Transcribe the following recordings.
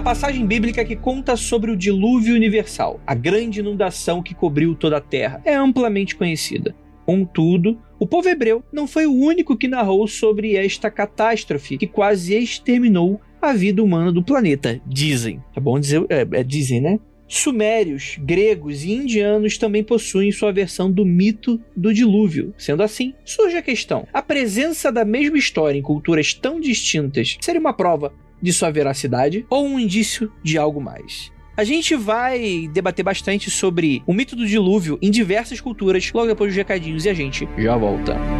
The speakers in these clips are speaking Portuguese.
A passagem bíblica que conta sobre o dilúvio universal, a grande inundação que cobriu toda a terra, é amplamente conhecida. Contudo, o povo hebreu não foi o único que narrou sobre esta catástrofe que quase exterminou a vida humana do planeta, dizem. É bom dizer, é, é dizem, né? Sumérios, gregos e indianos também possuem sua versão do mito do dilúvio. Sendo assim, surge a questão: a presença da mesma história em culturas tão distintas seria uma prova de sua veracidade ou um indício de algo mais? A gente vai debater bastante sobre o mito do dilúvio em diversas culturas logo depois dos recadinhos e a gente já volta.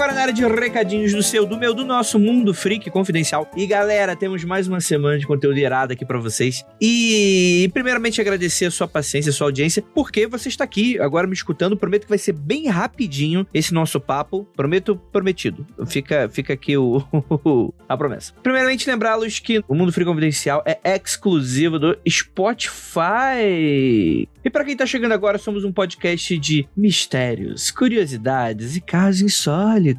Agora na área de recadinhos do seu, do meu, do nosso Mundo Freak Confidencial. E galera, temos mais uma semana de conteúdo irado aqui para vocês. E primeiramente agradecer a sua paciência, a sua audiência, porque você está aqui agora me escutando. Prometo que vai ser bem rapidinho esse nosso papo. Prometo, prometido. Fica, fica aqui o, a promessa. Primeiramente, lembrá-los que o Mundo Freak Confidencial é exclusivo do Spotify. E para quem tá chegando agora, somos um podcast de mistérios, curiosidades e casos insólitos.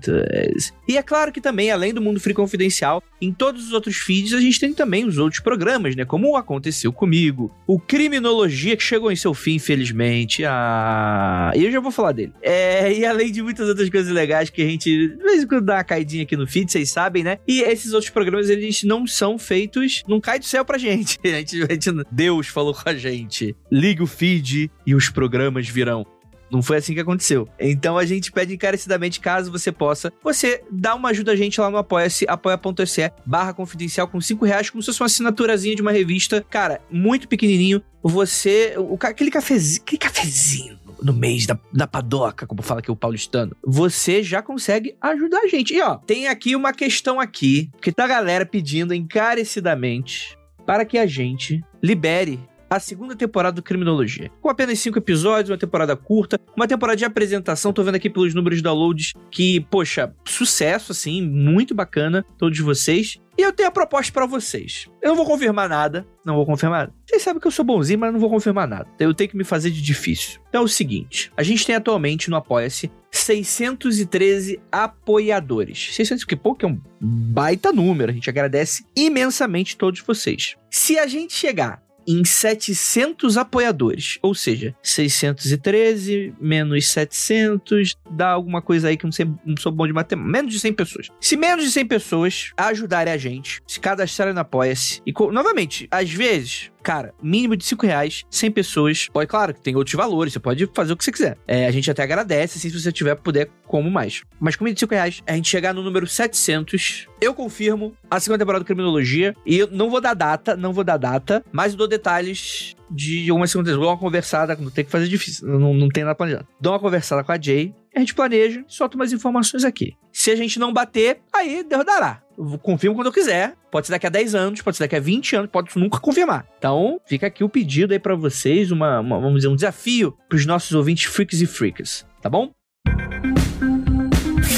E é claro que também, além do Mundo Free Confidencial, em todos os outros feeds a gente tem também os outros programas, né? Como Aconteceu Comigo, o Criminologia, que chegou em seu fim, infelizmente. Ah, eu já vou falar dele. É, e além de muitas outras coisas legais que a gente, de vez em quando, dá uma caidinha aqui no feed, vocês sabem, né? E esses outros programas, eles não são feitos, não cai do céu pra gente. A gente, a gente Deus falou com a gente. Liga o feed e os programas virão. Não foi assim que aconteceu. Então a gente pede encarecidamente, caso você possa, você dá uma ajuda a gente lá no Apoia-se, apoia.se barra confidencial com 5 reais, como se fosse uma assinaturazinha de uma revista. Cara, muito pequenininho. Você. O, aquele cafezinho. Aquele cafezinho no mês da, da padoca, como fala aqui o paulistano, você já consegue ajudar a gente. E ó, tem aqui uma questão aqui, que tá a galera pedindo encarecidamente para que a gente libere a segunda temporada do Criminologia. Com apenas cinco episódios, uma temporada curta, uma temporada de apresentação. Tô vendo aqui pelos números de downloads que, poxa, sucesso, assim, muito bacana, todos vocês. E eu tenho a proposta para vocês. Eu não vou confirmar nada, não vou confirmar nada. Vocês sabem que eu sou bonzinho, mas não vou confirmar nada. Eu tenho que me fazer de difícil. Então é o seguinte: a gente tem atualmente no Apoia-se 613 apoiadores. 600 que pouco é um baita número. A gente agradece imensamente todos vocês. Se a gente chegar em 700 apoiadores. Ou seja, 613 menos 700 dá alguma coisa aí que não, sei, não sou bom de matemática. Menos de 100 pessoas. Se menos de 100 pessoas ajudarem a gente, se cadastrarem no Apoia-se, e novamente, às vezes, cara, mínimo de 5 reais, 100 pessoas. Pode, claro, que tem outros valores, você pode fazer o que você quiser. É, a gente até agradece, assim, se você tiver, puder, como mais. Mas com mínimo de 5 reais, a gente chegar no número 700, eu confirmo a segunda temporada do Criminologia, e eu não vou dar data, não vou dar data, mas dou detalhes de algumas segundas. Dou uma conversada, não tem que fazer difícil, não, não tem nada planejado. Dou uma conversada com a Jay, a gente planeja solta umas informações aqui. Se a gente não bater, aí Deus dará. Confirmo quando eu quiser. Pode ser daqui a 10 anos, pode ser daqui a 20 anos, pode nunca confirmar. Então, fica aqui o pedido aí para vocês, uma, uma, vamos dizer, um desafio pros nossos ouvintes freaks e freaks, tá bom?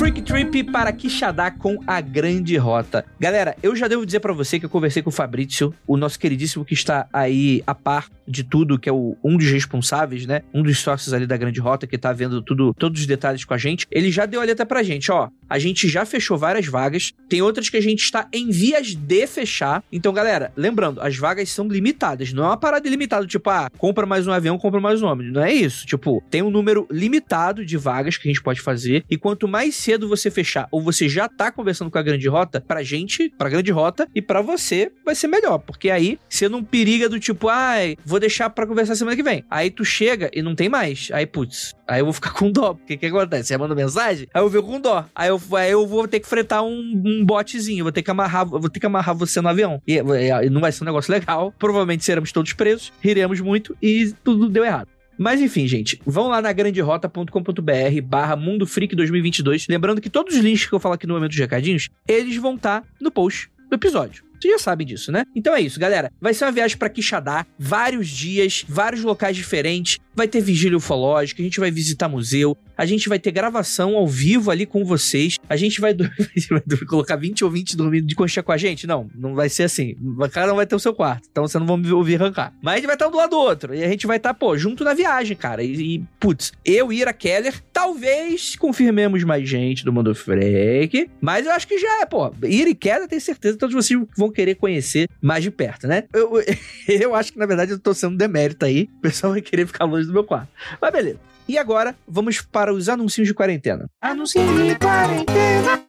Freak Trip para Quixadá com a Grande Rota. Galera, eu já devo dizer para você que eu conversei com o Fabrício, o nosso queridíssimo que está aí a par de tudo, que é o, um dos responsáveis, né? Um dos sócios ali da Grande Rota, que tá vendo tudo, todos os detalhes com a gente. Ele já deu a letra pra gente, ó. A gente já fechou várias vagas, tem outras que a gente está em vias de fechar. Então, galera, lembrando, as vagas são limitadas, não é uma parada ilimitada, tipo, ah, compra mais um avião, compra mais um homem. Não é isso. Tipo, tem um número limitado de vagas que a gente pode fazer, e quanto mais cedo você fechar, ou você já tá conversando com a Grande Rota, pra gente, pra Grande Rota, e pra você, vai ser melhor, porque aí você não periga do tipo, ai, ah, vou deixar pra conversar semana que vem. Aí tu chega e não tem mais. Aí, putz, aí eu vou ficar com dó. Porque o que acontece? Você manda mensagem, aí eu fico com dó. Aí eu, aí eu vou ter que fretar um, um botezinho, vou ter que amarrar, vou ter que amarrar você no avião. E, e não vai ser um negócio legal. Provavelmente seremos todos presos, riremos muito e tudo deu errado. Mas enfim, gente, vão lá na granderota.com.br barra Mundo Freak 2022. Lembrando que todos os links que eu falo aqui no momento dos recadinhos, eles vão estar tá no post do episódio. Vocês já sabem disso, né? Então é isso, galera. Vai ser uma viagem para Quixadá, vários dias, vários locais diferentes. Vai ter vigília ufológica, a gente vai visitar museu, a gente vai ter gravação ao vivo ali com vocês. A gente vai, vai colocar 20 ou 20 dormindo de conchinha com a gente? Não, não vai ser assim. Cada um vai ter o seu quarto, então você não vai me ouvir arrancar. Mas vai estar um do lado do outro. E a gente vai estar, pô, junto na viagem, cara. E, e putz, eu, Ira Keller, talvez confirmemos mais gente do Mundo Freak. Mas eu acho que já é, pô. Ira e Keller, tenho certeza que todos vocês vão querer conhecer mais de perto, né? Eu, eu acho que, na verdade, eu tô sendo demérito aí. O pessoal vai querer ficar longe do meu quarto. Mas beleza. E agora, vamos para os anúncios de quarentena. Anúncios de quarentena.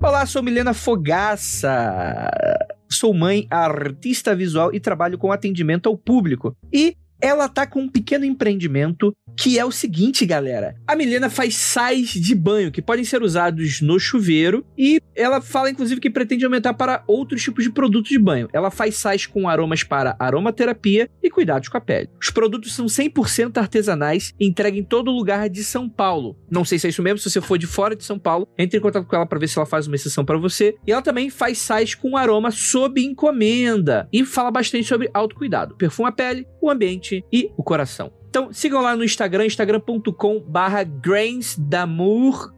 Olá, sou Milena Fogaça. Sou mãe, artista visual e trabalho com atendimento ao público. E ela tá com um pequeno empreendimento que é o seguinte, galera. A Milena faz sais de banho que podem ser usados no chuveiro e ela fala inclusive que pretende aumentar para outros tipos de produtos de banho. Ela faz sais com aromas para aromaterapia e cuidados com a pele. Os produtos são 100% artesanais entregue em todo lugar de São Paulo. Não sei se é isso mesmo, se você for de fora de São Paulo, entre em contato com ela para ver se ela faz uma exceção para você. E ela também faz sais com aroma sob encomenda e fala bastante sobre autocuidado, perfuma a pele, o ambiente e o coração. Então, sigam lá no Instagram, instagram.com barra grains d'amour.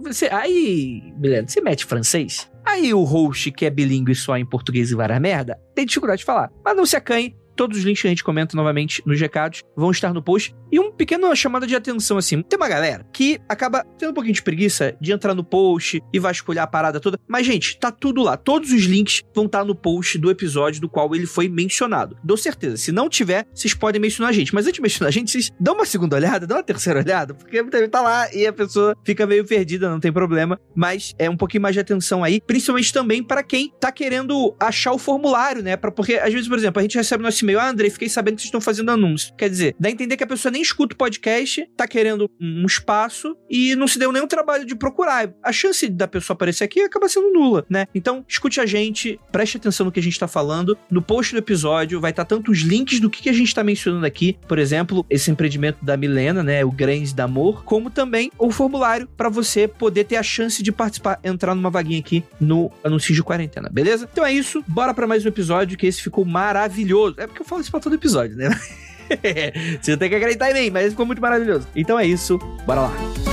Você, aí, Milena, você mete francês? Aí o host, que é bilíngue só em português e várias merda, tem dificuldade de falar. Mas não se acanhe, Todos os links que a gente comenta novamente nos recados vão estar no post. E um pequeno chamada de atenção, assim. Tem uma galera que acaba tendo um pouquinho de preguiça de entrar no post e vasculhar a parada toda. Mas, gente, tá tudo lá. Todos os links vão estar no post do episódio do qual ele foi mencionado. Dou certeza. Se não tiver, vocês podem mencionar a gente. Mas antes de mencionar a gente, vocês dão uma segunda olhada, dão uma terceira olhada, porque tá lá e a pessoa fica meio perdida, não tem problema. Mas é um pouquinho mais de atenção aí, principalmente também para quem tá querendo achar o formulário, né? Pra, porque às vezes, por exemplo, a gente recebe nosso e-mail, ah, André, fiquei sabendo que vocês estão fazendo anúncio. Quer dizer, dá a entender que a pessoa nem escuta o podcast, tá querendo um espaço e não se deu nenhum trabalho de procurar. A chance da pessoa aparecer aqui acaba sendo nula, né? Então, escute a gente, preste atenção no que a gente tá falando. No post do episódio vai estar tá tanto os links do que, que a gente tá mencionando aqui, por exemplo, esse empreendimento da Milena, né, o Grains da Amor, como também o formulário para você poder ter a chance de participar, entrar numa vaguinha aqui no anúncio de quarentena, beleza? Então é isso, bora para mais um episódio que esse ficou maravilhoso. É porque eu falo isso pra todo episódio, né? Você tem que acreditar em mim, mas ficou muito maravilhoso. Então é isso, bora lá.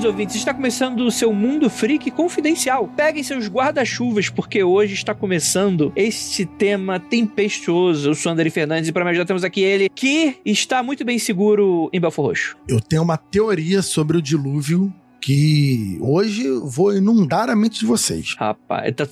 Queridos ouvintes, está começando o seu Mundo Freak Confidencial. Peguem seus guarda-chuvas, porque hoje está começando este tema tempestuoso. Eu sou André Fernandes e para me ajudar temos aqui ele, que está muito bem seguro em Belfor Roxo. Eu tenho uma teoria sobre o dilúvio que hoje vou inundar a mente de vocês. Rapaz, tá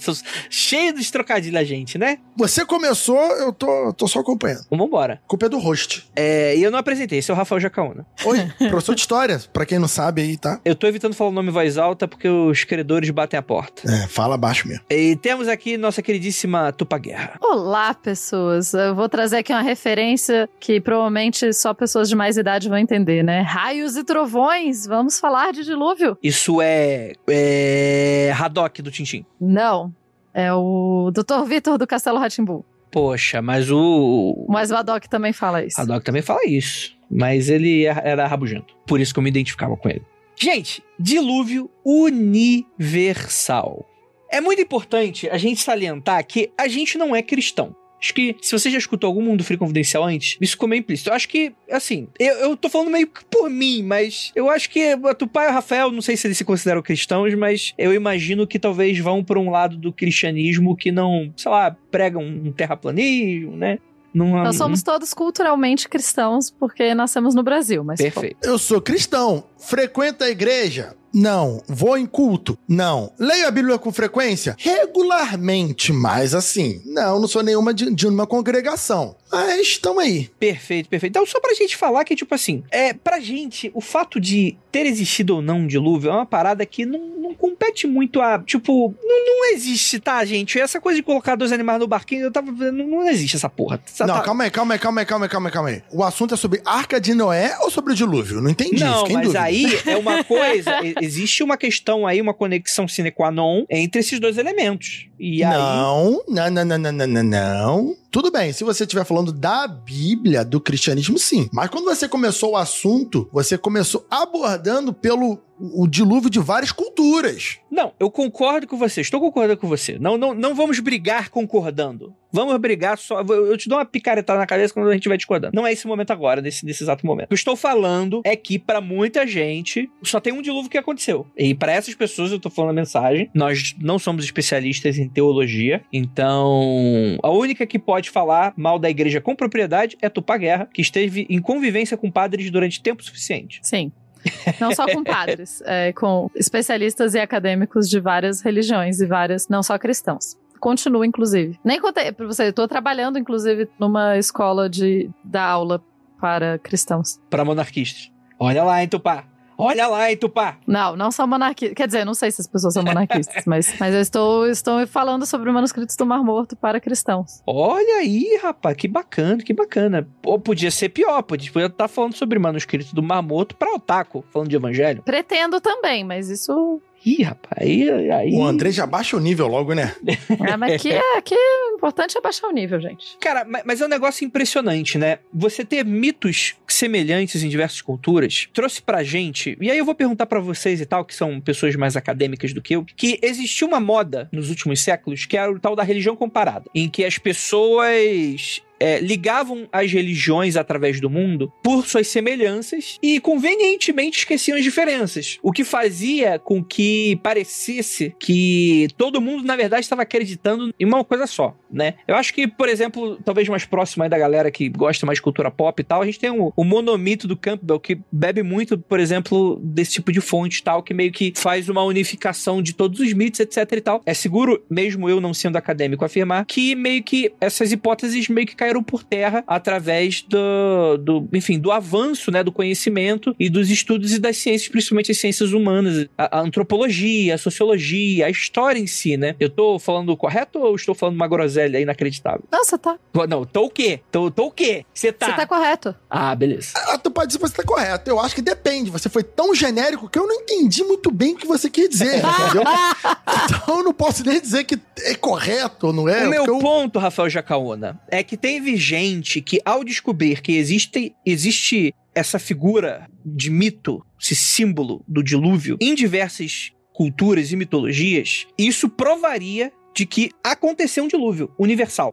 cheio de trocadilhos a gente, né? Você começou, eu tô, tô só acompanhando. Vamos embora. Culpa é do host. É, e eu não apresentei, esse é o Rafael Jacaúna. Oi, professor de história, pra quem não sabe aí, tá? Eu tô evitando falar o nome em voz alta porque os credores batem a porta. É, fala baixo mesmo. E temos aqui nossa queridíssima Tupa Guerra. Olá, pessoas. Eu vou trazer aqui uma referência que provavelmente só pessoas de mais idade vão entender, né? Raios e trovões, vamos falar de dilúvio óbvio. Isso é. É. Haddock do Tintim. Não. É o Dr. Vitor do Castelo Ratimbu. Poxa, mas o. Mas o Haddock também fala isso. Haddock também fala isso. Mas ele é, era rabugento. Por isso que eu me identificava com ele. Gente, dilúvio universal. É muito importante a gente salientar que a gente não é cristão. Acho que se você já escutou algum Mundo Free Confidencial antes, isso ficou meio implícito. Eu acho que, assim, eu, eu tô falando meio que por mim, mas eu acho que o pai e o Rafael, não sei se eles se consideram cristãos, mas eu imagino que talvez vão para um lado do cristianismo que não, sei lá, pregam um terraplanismo, né? Numa... Nós somos todos culturalmente cristãos porque nascemos no Brasil, mas. Perfeito. Eu sou cristão, frequento a igreja, Não. Vou em culto? Não. Leio a Bíblia com frequência? Regularmente, mas assim, não, não sou nenhuma de, de uma congregação. Mas estamos aí. Perfeito, perfeito. Então, só pra gente falar que, tipo assim, é, pra gente, o fato de ter existido ou não um dilúvio é uma parada que não, não compete muito a. Tipo, não, não existe, tá, gente? Essa coisa de colocar dois animais no barquinho, eu tava. Não, não existe essa porra. Essa não, tá- calma aí, calma aí, calma aí, calma aí, calma aí, calma aí. O assunto é sobre Arca de Noé ou sobre o dilúvio? Não entendi. Não, em mas dúvida. aí é uma coisa. existe uma questão aí, uma conexão sine qua non entre esses dois elementos. E aí. Não, não, não, não, não, não, não, não. Tudo bem, se você estiver falando da Bíblia, do cristianismo, sim. Mas quando você começou o assunto, você começou abordando pelo o dilúvio de várias culturas. Não, eu concordo com você, estou concordando com você. Não, não, não vamos brigar concordando. Vamos brigar só. Eu te dou uma picaretada na cabeça quando a gente vai discordando. Não é esse momento agora, nesse, nesse exato momento. O que eu estou falando é que, pra muita gente, só tem um dilúvio que aconteceu. E pra essas pessoas eu tô falando a mensagem. Nós não somos especialistas em teologia. Então, a única que pode falar mal da igreja com propriedade é Tupá Guerra, que esteve em convivência com padres durante tempo suficiente. Sim. Não só com padres, é, com especialistas e acadêmicos de várias religiões e várias, não só cristãos. Continuo, inclusive. Nem contei pra você, eu tô trabalhando, inclusive, numa escola de dar aula para cristãos. Pra monarquistas. Olha lá, hein, Tupá. Olha lá, hein, Tupá. Não, não são monarquistas. Quer dizer, não sei se as pessoas são monarquistas, mas, mas eu estou, estou falando sobre manuscritos do Mar Morto para cristãos. Olha aí, rapaz, que bacana, que bacana. Ou podia ser pior, podia estar falando sobre manuscrito do Mamoto pra Otaku, falando de evangelho. Pretendo também, mas isso. Ih, rapaz, aí. aí... O André já baixa o nível logo, né? É, mas aqui é, aqui é importante é baixar o nível, gente. Cara, ma- mas é um negócio impressionante, né? Você ter mitos semelhantes em diversas culturas trouxe pra gente, e aí eu vou perguntar pra vocês e tal, que são pessoas mais acadêmicas do que eu, que existiu uma moda nos últimos séculos que era o tal da religião comparada, em que as pessoas é, ligavam as religiões através do mundo por suas semelhanças e convenientemente esqueciam as diferenças. O que fazia com que parecesse que todo mundo, na verdade, estava acreditando em uma coisa só, né? Eu acho que, por exemplo, talvez mais próximo aí da galera que gosta mais de cultura pop e tal, a gente tem o, o monomito do Campbell, que bebe muito, por exemplo, desse tipo de fonte e tal, que meio que faz uma unificação de todos os mitos, etc e tal. É seguro, mesmo eu não sendo acadêmico, afirmar que meio que essas hipóteses meio que caíram por terra através do, do enfim, do avanço, né, do conhecimento e dos estudos e das ciências, principalmente as ciências humanas, a, a antropologia, a sociologia, a história em si, né? Eu tô falando correto ou estou falando uma groselha inacreditável? Não, você tá. Não, tô o quê? Tô, tô o quê? Você tá... Você tá correto. Ah, beleza. Ah, tu pode dizer que você tá correto. Eu acho que depende. Você foi tão genérico que eu não entendi muito bem o que você quis dizer, entendeu? Então eu não posso nem dizer que é correto ou não é. o meu eu- ponto, Rafael Jacaona, é que teve gente que, ao descobrir que existe, existe essa figura de mito, esse símbolo do dilúvio, em diversas culturas e mitologias, isso provaria de que aconteceu um dilúvio universal.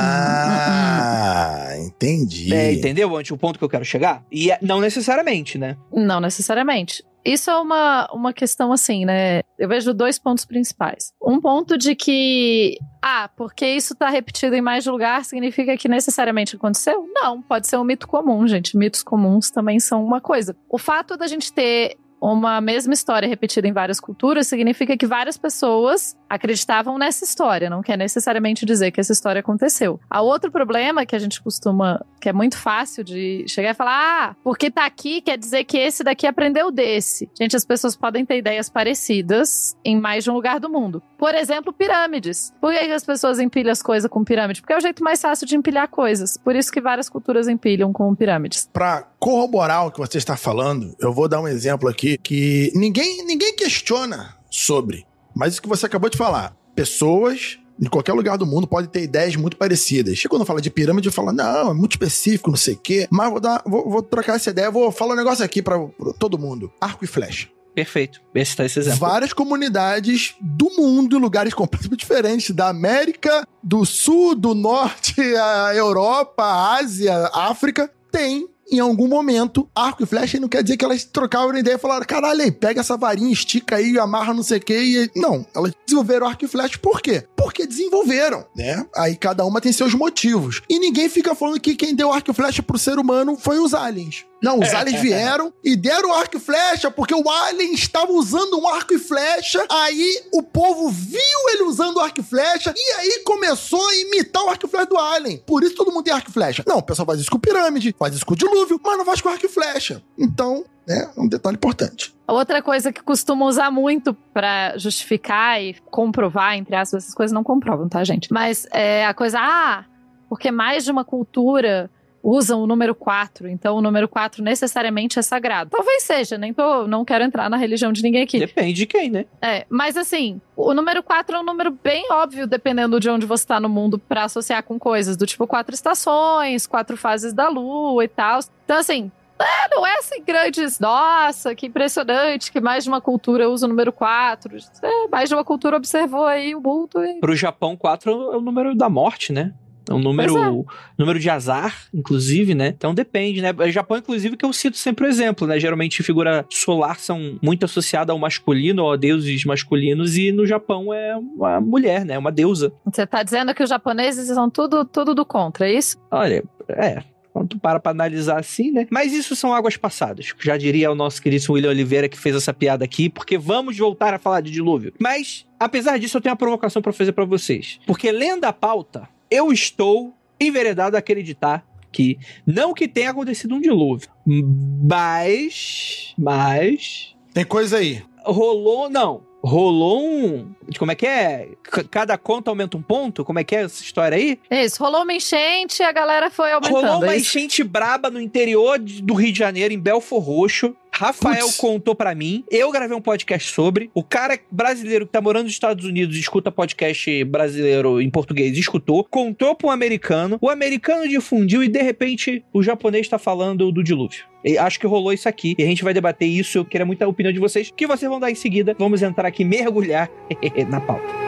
Ah, entendi. É, entendeu, Ante, o ponto que eu quero chegar? E é- não necessariamente, né? Não necessariamente. Isso é uma, uma questão assim, né? Eu vejo dois pontos principais. Um ponto de que, ah, porque isso tá repetido em mais lugar, significa que necessariamente aconteceu? Não, pode ser um mito comum, gente. Mitos comuns também são uma coisa. O fato da gente ter uma mesma história repetida em várias culturas significa que várias pessoas acreditavam nessa história, não quer necessariamente dizer que essa história aconteceu. A outro problema que a gente costuma, que é muito fácil de chegar e falar, ah, porque tá aqui quer dizer que esse daqui aprendeu desse. Gente, as pessoas podem ter ideias parecidas em mais de um lugar do mundo. Por exemplo, pirâmides. Por que as pessoas empilham as coisas com pirâmide? Porque é o jeito mais fácil de empilhar coisas. Por isso que várias culturas empilham com pirâmides. Pra corroborar o que você está falando, eu vou dar um exemplo aqui que ninguém, ninguém questiona sobre. Mas isso que você acabou de falar. Pessoas de qualquer lugar do mundo podem ter ideias muito parecidas. E quando fala de pirâmide, eu falo, não, é muito específico, não sei o quê. Mas vou, dar, vou, vou trocar essa ideia, vou falar um negócio aqui pra todo mundo. Arco e flecha. Perfeito. Esse tá esse exemplo. Várias comunidades do mundo, em lugares completamente diferentes, da América, do Sul, do Norte, a Europa, a Ásia, a África, tem em algum momento, arco e flecha, não quer dizer que elas trocaram ideia e falaram: caralho, aí, pega essa varinha, estica aí, amarra não sei o quê. E... Não, elas desenvolveram arco e flecha por quê? Por porque desenvolveram, né? Aí cada uma tem seus motivos. E ninguém fica falando que quem deu arco e flecha pro ser humano foi os aliens. Não, os aliens vieram e deram arco e flecha porque o alien estava usando um arco e flecha. Aí o povo viu ele usando arco e flecha e aí começou a imitar o arco e flecha do alien. Por isso todo mundo tem arco e flecha. Não, o pessoal faz isso com pirâmide, faz isso com dilúvio, mas não faz com arco e flecha. Então, é um detalhe importante. Outra coisa que costuma usar muito para justificar e comprovar, entre aspas, essas coisas não comprovam, tá, gente? Mas é a coisa, ah, porque mais de uma cultura usam o número 4, então o número 4 necessariamente é sagrado. Talvez seja, nem tô, não quero entrar na religião de ninguém aqui. Depende de quem, né? É, mas assim, o número 4 é um número bem óbvio, dependendo de onde você tá no mundo, para associar com coisas do tipo quatro estações, quatro fases da lua e tal. Então, assim, é, não é assim grandes, nossa, que impressionante que mais de uma cultura usa o número 4. É, mais de uma cultura observou aí o bulto. E... Pro Japão, 4 é o número da morte, né? É um número, é. número de azar, inclusive, né? Então depende, né? O Japão, inclusive, que eu cito sempre o exemplo, né? Geralmente figura solar são muito associadas ao masculino, ou a deuses masculinos, e no Japão é uma mulher, né? Uma deusa. Você tá dizendo que os japoneses são tudo, tudo do contra, é isso? Olha, é, quando tu para pra analisar assim, né? Mas isso são águas passadas. Já diria o nosso querido William Oliveira que fez essa piada aqui, porque vamos voltar a falar de dilúvio. Mas, apesar disso, eu tenho uma provocação para fazer para vocês. Porque lendo a pauta, eu estou enveredado a acreditar que não que tenha acontecido um dilúvio, mas mas tem coisa aí. Rolou, não, rolou um. Como é que é? Cada conta aumenta um ponto? Como é que é essa história aí? Isso, rolou uma enchente e a galera foi aumentando. Rolou uma é enchente braba no interior do Rio de Janeiro, em Belfor Roxo. Rafael Puts. contou para mim, eu gravei um podcast sobre. O cara brasileiro que tá morando nos Estados Unidos e escuta podcast brasileiro em português, escutou, contou para um americano, o americano difundiu e de repente o japonês tá falando do dilúvio. E acho que rolou isso aqui e a gente vai debater isso. Eu queria muita opinião de vocês, que vocês vão dar em seguida. Vamos entrar aqui mergulhar na pauta.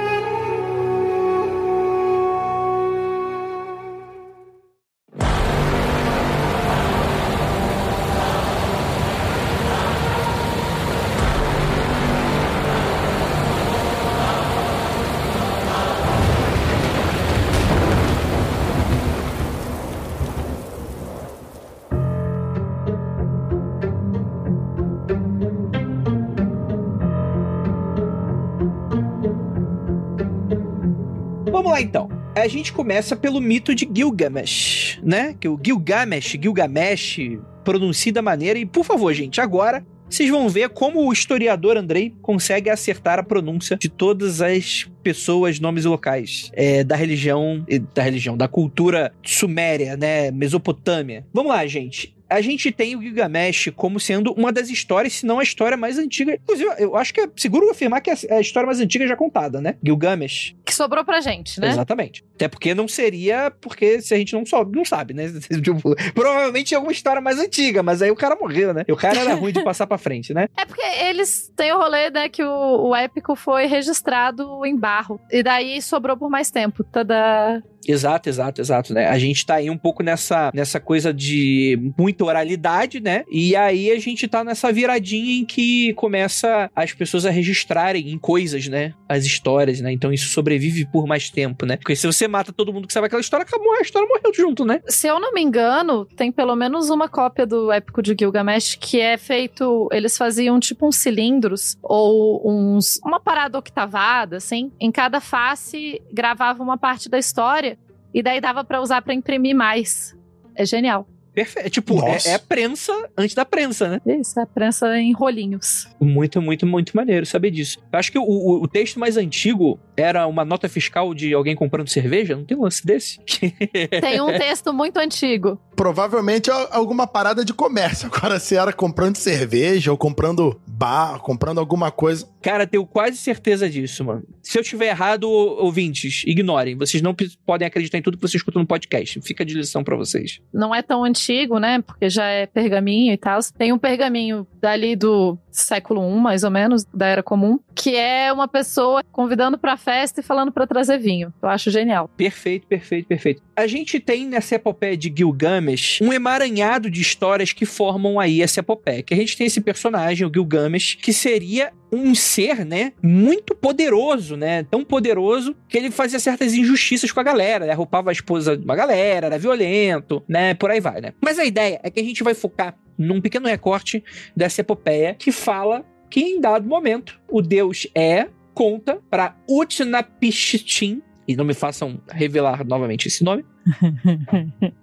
A gente começa pelo mito de Gilgamesh, né? Que o Gilgamesh, Gilgamesh, pronuncia da maneira. E, por favor, gente, agora vocês vão ver como o historiador Andrei consegue acertar a pronúncia de todas as pessoas, nomes locais é, da religião, da religião, da cultura suméria, né, Mesopotâmia. Vamos lá, gente a gente tem o Gilgamesh como sendo uma das histórias, se não a história mais antiga. Inclusive, eu acho que é seguro afirmar que é a história mais antiga já contada, né? Gilgamesh. Que sobrou pra gente, né? Exatamente. Até porque não seria, porque se a gente não sabe, não sabe, né? Tipo, provavelmente é alguma história mais antiga, mas aí o cara morreu, né? E o cara era ruim de passar pra frente, né? É porque eles têm o rolê, né, que o, o épico foi registrado em barro. E daí sobrou por mais tempo. Tada. Exato, exato, exato, né? A gente tá aí um pouco nessa, nessa coisa de muita oralidade, né? E aí a gente tá nessa viradinha em que começa as pessoas a registrarem em coisas, né? As histórias, né? Então isso sobrevive por mais tempo, né? Porque se você mata todo mundo que sabe aquela história, acabou, a história morreu junto, né? Se eu não me engano, tem pelo menos uma cópia do épico de Gilgamesh que é feito. Eles faziam tipo uns cilindros ou uns. uma parada octavada, assim. Em cada face gravava uma parte da história e daí dava para usar para imprimir mais. É genial. Perfeito. É, tipo, é, é, a prensa antes da prensa, né? Isso, é a prensa em rolinhos. Muito, muito, muito maneiro saber disso. Eu acho que o, o, o, texto mais antigo era uma nota fiscal de alguém comprando cerveja. Não tem um lance desse? Tem um texto muito antigo. Provavelmente alguma parada de comércio. Agora, se era comprando cerveja ou comprando bar, comprando alguma coisa. Cara, tenho quase certeza disso, mano. Se eu estiver errado, ouvintes, ignorem. Vocês não podem acreditar em tudo que você escuta no podcast. Fica de lição para vocês. Não é tão antigo, né? Porque já é pergaminho e tal. Tem um pergaminho dali do século I, mais ou menos, da Era Comum, que é uma pessoa convidando pra festa e falando para trazer vinho. Eu acho genial. Perfeito, perfeito, perfeito. A gente tem nessa epopeia de Gilgamesh um emaranhado de histórias que formam aí essa epopeia. Que a gente tem esse personagem, o Gilgamesh, que seria um ser, né, muito poderoso, né? Tão poderoso que ele fazia certas injustiças com a galera, né? Roupava a esposa de uma galera, era violento, né? Por aí vai, né? Mas a ideia é que a gente vai focar num pequeno recorte dessa epopeia que fala que em dado momento o deus é conta para Utnapishtim, e não me façam revelar novamente esse nome,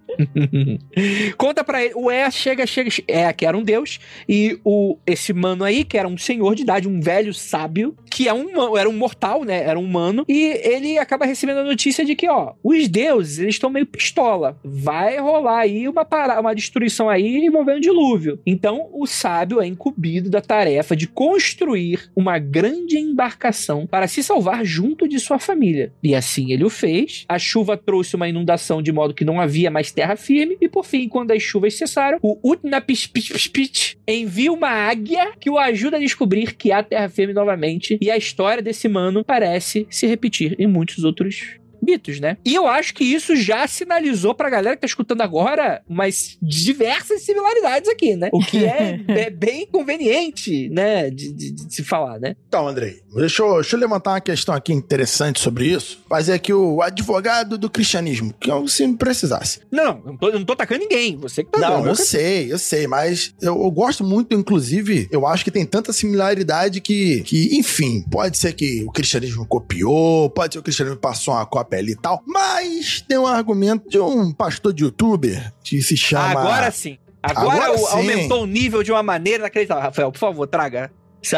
Conta pra ele, o E chega, chega, é, que era um deus, e o, esse mano aí, que era um senhor de idade, um velho sábio, que é um, era um mortal, né, era um humano, e ele acaba recebendo a notícia de que, ó, os deuses, eles estão meio pistola, vai rolar aí uma, para, uma destruição aí envolvendo dilúvio. Então, o sábio é incumbido da tarefa de construir uma grande embarcação para se salvar junto de sua família. E assim ele o fez, a chuva trouxe uma inundação de modo que não havia mais terra firme. E por fim, quando as chuvas cessaram, o Utnapishpishpich envia uma águia que o ajuda a descobrir que há terra firme novamente. E a história desse mano parece se repetir em muitos outros mitos, né? E eu acho que isso já sinalizou pra galera que tá escutando agora umas diversas similaridades aqui, né? O que é, é bem conveniente, né? De, de, de, se falar, né? Então, Andrei, deixa eu, deixa eu levantar uma questão aqui interessante sobre isso. Fazer aqui o advogado do cristianismo, que eu se precisasse. Não, não tô, eu não tô atacando ninguém. Você que tá Não, dando, eu sei, eu sei, mas eu, eu, gosto muito, inclusive, eu acho que tem tanta similaridade que, que, enfim, pode ser que o cristianismo copiou, pode ser que o cristianismo passou uma cópia pele e tal. Mas tem um argumento de um pastor de youtuber que se chama. Agora sim. Agora, Agora o, sim. aumentou o nível de uma maneira inacreditável. Rafael, por favor, traga.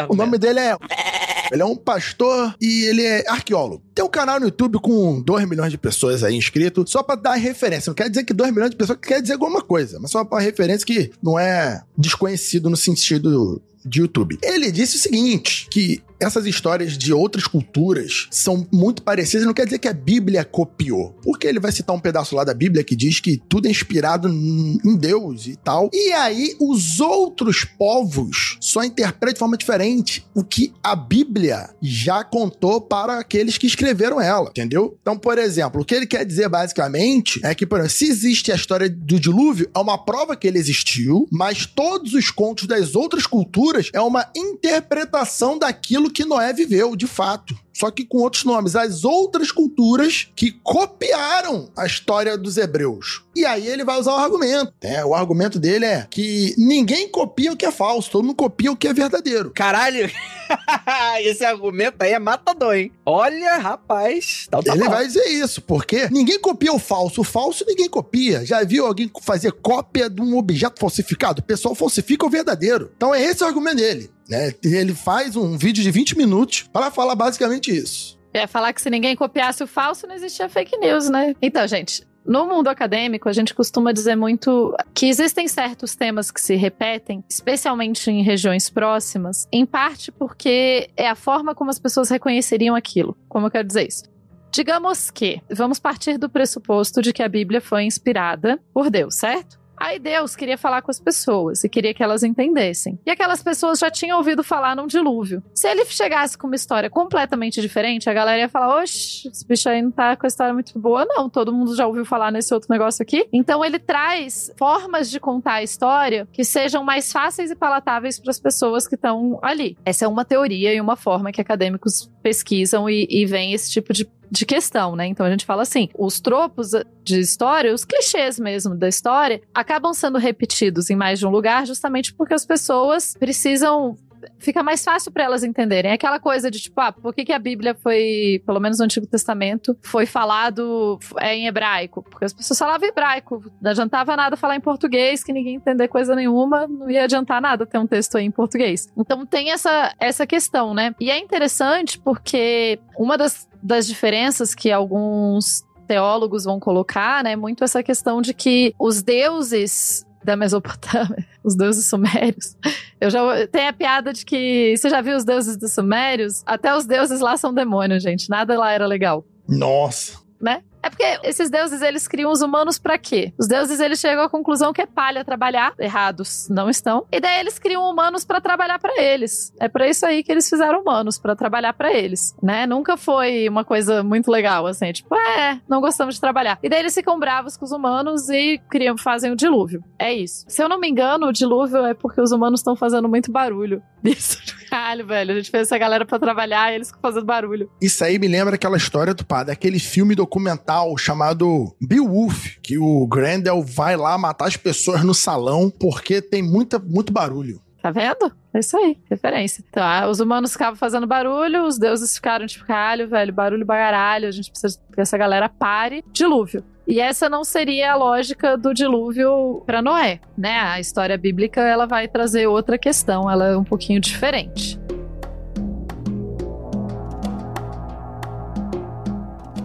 O nome dele é. Ele é um pastor e ele é arqueólogo. Tem um canal no YouTube com 2 milhões de pessoas aí inscritos, só para dar referência. Não quer dizer que 2 milhões de pessoas quer dizer alguma coisa, mas só para referência que não é desconhecido no sentido de YouTube. Ele disse o seguinte: que essas histórias de outras culturas são muito parecidas, não quer dizer que a Bíblia copiou. Porque ele vai citar um pedaço lá da Bíblia que diz que tudo é inspirado em Deus e tal. E aí os outros povos só interpretam de forma diferente o que a Bíblia já contou para aqueles que escreveram ela, entendeu? Então, por exemplo, o que ele quer dizer basicamente é que, por exemplo, se existe a história do dilúvio, é uma prova que ele existiu, mas todos os contos das outras culturas é uma interpretação daquilo que Noé viveu, de fato só que com outros nomes, as outras culturas que copiaram a história dos hebreus. E aí ele vai usar o argumento. É, o argumento dele é que ninguém copia o que é falso, todo mundo copia o que é verdadeiro. Caralho! Esse argumento aí é matador, hein? Olha, rapaz. Tá, tá ele vai dizer isso, porque ninguém copia o falso. O falso ninguém copia. Já viu alguém fazer cópia de um objeto falsificado? O pessoal falsifica o verdadeiro. Então é esse o argumento dele. Né? Ele faz um vídeo de 20 minutos para falar basicamente isso. É falar que se ninguém copiasse o falso, não existia fake news, né? Então, gente, no mundo acadêmico, a gente costuma dizer muito que existem certos temas que se repetem, especialmente em regiões próximas, em parte porque é a forma como as pessoas reconheceriam aquilo. Como eu quero dizer isso? Digamos que vamos partir do pressuposto de que a Bíblia foi inspirada por Deus, certo? Aí Deus queria falar com as pessoas e queria que elas entendessem. E aquelas pessoas já tinham ouvido falar num dilúvio. Se ele chegasse com uma história completamente diferente, a galera ia falar: Oxe, esse bicho aí não tá com a história muito boa, não. Todo mundo já ouviu falar nesse outro negócio aqui. Então ele traz formas de contar a história que sejam mais fáceis e palatáveis para as pessoas que estão ali. Essa é uma teoria e uma forma que acadêmicos pesquisam e, e veem esse tipo de de questão, né? Então a gente fala assim: os tropos de história, os clichês mesmo da história, acabam sendo repetidos em mais de um lugar justamente porque as pessoas precisam fica mais fácil para elas entenderem. É aquela coisa de tipo, ah, por que, que a Bíblia foi, pelo menos no Antigo Testamento, foi falado é, em hebraico? Porque as pessoas falavam hebraico. Não adiantava nada falar em português, que ninguém entender coisa nenhuma, não ia adiantar nada ter um texto aí em português. Então tem essa, essa questão, né? E é interessante porque uma das, das diferenças que alguns teólogos vão colocar, né, muito essa questão de que os deuses da Mesopotâmia, os deuses sumérios. Eu já tem a piada de que você já viu os deuses dos sumérios? Até os deuses lá são demônios, gente. Nada lá era legal. Nossa. Né? É porque esses deuses, eles criam os humanos para quê? Os deuses, eles chegam à conclusão que é palha trabalhar, errados não estão. E daí eles criam humanos para trabalhar para eles. É para isso aí que eles fizeram humanos, para trabalhar para eles, né? Nunca foi uma coisa muito legal, assim, tipo, é, não gostamos de trabalhar. E daí eles ficam bravos com os humanos e criam, fazem o dilúvio. É isso. Se eu não me engano, o dilúvio é porque os humanos estão fazendo muito barulho. Isso, caralho, velho. A gente fez essa galera para trabalhar e eles ficam fazendo barulho. Isso aí me lembra aquela história do padre, aquele filme documental chamado Beowulf, que o Grendel vai lá matar as pessoas no salão porque tem muita, muito barulho. Tá vendo? É isso aí, referência. Então, ah, os humanos ficavam fazendo barulho, os deuses ficaram tipo, caralho, velho, barulho bagaralho, a gente precisa que essa galera pare. Dilúvio. E essa não seria a lógica do dilúvio para Noé, né? A história bíblica ela vai trazer outra questão, ela é um pouquinho diferente.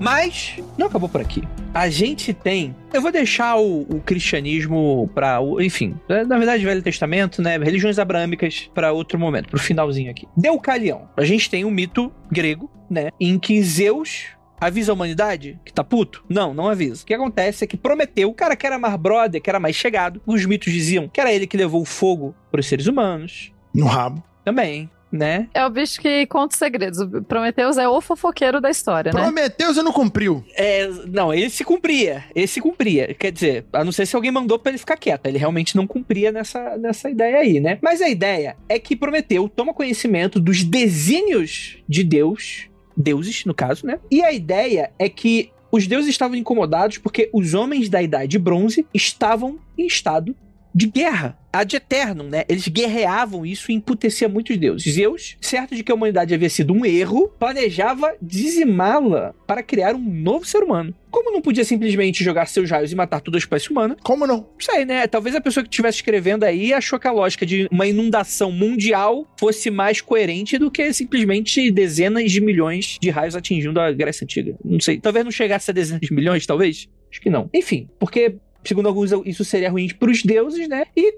Mas não acabou por aqui. A gente tem. Eu vou deixar o, o cristianismo para, enfim, na verdade, Velho Testamento, né, religiões abrâmicas para outro momento, pro finalzinho aqui. Deucalião. A gente tem um mito grego, né, em que Zeus Avisa a humanidade que tá puto? Não, não avisa. O que acontece é que Prometeu, o cara que era mais brother, que era mais chegado, os mitos diziam que era ele que levou o fogo para os seres humanos. No rabo. Também né? É o bicho que conta os segredos. O Prometeus é o fofoqueiro da história, né? Prometeus não cumpriu. É, não, ele se cumpria. Ele se cumpria. Quer dizer, a não ser se alguém mandou pra ele ficar quieto. Ele realmente não cumpria nessa, nessa ideia aí, né? Mas a ideia é que Prometeu toma conhecimento dos desígnios de Deus, deuses, no caso, né? E a ideia é que os deuses estavam incomodados porque os homens da Idade Bronze estavam em estado de guerra ad eternum, né? Eles guerreavam isso e emputecia muitos deuses. Zeus, certo de que a humanidade havia sido um erro, planejava dizimá-la para criar um novo ser humano. Como não podia simplesmente jogar seus raios e matar toda a espécie humana? Como não? Sei, né? Talvez a pessoa que estivesse escrevendo aí achou que a lógica de uma inundação mundial fosse mais coerente do que simplesmente dezenas de milhões de raios atingindo a Grécia Antiga. Não sei. Talvez não chegasse a dezenas de milhões, talvez? Acho que não. Enfim, porque segundo alguns, isso seria ruim para os deuses, né? E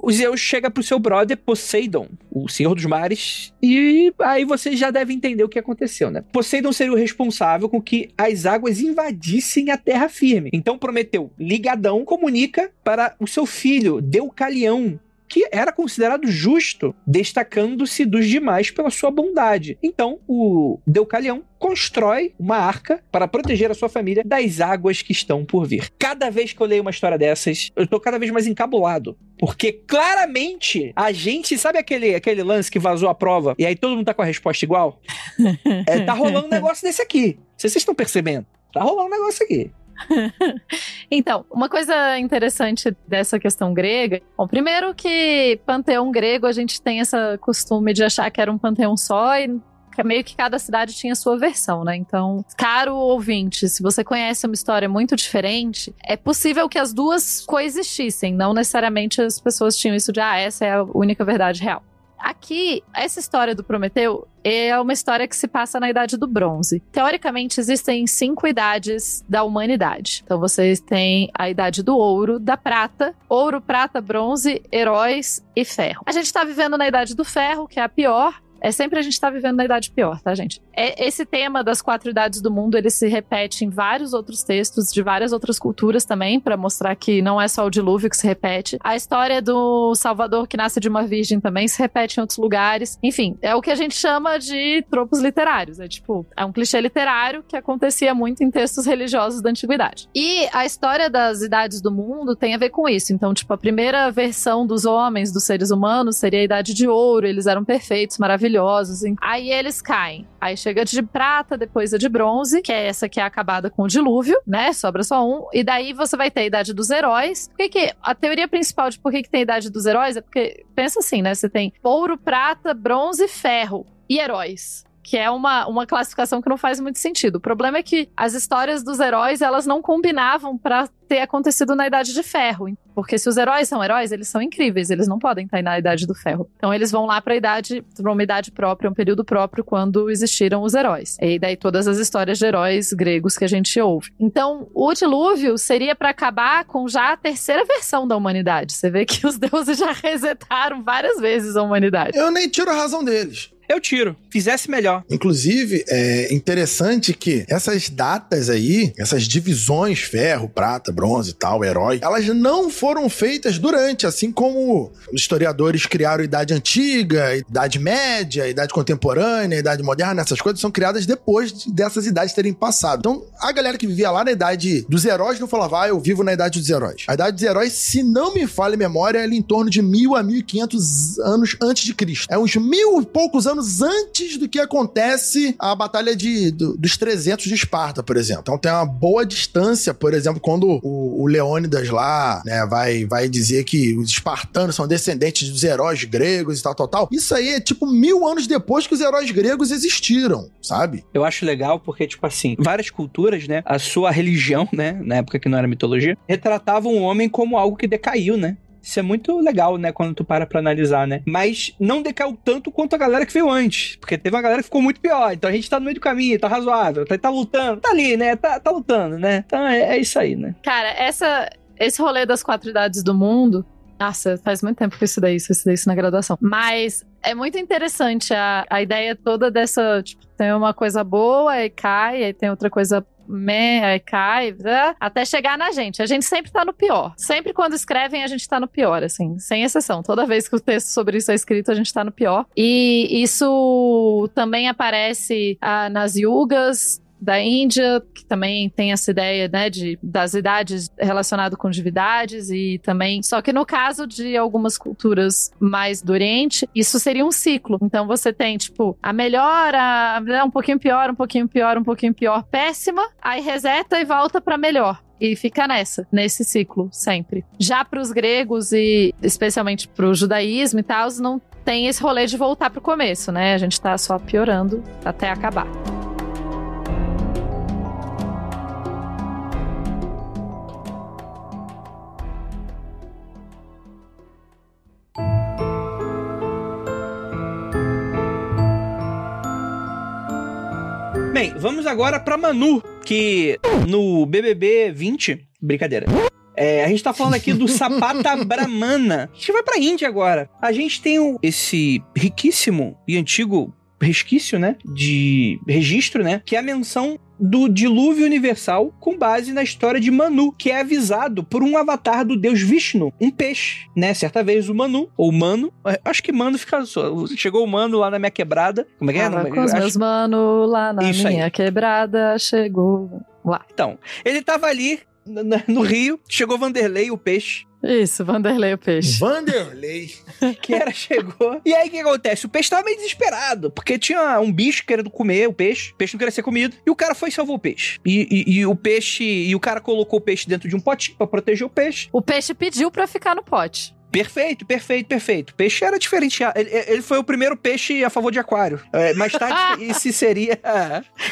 o Zeus chega pro seu brother Poseidon, o senhor dos mares, e aí vocês já devem entender o que aconteceu, né? Poseidon seria o responsável com que as águas invadissem a terra firme. Então Prometeu, ligadão, comunica para o seu filho Deucalião, que era considerado justo, destacando-se dos demais pela sua bondade. Então, o Deucalião constrói uma arca para proteger a sua família das águas que estão por vir. Cada vez que eu leio uma história dessas, eu tô cada vez mais encabulado. Porque claramente a gente. Sabe aquele, aquele lance que vazou a prova e aí todo mundo tá com a resposta igual? é, tá rolando um negócio desse aqui. Vocês estão percebendo? Tá rolando um negócio aqui. então, uma coisa interessante dessa questão grega, bom, primeiro que panteão grego a gente tem essa costume de achar que era um panteão só e meio que cada cidade tinha sua versão, né? Então, caro ouvinte, se você conhece uma história muito diferente, é possível que as duas coexistissem, não necessariamente as pessoas tinham isso de, ah, essa é a única verdade real. Aqui, essa história do Prometeu é uma história que se passa na Idade do Bronze. Teoricamente, existem cinco idades da humanidade. Então, vocês têm a Idade do Ouro, da Prata, Ouro, Prata, Bronze, Heróis e Ferro. A gente está vivendo na Idade do Ferro, que é a pior, é sempre a gente tá vivendo na idade pior, tá, gente? É, esse tema das quatro idades do mundo, ele se repete em vários outros textos de várias outras culturas também, para mostrar que não é só o dilúvio que se repete. A história do Salvador que nasce de uma virgem também se repete em outros lugares. Enfim, é o que a gente chama de tropos literários. É tipo, é um clichê literário que acontecia muito em textos religiosos da antiguidade. E a história das idades do mundo tem a ver com isso. Então, tipo, a primeira versão dos homens, dos seres humanos, seria a idade de ouro, eles eram perfeitos, maravilhosos maravilhosos. Aí eles caem. Aí chega de prata, depois a de bronze, que é essa que é acabada com o dilúvio, né? Sobra só um. E daí você vai ter a idade dos heróis. Por que, que a teoria principal de por que, que tem a idade dos heróis é porque, pensa assim, né? Você tem ouro, prata, bronze e ferro. E heróis que é uma, uma classificação que não faz muito sentido. O problema é que as histórias dos heróis, elas não combinavam para ter acontecido na Idade de Ferro. Porque se os heróis são heróis, eles são incríveis, eles não podem estar na Idade do Ferro. Então eles vão lá para idade, para uma idade própria, um período próprio quando existiram os heróis. E daí todas as histórias de heróis gregos que a gente ouve. Então, o dilúvio seria para acabar com já a terceira versão da humanidade. Você vê que os deuses já resetaram várias vezes a humanidade. Eu nem tiro a razão deles. Eu tiro. Fizesse melhor. Inclusive, é interessante que essas datas aí, essas divisões, ferro, prata, bronze e tal, herói, elas não foram feitas durante, assim como os historiadores criaram Idade Antiga, Idade Média, Idade Contemporânea, Idade Moderna, essas coisas são criadas depois dessas idades terem passado. Então, a galera que vivia lá na Idade dos Heróis não falava, ah, eu vivo na Idade dos Heróis. A Idade dos Heróis, se não me falha a memória, é ali em torno de mil a mil e quinhentos anos antes de Cristo. É uns mil e poucos anos antes do que acontece a Batalha de, do, dos 300 de Esparta, por exemplo. Então tem uma boa distância, por exemplo, quando o, o Leônidas lá, né, vai, vai dizer que os espartanos são descendentes dos heróis gregos e tal, tal, tal. Isso aí é tipo mil anos depois que os heróis gregos existiram, sabe? Eu acho legal porque, tipo assim, várias culturas, né, a sua religião, né, na época que não era mitologia, retratavam o homem como algo que decaiu, né? Isso é muito legal, né? Quando tu para pra analisar, né? Mas não decaiu tanto quanto a galera que veio antes. Porque teve uma galera que ficou muito pior. Então a gente tá no meio do caminho, tá razoável, tá, tá lutando, tá ali, né? Tá, tá lutando, né? Então é, é isso aí, né? Cara, essa, esse rolê das quatro idades do mundo. Nossa, faz muito tempo que eu estudei isso, eu estudei isso na graduação. Mas é muito interessante a, a ideia toda dessa. Tipo, tem uma coisa boa, aí cai, aí tem outra coisa meh, cai, né? até chegar na gente. A gente sempre tá no pior. Sempre quando escrevem, a gente tá no pior, assim, sem exceção. Toda vez que o texto sobre isso é escrito, a gente tá no pior. E isso também aparece ah, nas yugas, da Índia, que também tem essa ideia, né, de, das idades relacionado com divindades e também, só que no caso de algumas culturas mais do Oriente, isso seria um ciclo. Então você tem, tipo, a melhora, né, um pouquinho pior, um pouquinho pior, um pouquinho pior, péssima, aí reseta e volta para melhor e fica nessa, nesse ciclo sempre. Já para os gregos e especialmente para o judaísmo e tal, não tem esse rolê de voltar para o começo, né? A gente está só piorando até acabar. Bem, vamos agora pra Manu, que no BBB 20, brincadeira. É, a gente tá falando aqui do Sapata Brahmana. A gente vai pra Índia agora. A gente tem o, esse riquíssimo e antigo resquício, né, de registro, né, que é a menção do dilúvio universal com base na história de Manu, que é avisado por um avatar do deus Vishnu, um peixe, né? Certa vez o Manu, ou Mano, é, acho que Mano fica só. Chegou o Mano lá na minha quebrada. Como é que é? Tava com os Acho- meus mano lá na Isso minha aí. quebrada, chegou lá. Então, ele tava ali no rio, chegou Vanderlei, o peixe, Isso, Vanderlei o peixe. Vanderlei. que era, chegou. E aí o que acontece? O peixe tava meio desesperado, porque tinha um bicho querendo comer o peixe, o peixe não queria ser comido, e o cara foi e salvou o peixe. E, e- e o peixe, e o cara colocou o peixe dentro de um potinho pra proteger o peixe. O peixe pediu pra ficar no pote. Perfeito, perfeito, perfeito. O peixe era diferenciado. Ele, ele foi o primeiro peixe a favor de aquário. É, mais tarde, esse seria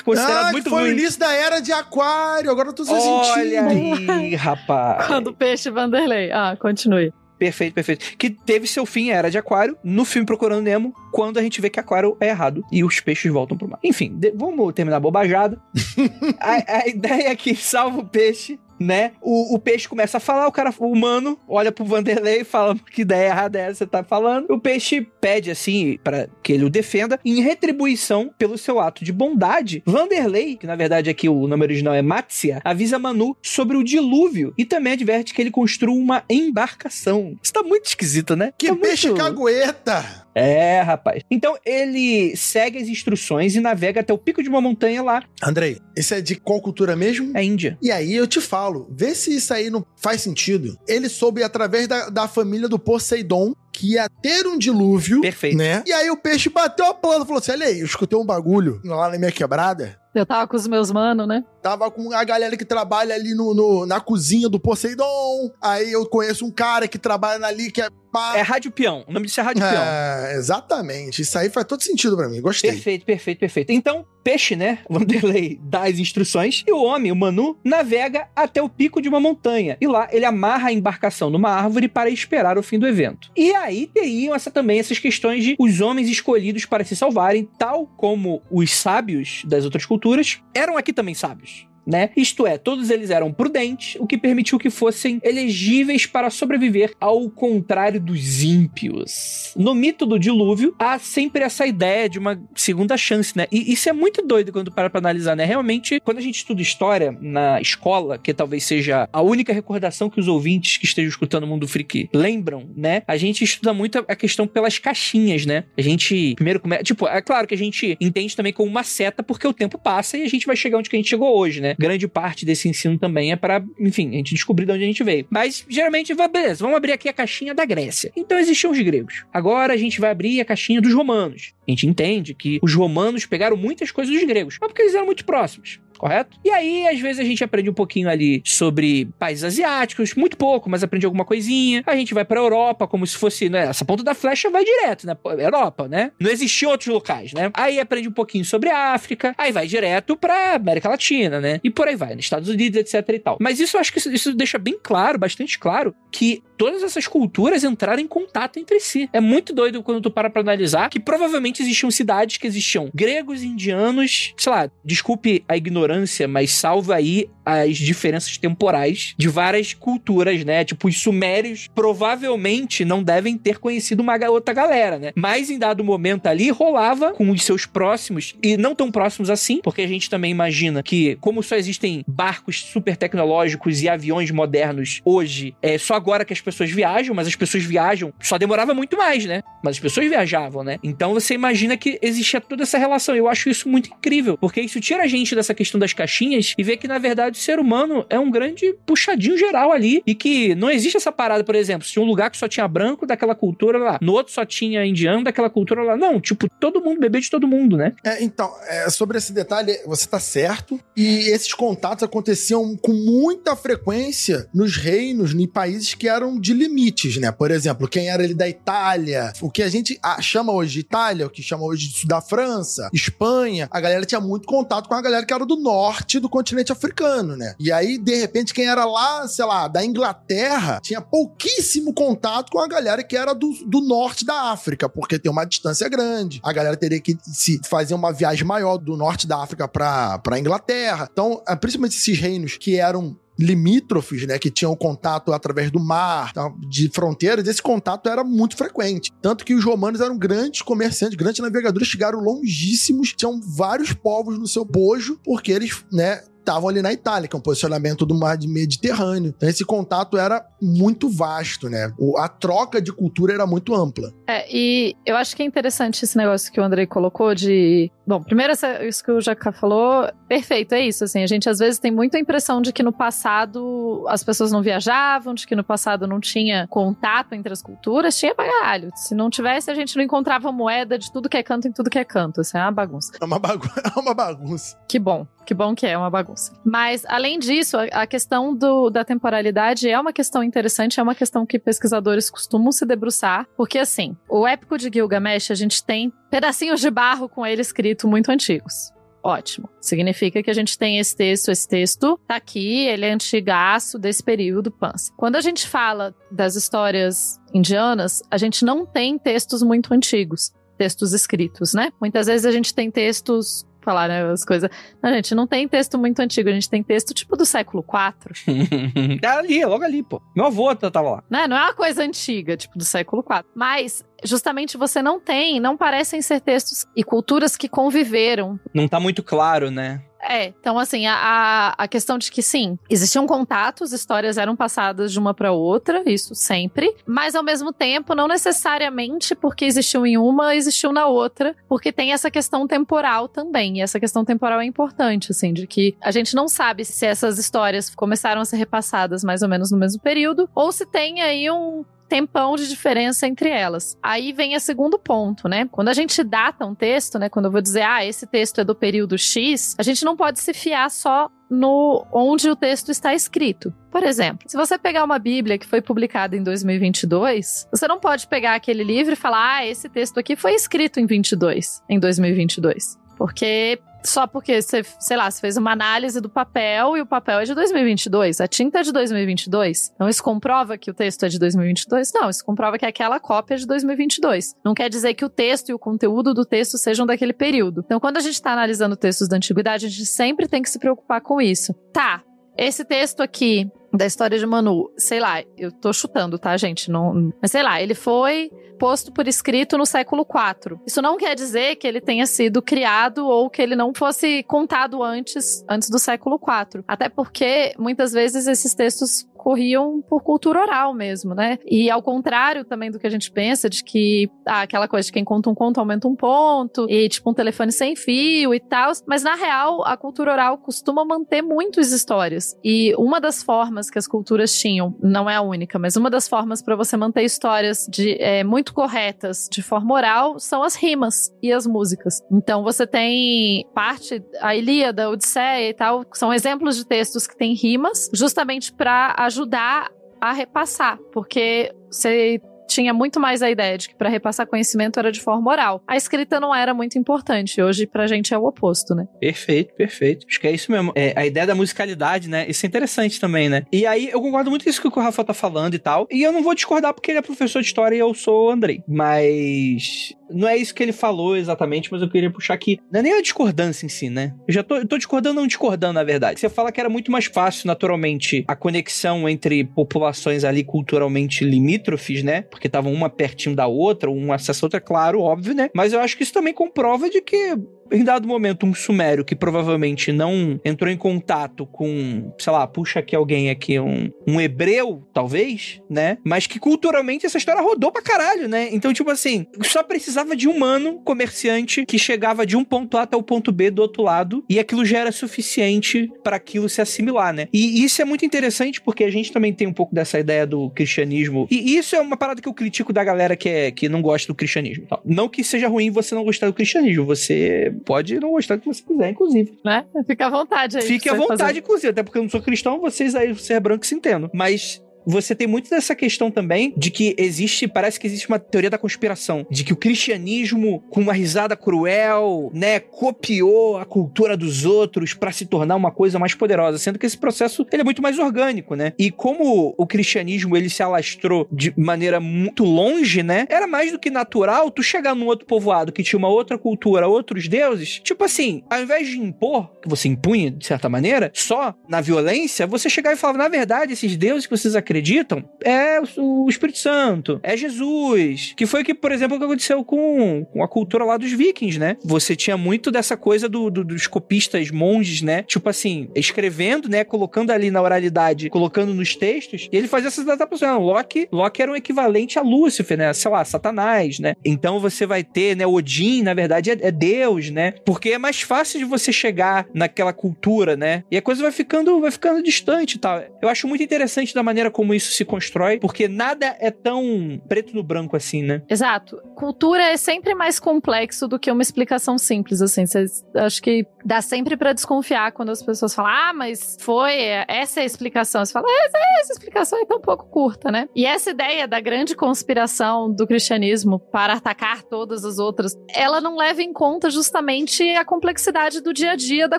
considerado Ah, muito foi ruim. o início da era de aquário. Agora eu tô sentindo. Olha aí, rapaz. Quando o peixe Vanderlei. Ah, continue. Perfeito, perfeito. Que teve seu fim, era de aquário, no filme Procurando Nemo, quando a gente vê que aquário é errado e os peixes voltam pro mar. Enfim, de- vamos terminar a bobajada. a, a ideia é que salva o peixe, né? O, o peixe começa a falar, o cara, o humano, olha pro Vanderlei e fala que ideia errada é essa que você tá falando. O peixe pede, assim, para que ele o defenda. Em retribuição pelo seu ato de bondade, Vanderlei, que na verdade aqui o nome original é Matsia, avisa Manu sobre o dilúvio e também adverte que ele construa uma embarcação. Isso tá muito esquisito, né? Que Tá peixe muito- cagueta. É, rapaz. Então ele segue as instruções e navega até o pico de uma montanha lá, Andrei, esse é de qual cultura mesmo? a Índia. E aí eu te falo, vê se isso aí não faz sentido. Ele soube através da, da família do Poseidon que ia ter um dilúvio, Perfeito. né? E aí o peixe bateu a planta e falou assim: olha aí, eu escutei um bagulho lá na minha quebrada. Eu tava com os meus mano, né? Tava com a galera que trabalha ali no, no- na cozinha do Poseidon. Aí eu conheço um cara que trabalha ali que é. pá. É Rádio Peão. O nome disso é Rádio Peão. É, exatamente. Isso aí faz todo sentido pra mim. Gostei. Perfeito, perfeito, perfeito. Então, peixe, né? Vanderlei dá as instruções e o homem, o Manu, navega até o pico de uma montanha. E lá ele amarra a embarcação numa árvore para esperar o fim do evento. E aí teriam essa, também essas questões de os homens escolhidos para se salvarem, tal como os sábios das outras culturas eram aqui também sábios. Né? Isto é, todos eles eram prudentes, o que permitiu que fossem elegíveis para sobreviver, ao contrário dos ímpios. No mito do dilúvio, há sempre essa ideia de uma segunda chance, né? E isso é muito doido quando para pra analisar, né? Realmente, quando a gente estuda história na escola, que talvez seja a única recordação que os ouvintes que estejam escutando o Mundo Freak lembram, né? A gente estuda muito a questão pelas caixinhas, né? A gente primeiro começa. Tipo, é claro que a gente entende também como uma seta, porque o tempo passa e a gente vai chegar onde que a gente chegou hoje, né? Grande parte desse ensino também é para, enfim, a gente descobrir de onde a gente veio. Mas geralmente, beleza, vamos abrir aqui a caixinha da Grécia. Então existiam os gregos. Agora a gente vai abrir a caixinha dos romanos. A gente entende que os romanos pegaram muitas coisas dos gregos, mas porque eles eram muito próximos correto? E aí, às vezes, a gente aprende um pouquinho ali sobre países asiáticos, muito pouco, mas aprende alguma coisinha. A gente vai pra Europa, como se fosse, né? Essa ponta da flecha vai direto, né? Europa, né? Não existiam outros locais, né? Aí aprende um pouquinho sobre África, aí vai direto pra América Latina, né? E por aí vai, nos Estados Unidos, etc e tal. Mas isso eu acho que isso, isso deixa bem claro, bastante claro, que todas essas culturas entraram em contato entre si. É muito doido quando tu para pra analisar que provavelmente existiam cidades que existiam gregos, indianos, sei lá, desculpe a ignorância, mas salva aí as diferenças temporais de várias culturas, né? Tipo, os sumérios provavelmente não devem ter conhecido uma outra galera, né? Mas em dado momento ali rolava com os seus próximos e não tão próximos assim, porque a gente também imagina que como só existem barcos super tecnológicos e aviões modernos hoje, é só agora que as pessoas viajam, mas as pessoas viajam, só demorava muito mais, né? Mas as pessoas viajavam, né? Então você imagina que existia toda essa relação. Eu acho isso muito incrível, porque isso tira a gente dessa questão das caixinhas e vê que, na verdade, o ser humano é um grande puxadinho geral ali e que não existe essa parada, por exemplo, se um lugar que só tinha branco daquela cultura lá, no outro só tinha indiano daquela cultura lá. Não, tipo, todo mundo bebê de todo mundo, né? É, então, é, sobre esse detalhe, você tá certo. E esses contatos aconteciam com muita frequência nos reinos, em países que eram de limites, né? Por exemplo, quem era ali da Itália, o que a gente chama hoje de Itália, o que chama hoje da França, Espanha, a galera tinha muito contato com a galera que era do norte do continente africano, né? E aí, de repente, quem era lá, sei lá, da Inglaterra, tinha pouquíssimo contato com a galera que era do, do norte da África, porque tem uma distância grande. A galera teria que se fazer uma viagem maior do norte da África pra Inglaterra. Então, é, principalmente esses reinos que eram limítrofes, né, que tinham contato através do mar, tá, de fronteiras, esse contato era muito frequente. Tanto que os romanos eram grandes comerciantes, grandes navegadores, chegaram longíssimos, tinham vários povos no seu bojo, porque eles, né, estavam ali na Itália, que é um posicionamento do mar Mediterrâneo. Então esse contato era muito vasto, né? A troca de cultura era muito ampla. É, e eu acho que é interessante esse negócio que o Andrei colocou de. Bom, primeiro essa, isso que o Jaca falou, perfeito, é isso. Assim, a gente às vezes tem muita impressão de que no passado as pessoas não viajavam, de que no passado não tinha contato entre as culturas. Tinha pra caralho. Se não tivesse, a gente não encontrava moeda de tudo que é canto em tudo que é canto. Isso é uma bagunça. É uma, bagu é uma bagunça. Que bom. Que bom que é uma bagunça. Mas, além disso, a, questão do, da temporalidade é uma questão interessante, é uma questão que pesquisadores costumam se debruçar, porque, assim, o épico de Gilgamesh, a gente tem pedacinhos de barro com ele escrito muito antigos. Ótimo. Significa que a gente tem esse texto, esse texto tá aqui, ele é antigaço desse período Pansa. Quando a gente fala das histórias indianas, a gente não tem textos muito antigos textos escritos, né? Muitas vezes a gente tem textos falar, né, as coisas. A gente não tem texto muito antigo, a gente tem texto tipo do século IV. é ali, logo ali, pô. Meu avô tava lá. Né? Não é uma coisa antiga, tipo do século IV. Mas justamente você não tem, não parecem ser textos e culturas que conviveram. Não tá muito claro, né? É, então assim, a, a questão de que sim, existiam contatos, histórias eram passadas de uma para outra, isso sempre, mas ao mesmo tempo, não necessariamente porque existiu em uma, existiu na outra, porque tem essa questão temporal também, e essa questão temporal é importante, assim, de que a gente não sabe se essas histórias começaram a ser repassadas mais ou menos no mesmo período, ou se tem aí um tempão de diferença entre elas. Aí vem o segundo ponto, né? Quando a gente data um texto, né? Quando eu vou dizer, ah, esse texto é do período X, a gente não pode se fiar só no onde o texto está escrito. Por exemplo, se você pegar uma Bíblia que foi publicada em 2022, você não pode pegar aquele livro e falar: "Ah, esse texto aqui foi escrito em 22, em 2022". Porque só porque você, sei lá, você fez uma análise do papel e o papel é de 2022, a tinta é de 2022. Então isso comprova que o texto é de 2022? Não, isso comprova que aquela cópia é de 2022. Não quer dizer que o texto e o conteúdo do texto sejam daquele período. Então quando a gente está analisando textos da antiguidade, a gente sempre tem que se preocupar com isso. Tá, esse texto aqui da história de Manu, sei lá, eu tô chutando, tá, gente? Não, mas sei lá, ele foi posto por escrito no século IV. Isso não quer dizer que ele tenha sido criado ou que ele não fosse contado antes, antes do século IV. Até porque muitas vezes esses textos corriam por cultura oral mesmo, né? E ao contrário também do que a gente pensa, de que ah, aquela coisa de quem conta um conto aumenta um ponto, e tipo um telefone sem fio e tal. Mas na real, a cultura oral costuma manter muitas histórias. E uma das formas que as culturas tinham, não é a única, mas uma das formas para você manter histórias de, é, muito corretas de forma oral são as rimas e as músicas. Então você tem parte, a Ilíada, a Odisseia e tal, são exemplos de textos que têm rimas, justamente para ajudar ajudar a repassar, porque você tinha muito mais a ideia de que para repassar conhecimento era de forma oral. A escrita não era muito importante. Hoje, pra gente, é o oposto, né? Perfeito, perfeito. Acho que é isso mesmo. É, a ideia da musicalidade, né? Isso é interessante também, né? E aí, eu concordo muito com isso que o Rafa tá falando e tal. E eu não vou discordar porque ele é professor de história e eu sou o Andrei. Mas não é isso que ele falou exatamente, mas eu queria puxar aqui. Não é nem a discordância em si, né? Eu já tô, eu tô discordando, não discordando, na verdade. Você fala que era muito mais fácil, naturalmente, a conexão entre populações ali culturalmente limítrofes, né? Porque estavam uma pertinho da outra, um acesso a outra, é claro, óbvio, né? Mas eu acho que isso também comprova de que em dado momento, um sumério que provavelmente não entrou em contato com, sei lá, puxa aqui alguém aqui, um, um hebreu, talvez, né? Mas que culturalmente essa história rodou pra caralho, né? Então, tipo assim, só precisava de um humano comerciante que chegava de um ponto A até o ponto B do outro lado e aquilo já era suficiente para aquilo se assimilar, né? E isso é muito interessante porque a gente também tem um pouco dessa ideia do cristianismo. E isso é uma parada que eu critico da galera que, é, que não gosta do cristianismo. Não que seja ruim você não gostar do cristianismo, você pode não gostar do que você quiser, inclusive. Né? Fica à vontade aí. Fique à vontade, fazer. inclusive, até porque eu não sou cristão, vocês aí, você é branco se entendam. Mas você tem muito dessa questão também de que existe, parece que existe uma teoria da conspiração, de que o cristianismo, com uma risada cruel, né, copiou a cultura dos outros para se tornar uma coisa mais poderosa, sendo que esse processo ele é muito mais orgânico, né? E como o cristianismo ele se alastrou de maneira muito longe, né? Era mais do que natural tu chegar num outro povoado que tinha uma outra cultura, outros deuses, tipo assim, ao invés de impor, que você impunha de certa maneira, só na violência, você chegava e falava, na verdade, esses deuses que vocês acreditam acreditam é o Espírito Santo, é Jesus. Que foi que, por exemplo, o que aconteceu com, com a cultura lá dos vikings, né? Você tinha muito dessa coisa do, do, dos copistas monges, né? Tipo assim, escrevendo, né? Colocando ali na oralidade, colocando nos textos, e ele fazia essas adaptações. Loki, Loki era um equivalente a Lúcifer, né? Sei lá, Satanás, né? Então você vai ter, né? Odin, na verdade, é, é Deus, né? Porque é mais fácil de você chegar naquela cultura, né? E a coisa vai ficando, vai ficando distante e tal. Eu acho muito interessante da maneira como como isso se constrói, porque nada é tão preto no branco assim, né? Exato. Cultura é sempre mais complexo do que uma explicação simples, assim. Cês, acho que dá sempre para desconfiar quando as pessoas falam, ah, mas foi, essa é a explicação. Você fala, essa, essa explicação é tão pouco curta, né? E essa ideia da grande conspiração do cristianismo para atacar todas as outras, ela não leva em conta justamente a complexidade do dia a dia da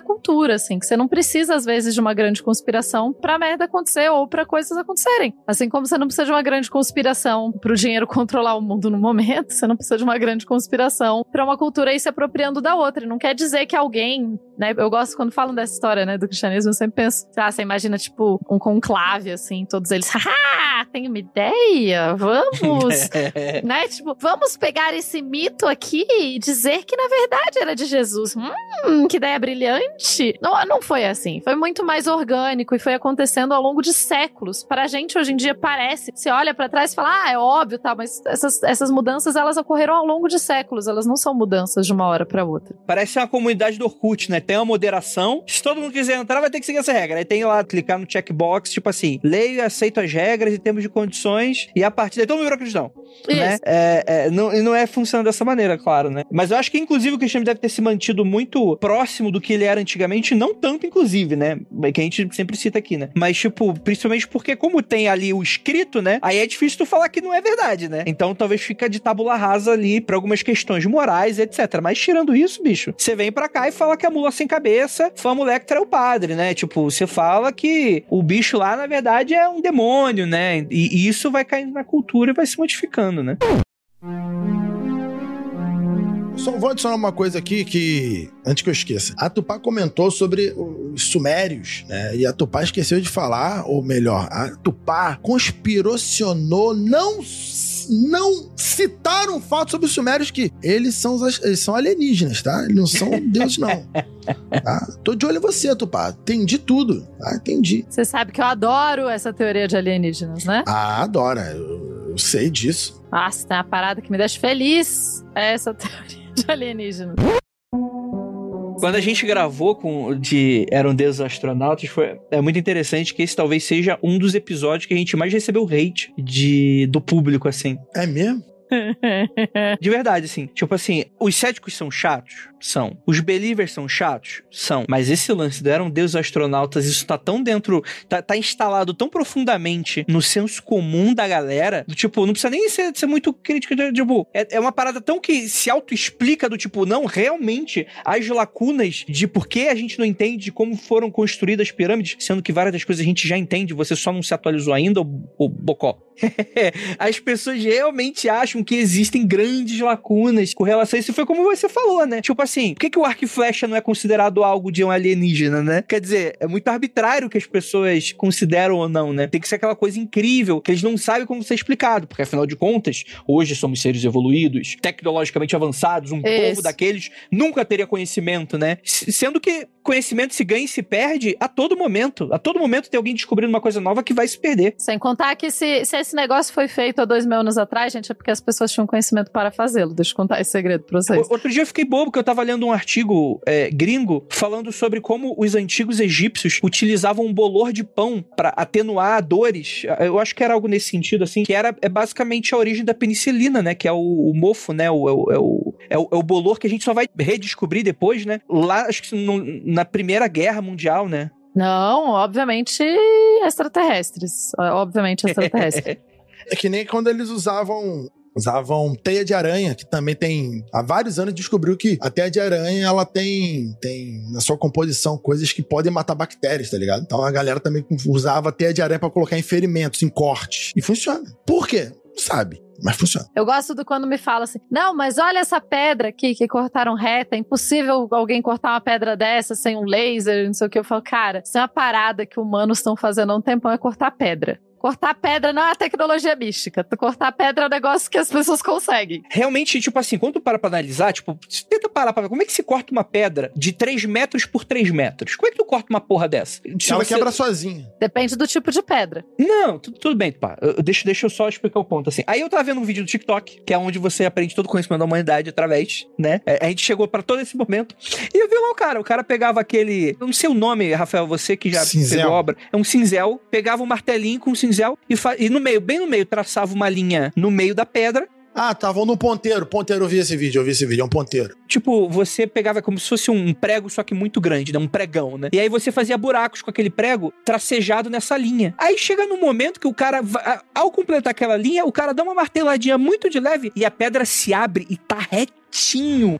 cultura, assim, que você não precisa, às vezes, de uma grande conspiração pra merda acontecer ou para coisas acontecerem Assim como você não precisa de uma grande conspiração para o dinheiro controlar o mundo no momento, você não precisa de uma grande conspiração para uma cultura ir se apropriando da outra. Não quer dizer que alguém, né? Eu gosto quando falam dessa história, né, do cristianismo, eu sempre penso, ah, você imagina tipo um conclave assim, todos eles, ah, tem uma ideia, vamos, né? Tipo, vamos pegar esse mito aqui e dizer que na verdade era de Jesus. Hum, que ideia brilhante. Não, não foi assim. Foi muito mais orgânico e foi acontecendo ao longo de séculos. Para a gente gente hoje em dia parece, você olha para trás e fala, ah, é óbvio, tá, mas essas, essas mudanças elas ocorreram ao longo de séculos, elas não são mudanças de uma hora para outra. Parece uma comunidade do Orkut, né? Tem uma moderação, se todo mundo quiser entrar, vai ter que seguir essa regra. Aí tem lá, clicar no checkbox, tipo assim, leio e aceito as regras em termos de condições, e a partir daí todo mundo virou cristão. Isso. Né? É, é, não, não é funcionando dessa maneira, claro, né? Mas eu acho que, inclusive, o cristianismo deve ter se mantido muito próximo do que ele era antigamente, não tanto, inclusive, né? Que a gente sempre cita aqui, né? Mas, tipo, principalmente porque, como tem ali o escrito, né? Aí é difícil tu falar que não é verdade, né? Então talvez fica de tábula rasa ali pra algumas questões morais, etc. Mas tirando isso, bicho, você vem pra cá e fala que a mula sem cabeça foi a mulher que traiu o padre, né? Tipo, você fala que o bicho lá, na verdade, é um demônio, né? E, e isso vai caindo na cultura e vai se modificando, né? Só vou adicionar uma coisa aqui que, antes que eu esqueça. A Tupá comentou sobre os sumérios, né? E a Tupá esqueceu de falar, ou melhor, a Tupá conspiracionou, não não citaram um fato sobre os sumérios que eles são, eles são alienígenas, tá? Eles não são deuses, não. Tá? Tô de olho em você, Tupá. Entendi tudo, tá? Entendi. Você sabe que eu adoro essa teoria de alienígenas, né? Ah, adora. Eu, eu sei disso. Nossa, tem uma parada que me deixa feliz. É essa teoria de alienígenas. Quando a gente gravou com de Eram Deuses Astronautas, foi, é muito interessante que esse talvez seja um dos episódios que a gente mais recebeu hate de, do público, assim. É mesmo? De verdade, assim. Tipo assim, os céticos são chatos? São. Os believers são chatos? São. Mas esse lance do eram deuses astronautas, isso tá tão dentro, tá, tá, instalado tão profundamente no senso comum da galera, do tipo, não precisa nem ser, ser muito crítico, tipo, é, é uma parada tão que se auto-explica do tipo, não, realmente, as lacunas de por que a gente não entende como foram construídas as pirâmides, sendo que várias das coisas a gente já entende, você só não se atualizou ainda, o Bocó. as pessoas realmente acham que existem grandes lacunas com relação a isso. Foi como você falou, né? Tipo assim, por que, que o arco e flecha não é considerado algo de um alienígena, né? Quer dizer, é muito arbitrário o que as pessoas consideram ou não, né? Tem que ser aquela coisa incrível que eles não sabem como ser explicado, porque afinal de contas, hoje somos seres evoluídos, tecnologicamente avançados, um Isso. povo daqueles nunca teria conhecimento, né? Sendo que conhecimento se ganha e se perde a todo momento. A todo momento tem alguém descobrindo uma coisa nova que vai se perder. Sem contar que se, se esse negócio foi feito há dois mil anos atrás, gente, é porque as pessoas tinham conhecimento para fazê-lo. Deixa eu contar esse segredo pra vocês. Outro dia eu fiquei bobo que eu tava lendo um artigo é, gringo falando sobre como os antigos egípcios utilizavam um bolor de pão para atenuar dores. Eu acho que era algo nesse sentido, assim, que era é basicamente a origem da penicilina, né? Que é o, o mofo, né? O, é, o, é, o, é, o, é o bolor que a gente só vai redescobrir depois, né? Lá, acho que no, na Primeira Guerra Mundial, né? Não, obviamente extraterrestres. Obviamente extraterrestres. é que nem quando eles usavam usavam teia de aranha, que também tem há vários anos descobriu que a teia de aranha ela tem tem na sua composição coisas que podem matar bactérias, tá ligado? Então a galera também usava teia de aranha para colocar em ferimentos, em cortes. E funciona. Por quê? Não sabe mas funciona. Eu gosto do quando me fala assim: não, mas olha essa pedra aqui que cortaram reta, é impossível alguém cortar uma pedra dessa sem um laser, não sei o que. Eu falo, cara, isso é uma parada que humanos estão fazendo há um tempão, é cortar pedra. Cortar pedra não é uma tecnologia mística. Cortar pedra é um negócio que as pessoas conseguem. Realmente, tipo assim, quando tu para pra analisar, tipo, tenta parar pra ver como é que se corta uma pedra de 3 metros por 3 metros. Como é que tu corta uma porra dessa? Se Ela você... quebra sozinha. Depende do tipo de pedra. Não, tudo, tudo bem, pá. Eu, deixa, deixa eu só explicar o ponto, assim. Aí eu tava vendo um vídeo do TikTok, que é onde você aprende todo o conhecimento da humanidade através, né? É, a gente chegou para todo esse momento. E eu vi lá o cara. O cara pegava aquele. Eu não sei o nome, Rafael, você que já cinzel. pegou obra. É um cinzel. Pegava um martelinho com um cinzel e, e no meio, bem no meio, traçava uma linha no meio da pedra ah, estavam no ponteiro. Ponteiro, eu vi esse vídeo, eu vi esse vídeo, é um ponteiro. Tipo, você pegava como se fosse um prego, só que muito grande, né? Um pregão, né? E aí você fazia buracos com aquele prego tracejado nessa linha. Aí chega no momento que o cara, ao completar aquela linha, o cara dá uma marteladinha muito de leve e a pedra se abre e tá reto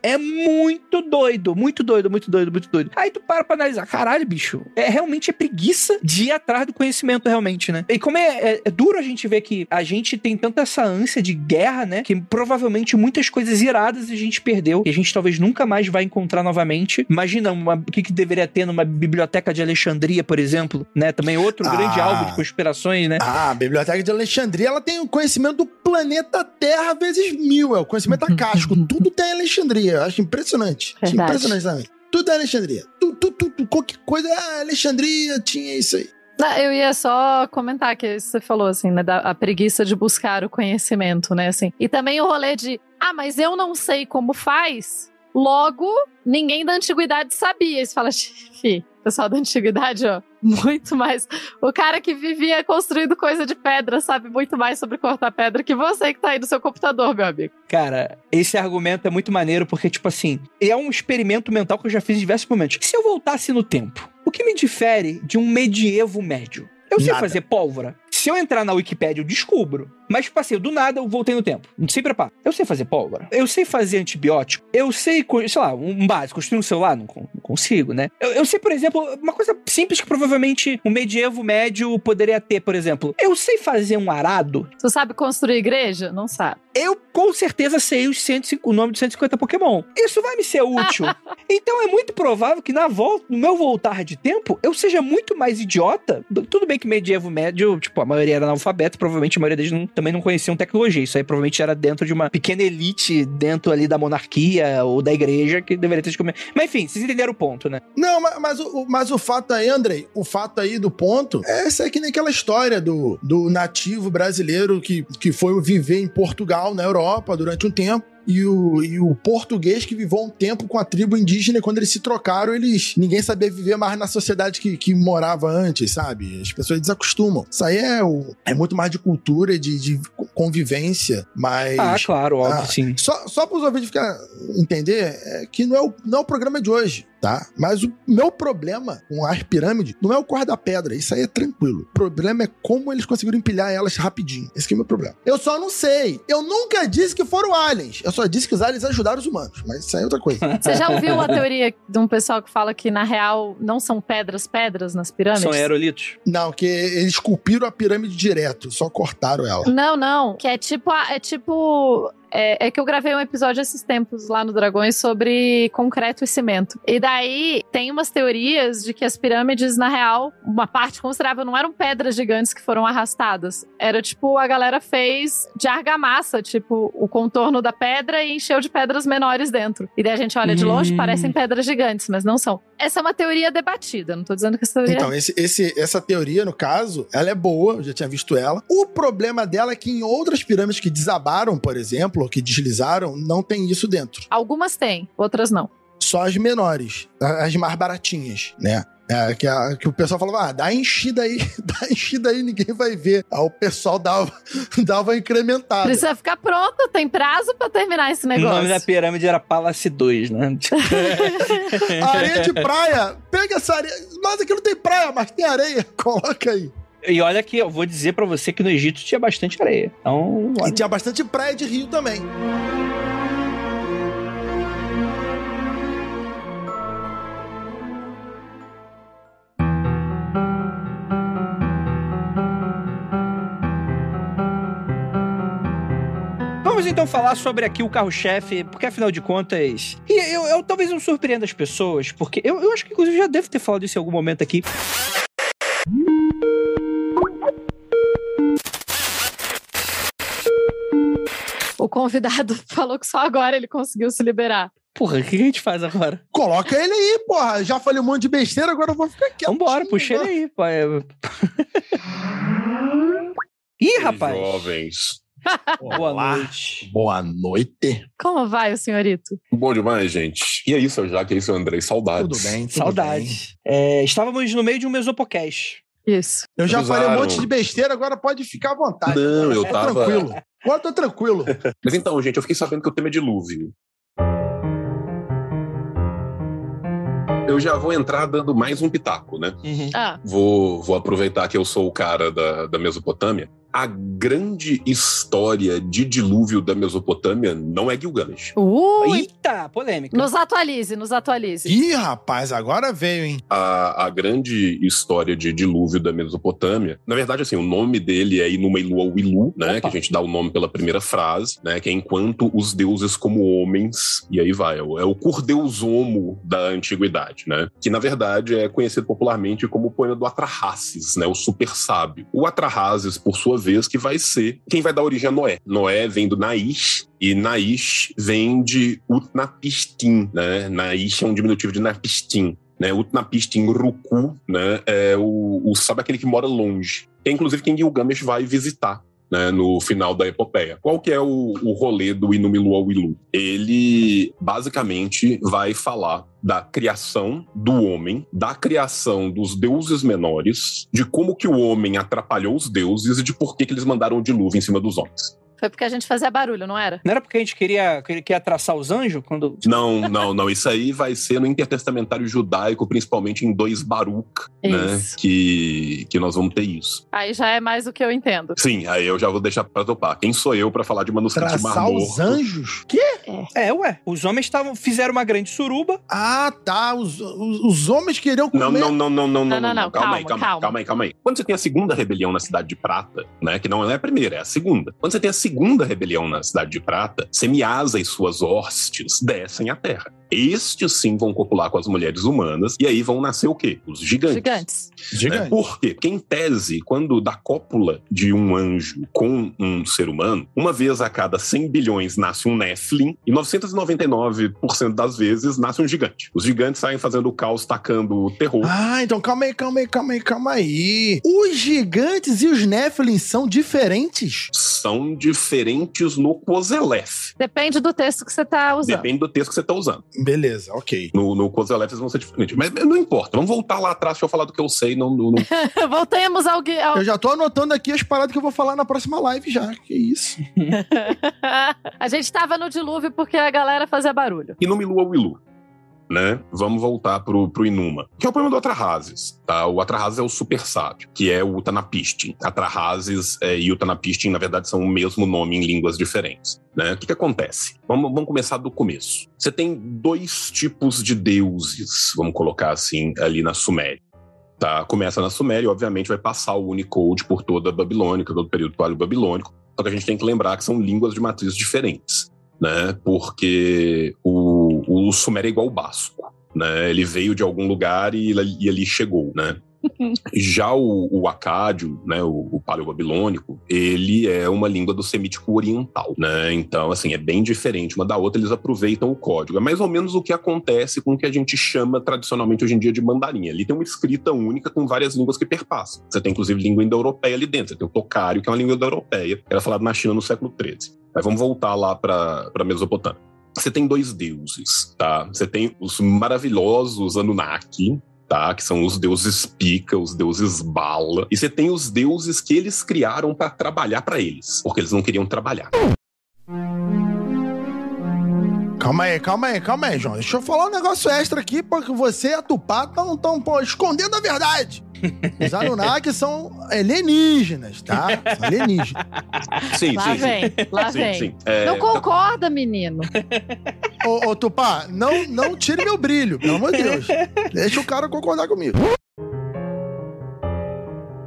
É muito doido, muito doido, muito doido, muito doido. Aí tu para pra analisar, caralho, bicho, é realmente é preguiça de ir atrás do conhecimento, realmente, né? E como é, é, é, duro a gente ver que a gente tem tanta essa ânsia de guerra, né? Que provavelmente muitas coisas iradas a gente perdeu e a gente talvez nunca mais vai encontrar novamente. Imagina uma, o que, que deveria ter numa biblioteca de Alexandria, por exemplo, né? Também outro ah, grande alvo de conspirações, né? Ah, a biblioteca de Alexandria, ela tem o conhecimento do planeta Terra vezes mil, é o conhecimento a casco, tudo tem Alexandria. Eu acho impressionante. Acho impressionante também. Tudo é Alexandria. Tudo, tudo, tudo, qualquer coisa, ah, Alexandria tinha isso aí. Não, eu ia só comentar que você falou, assim, né, da a preguiça de buscar o conhecimento, né, assim. E também o rolê de, ah, mas eu não sei como faz, logo, ninguém da antiguidade sabia. Você fala, fi, pessoal da antiguidade, ó, muito mais. O cara que vivia construindo coisa de pedra sabe muito mais sobre cortar pedra que você que tá aí no seu computador, meu amigo. Cara, esse argumento é muito maneiro porque, tipo assim, é um experimento mental que eu já fiz em diversos momentos. Se eu voltasse no tempo? O que me difere de um medievo médio? Eu sei Nada. fazer pólvora. Se eu entrar na Wikipédia, eu descubro. Mas, tipo assim, do nada eu voltei no tempo. Sem preparo. Eu sei fazer pólvora. Eu sei fazer antibiótico. Eu sei, sei lá, um básico. Construir um celular? Não, não consigo, né? Eu, eu sei, por exemplo, uma coisa simples que provavelmente um medievo médio poderia ter, por exemplo. Eu sei fazer um arado. Tu sabe construir igreja? Não sabe. Eu com certeza sei os 150, o nome de 150 Pokémon. Isso vai me ser útil. então é muito provável que na volta, no meu voltar de tempo, eu seja muito mais idiota. do- Tudo bem que medievo médio, tipo, a maioria era analfabeto, provavelmente a maioria deles não- também não conheciam tecnologia. Isso aí provavelmente era dentro de uma pequena elite dentro ali da monarquia ou da igreja que deveria ter de comer. Mas enfim, vocês entenderam o ponto, né? Não, mas, mas, o, o- mas o fato aí, Andrei, o fato aí do ponto, é essa é que nem aquela história do, do nativo brasileiro que, que foi viver em Portugal, na Europa, durante um tempo. E o, e o português que viveu um tempo com a tribo indígena, e quando eles se trocaram, eles. Ninguém sabia viver mais na sociedade que, que morava antes, sabe? As pessoas desacostumam. Isso aí é, o, é muito mais de cultura, de, de convivência, mas. Ah, claro, óbvio, Ah, sim. Só, só para os ouvintes ficar, entender é que não é, o, não é o programa de hoje, tá? Mas o meu problema com as pirâmides não é o cor da pedra, isso aí é tranquilo. O problema é como eles conseguiram empilhar elas rapidinho. Esse que é o meu problema. Eu só não sei. Eu nunca disse que foram aliens. Eu só disse que os aliens ajudaram os humanos. Mas isso aí é outra coisa. Você já ouviu a teoria de um pessoal que fala que, na real, não são pedras pedras nas pirâmides? São aerolitos. não, que eles esculpiram a pirâmide direto, só cortaram ela. Não, não. Que é tipo. a- É tipo. É, é que eu gravei um episódio esses tempos lá no Dragões sobre concreto e cimento. E daí tem umas teorias de que as pirâmides, na real, uma parte considerável não eram pedras gigantes que foram arrastadas. Era tipo, a galera fez de argamassa, tipo, o contorno da pedra e encheu de pedras menores dentro. E daí a gente olha de longe, Hum. parecem pedras gigantes, mas não são. Essa é uma teoria debatida, não tô dizendo que essa teoria Então, esse, esse- essa teoria, no caso, ela é boa, eu já tinha visto ela. O problema dela é que em outras pirâmides que desabaram, por exemplo, ou que deslizaram, não tem isso dentro. Algumas têm, outras não. Só as menores, as mais baratinhas, né? É, que, a- que o pessoal falava, ah, dá enchida aí, dá enchida aí, ninguém vai ver. Aí o pessoal dava, dava uma incrementada. Precisa ficar pronto, tem prazo pra terminar esse O negócio. nome da pirâmide era Palace 2, né? Areia de praia, pega essa areia. Mas aqui não tem praia, mas tem areia, coloca aí. E olha que eu vou dizer pra você que no Egito tinha bastante areia. Então, E tinha bastante praia de rio também. Então falar sobre aqui o carro-chefe, porque afinal de contas. E eu, eu talvez eu surpreenda as pessoas, porque eu, eu acho que inclusive já devo ter falado isso em algum momento aqui. O convidado falou que só agora ele conseguiu se liberar. Porra, o que a gente faz agora? Coloca ele aí, porra. Já falei um monte de besteira, agora eu vou ficar quieto. Vambora, puxa ele aí, pai. Ih, rapaz. Jovens. Boa Olá. noite. Boa noite. Como vai, o senhorito? Bom demais, gente. E é isso, já que é isso, Andrei. Saudades. Tudo bem, tudo bem. Saudade. É, estávamos no meio de um mesopocast. Isso. Eu já falei um monte de besteira, agora pode ficar à vontade. Não, eu Tô tava- tranquilo. Agora tô tranquilo. Mas então, gente, eu fiquei sabendo que o tema é dilúvio. Eu já vou entrar dando mais um pitaco, né? Ah, Vou, vou aproveitar que eu sou o cara da, da Mesopotâmia. A grande história de dilúvio da Mesopotâmia não é Gilgamesh. ui! Eita, polêmica. Nos atualize, nos atualize. Ih, rapaz, agora veio, hein? A, a grande história de dilúvio da Mesopotâmia, na verdade, assim, o nome dele é Inumeilua Wilu, né? Opa. Que a gente dá o nome pela primeira frase, né? Que é enquanto os deuses como homens, e aí vai, é o, é o Curdeus Homo da antiguidade, né? Que na verdade é conhecido popularmente como o poema do Atrahasis, né? O super sábio. O Atrahasis, por sua vez, que vai ser quem vai dar origem a Noé. Noé vem do Naish, e Naish vem de Utnapistim, né? Naish é um diminutivo de Napistim. Né, Utnapistim Ruku, né, é o, o sabe aquele que mora longe. É inclusive quem Gilgamesh vai visitar né, no final da epopeia. Qual que é o, o rolê do Inumilu Wilu? Ele basicamente vai falar da criação do homem, da criação dos deuses menores, de como que o homem atrapalhou os deuses e de por que, que eles mandaram o dilúvio em cima dos homens. Foi porque a gente fazia barulho, não era? Não era porque a gente queria, queria traçar os anjos? quando Não, não, não. Isso aí vai ser no intertestamentário judaico, principalmente em dois Baruch, né? Isso. Que, que nós vamos ter isso. Aí já é mais do que eu entendo. Sim, aí eu já vou deixar pra topar. Quem sou eu pra falar de manuscrito de Mar Traçar os anjos? Que? É, ué. Os homens tavam, fizeram uma grande suruba. Ah, tá. Os, os, os homens queriam comer. Não, não, não, não, não, não, não, não, Calma, aí, calma, calma, calma. calma aí, calma aí. Quando você tem a segunda rebelião na Cidade de Prata, né? Que não é a primeira, é a segunda. Quando você tem a segunda rebelião na Cidade de Prata, Semiasa e suas hostes descem à Terra. Estes sim vão copular com as mulheres humanas, e aí vão nascer o quê? Os gigantes. Gigantes. né? Gigante. Por quê? Porque, em tese, quando da cópula de um anjo com um ser humano, uma vez a cada 100 bilhões nasce um Nephilim, e 999% das vezes nasce um gigante. Os gigantes saem fazendo o caos, tacando o terror. Ah, então calma aí, calma aí, calma aí, calma aí. Os gigantes e os Nephilim são diferentes? São diferentes no Kozelef. Depende do texto que você tá usando. Depende do texto que você está usando. Beleza, ok. No, no Kozelef eles vão ser diferentes. Mas não importa. Vamos voltar lá atrás pra eu falar do que eu sei. Não, não, não- Voltemos ao, ao... Eu já tô anotando aqui as paradas que eu vou falar na próxima live já. Que isso. a gente tava no dilúvio porque a galera fazia barulho. E no Milua Wilu. Né? Vamos voltar pro, pro Inuma. Que é o poema do Atrahasis, tá? O Atrahasis é o super sábio, que é o Utanapistin. Atrahasis é, e Utanapistin, na verdade, são o mesmo nome em línguas diferentes. Né? O que, que acontece? Vamos, vamos começar do começo. Você tem dois tipos de deuses, vamos colocar assim, ali na Suméria. Tá? Começa na Suméria e, obviamente, vai passar o Unicode por toda a Babilônica, todo o período paleo-babilônico. Só que a gente tem que lembrar que são línguas de matrizes diferentes né? Porque o, o Sumério é igual o Basco, né? Ele veio de algum lugar e, e ali chegou, né? Já o, o acádio, né, o, o paleo-babilônico, ele é uma língua do semítico oriental, né? Então, assim, é bem diferente uma da outra, eles aproveitam o código. É mais ou menos o que acontece com o que a gente chama tradicionalmente hoje em dia de mandarim. Ali tem uma escrita única com várias línguas que perpassam. Você tem, inclusive, língua indo-europeia ali dentro. Você tem o tocário, que é uma língua indo-europeia, era falada na China no século XIII. Mas vamos voltar lá para a Mesopotâmia. Você tem dois deuses, tá? Você tem os maravilhosos Anunnaki, tá? Que são os deuses Pica, os deuses Bala. E você tem os deuses que eles criaram para trabalhar para eles, porque eles não queriam trabalhar. Calma aí, calma aí, calma aí, João. Deixa eu falar um negócio extra aqui, porque você e a Tupá estão tão, pô, escondendo a verdade. Os Anunnaki são alienígenas, tá? São alienígenas. Sim, Lá sim, vem, sim. lá Sim, vem. sim. É, Não concorda, menino? Ô, ô, Tupá, não, não tire meu brilho, pelo amor de Deus. Deixa o cara concordar comigo.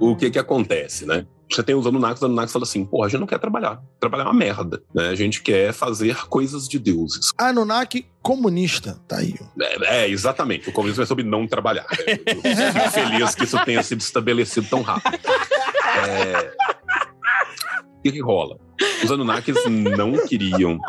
O que que acontece, né? Você tem os Anunnakis, os Anunnakis falam assim, porra, a gente não quer trabalhar. Trabalhar é uma merda, né? A gente quer fazer coisas de deuses. Anunnaki comunista, tá aí. É, é, exatamente. O comunismo é sobre não trabalhar. Eu fico feliz que isso tenha sido estabelecido tão rápido. É... O que, que rola? Os Anunnakis não queriam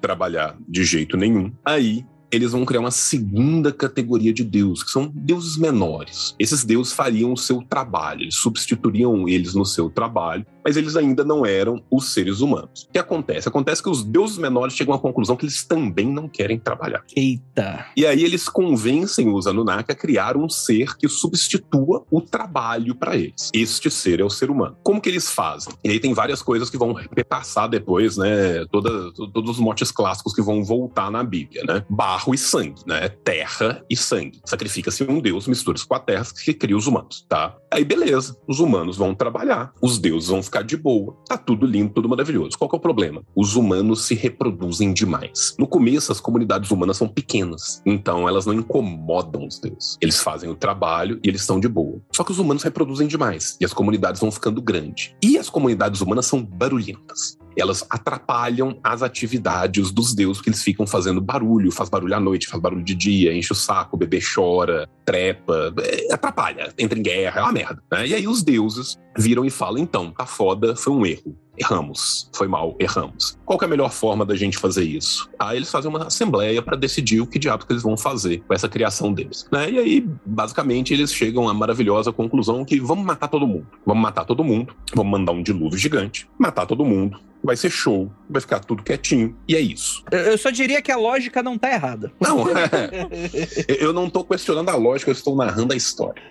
trabalhar de jeito nenhum. Aí eles vão criar uma segunda categoria de deuses, que são deuses menores. Esses deuses fariam o seu trabalho, eles substituiriam eles no seu trabalho, mas eles ainda não eram os seres humanos. O que acontece? Acontece que os deuses menores chegam à conclusão que eles também não querem trabalhar. Eita. E aí eles convencem os Anunnaki a criar um ser que substitua o trabalho para eles. Este ser é o ser humano. Como que eles fazem? E aí tem várias coisas que vão repassar depois, né? Toda, todos os motes clássicos que vão voltar na Bíblia, né? Barro e sangue, né? Terra e sangue. Sacrifica-se um deus, mistura-se com a terra que cria os humanos, tá? Aí beleza, os humanos vão trabalhar, os deuses vão ficar de boa, tá tudo lindo, tudo maravilhoso. Qual é o problema? Os humanos se reproduzem demais. No começo, as comunidades humanas são pequenas, então elas não incomodam os deuses. Eles fazem o trabalho e eles estão de boa. Só que os humanos reproduzem demais e as comunidades vão ficando grandes. E as comunidades humanas são barulhentas elas atrapalham as atividades dos deuses, porque eles ficam fazendo barulho, faz barulho à noite, faz barulho de dia, enche o saco, o bebê chora, trepa, é, atrapalha, entra em guerra, é uma merda. Né? E aí os deuses viram e falam: então, tá foda, foi um erro. Erramos, foi mal, erramos. Qual é a melhor forma da gente fazer isso? Aí eles fazem uma assembleia para decidir o que diabo que eles vão fazer com essa criação deles. Né? E aí, basicamente, eles chegam à maravilhosa conclusão que vamos matar todo mundo. Vamos matar todo mundo, vamos mandar um dilúvio gigante, matar todo mundo, vai ser show, vai ficar tudo quietinho, e é isso. Eu eu só diria que a lógica não tá errada. Não, é. eu não tô questionando a lógica, eu estou narrando a história,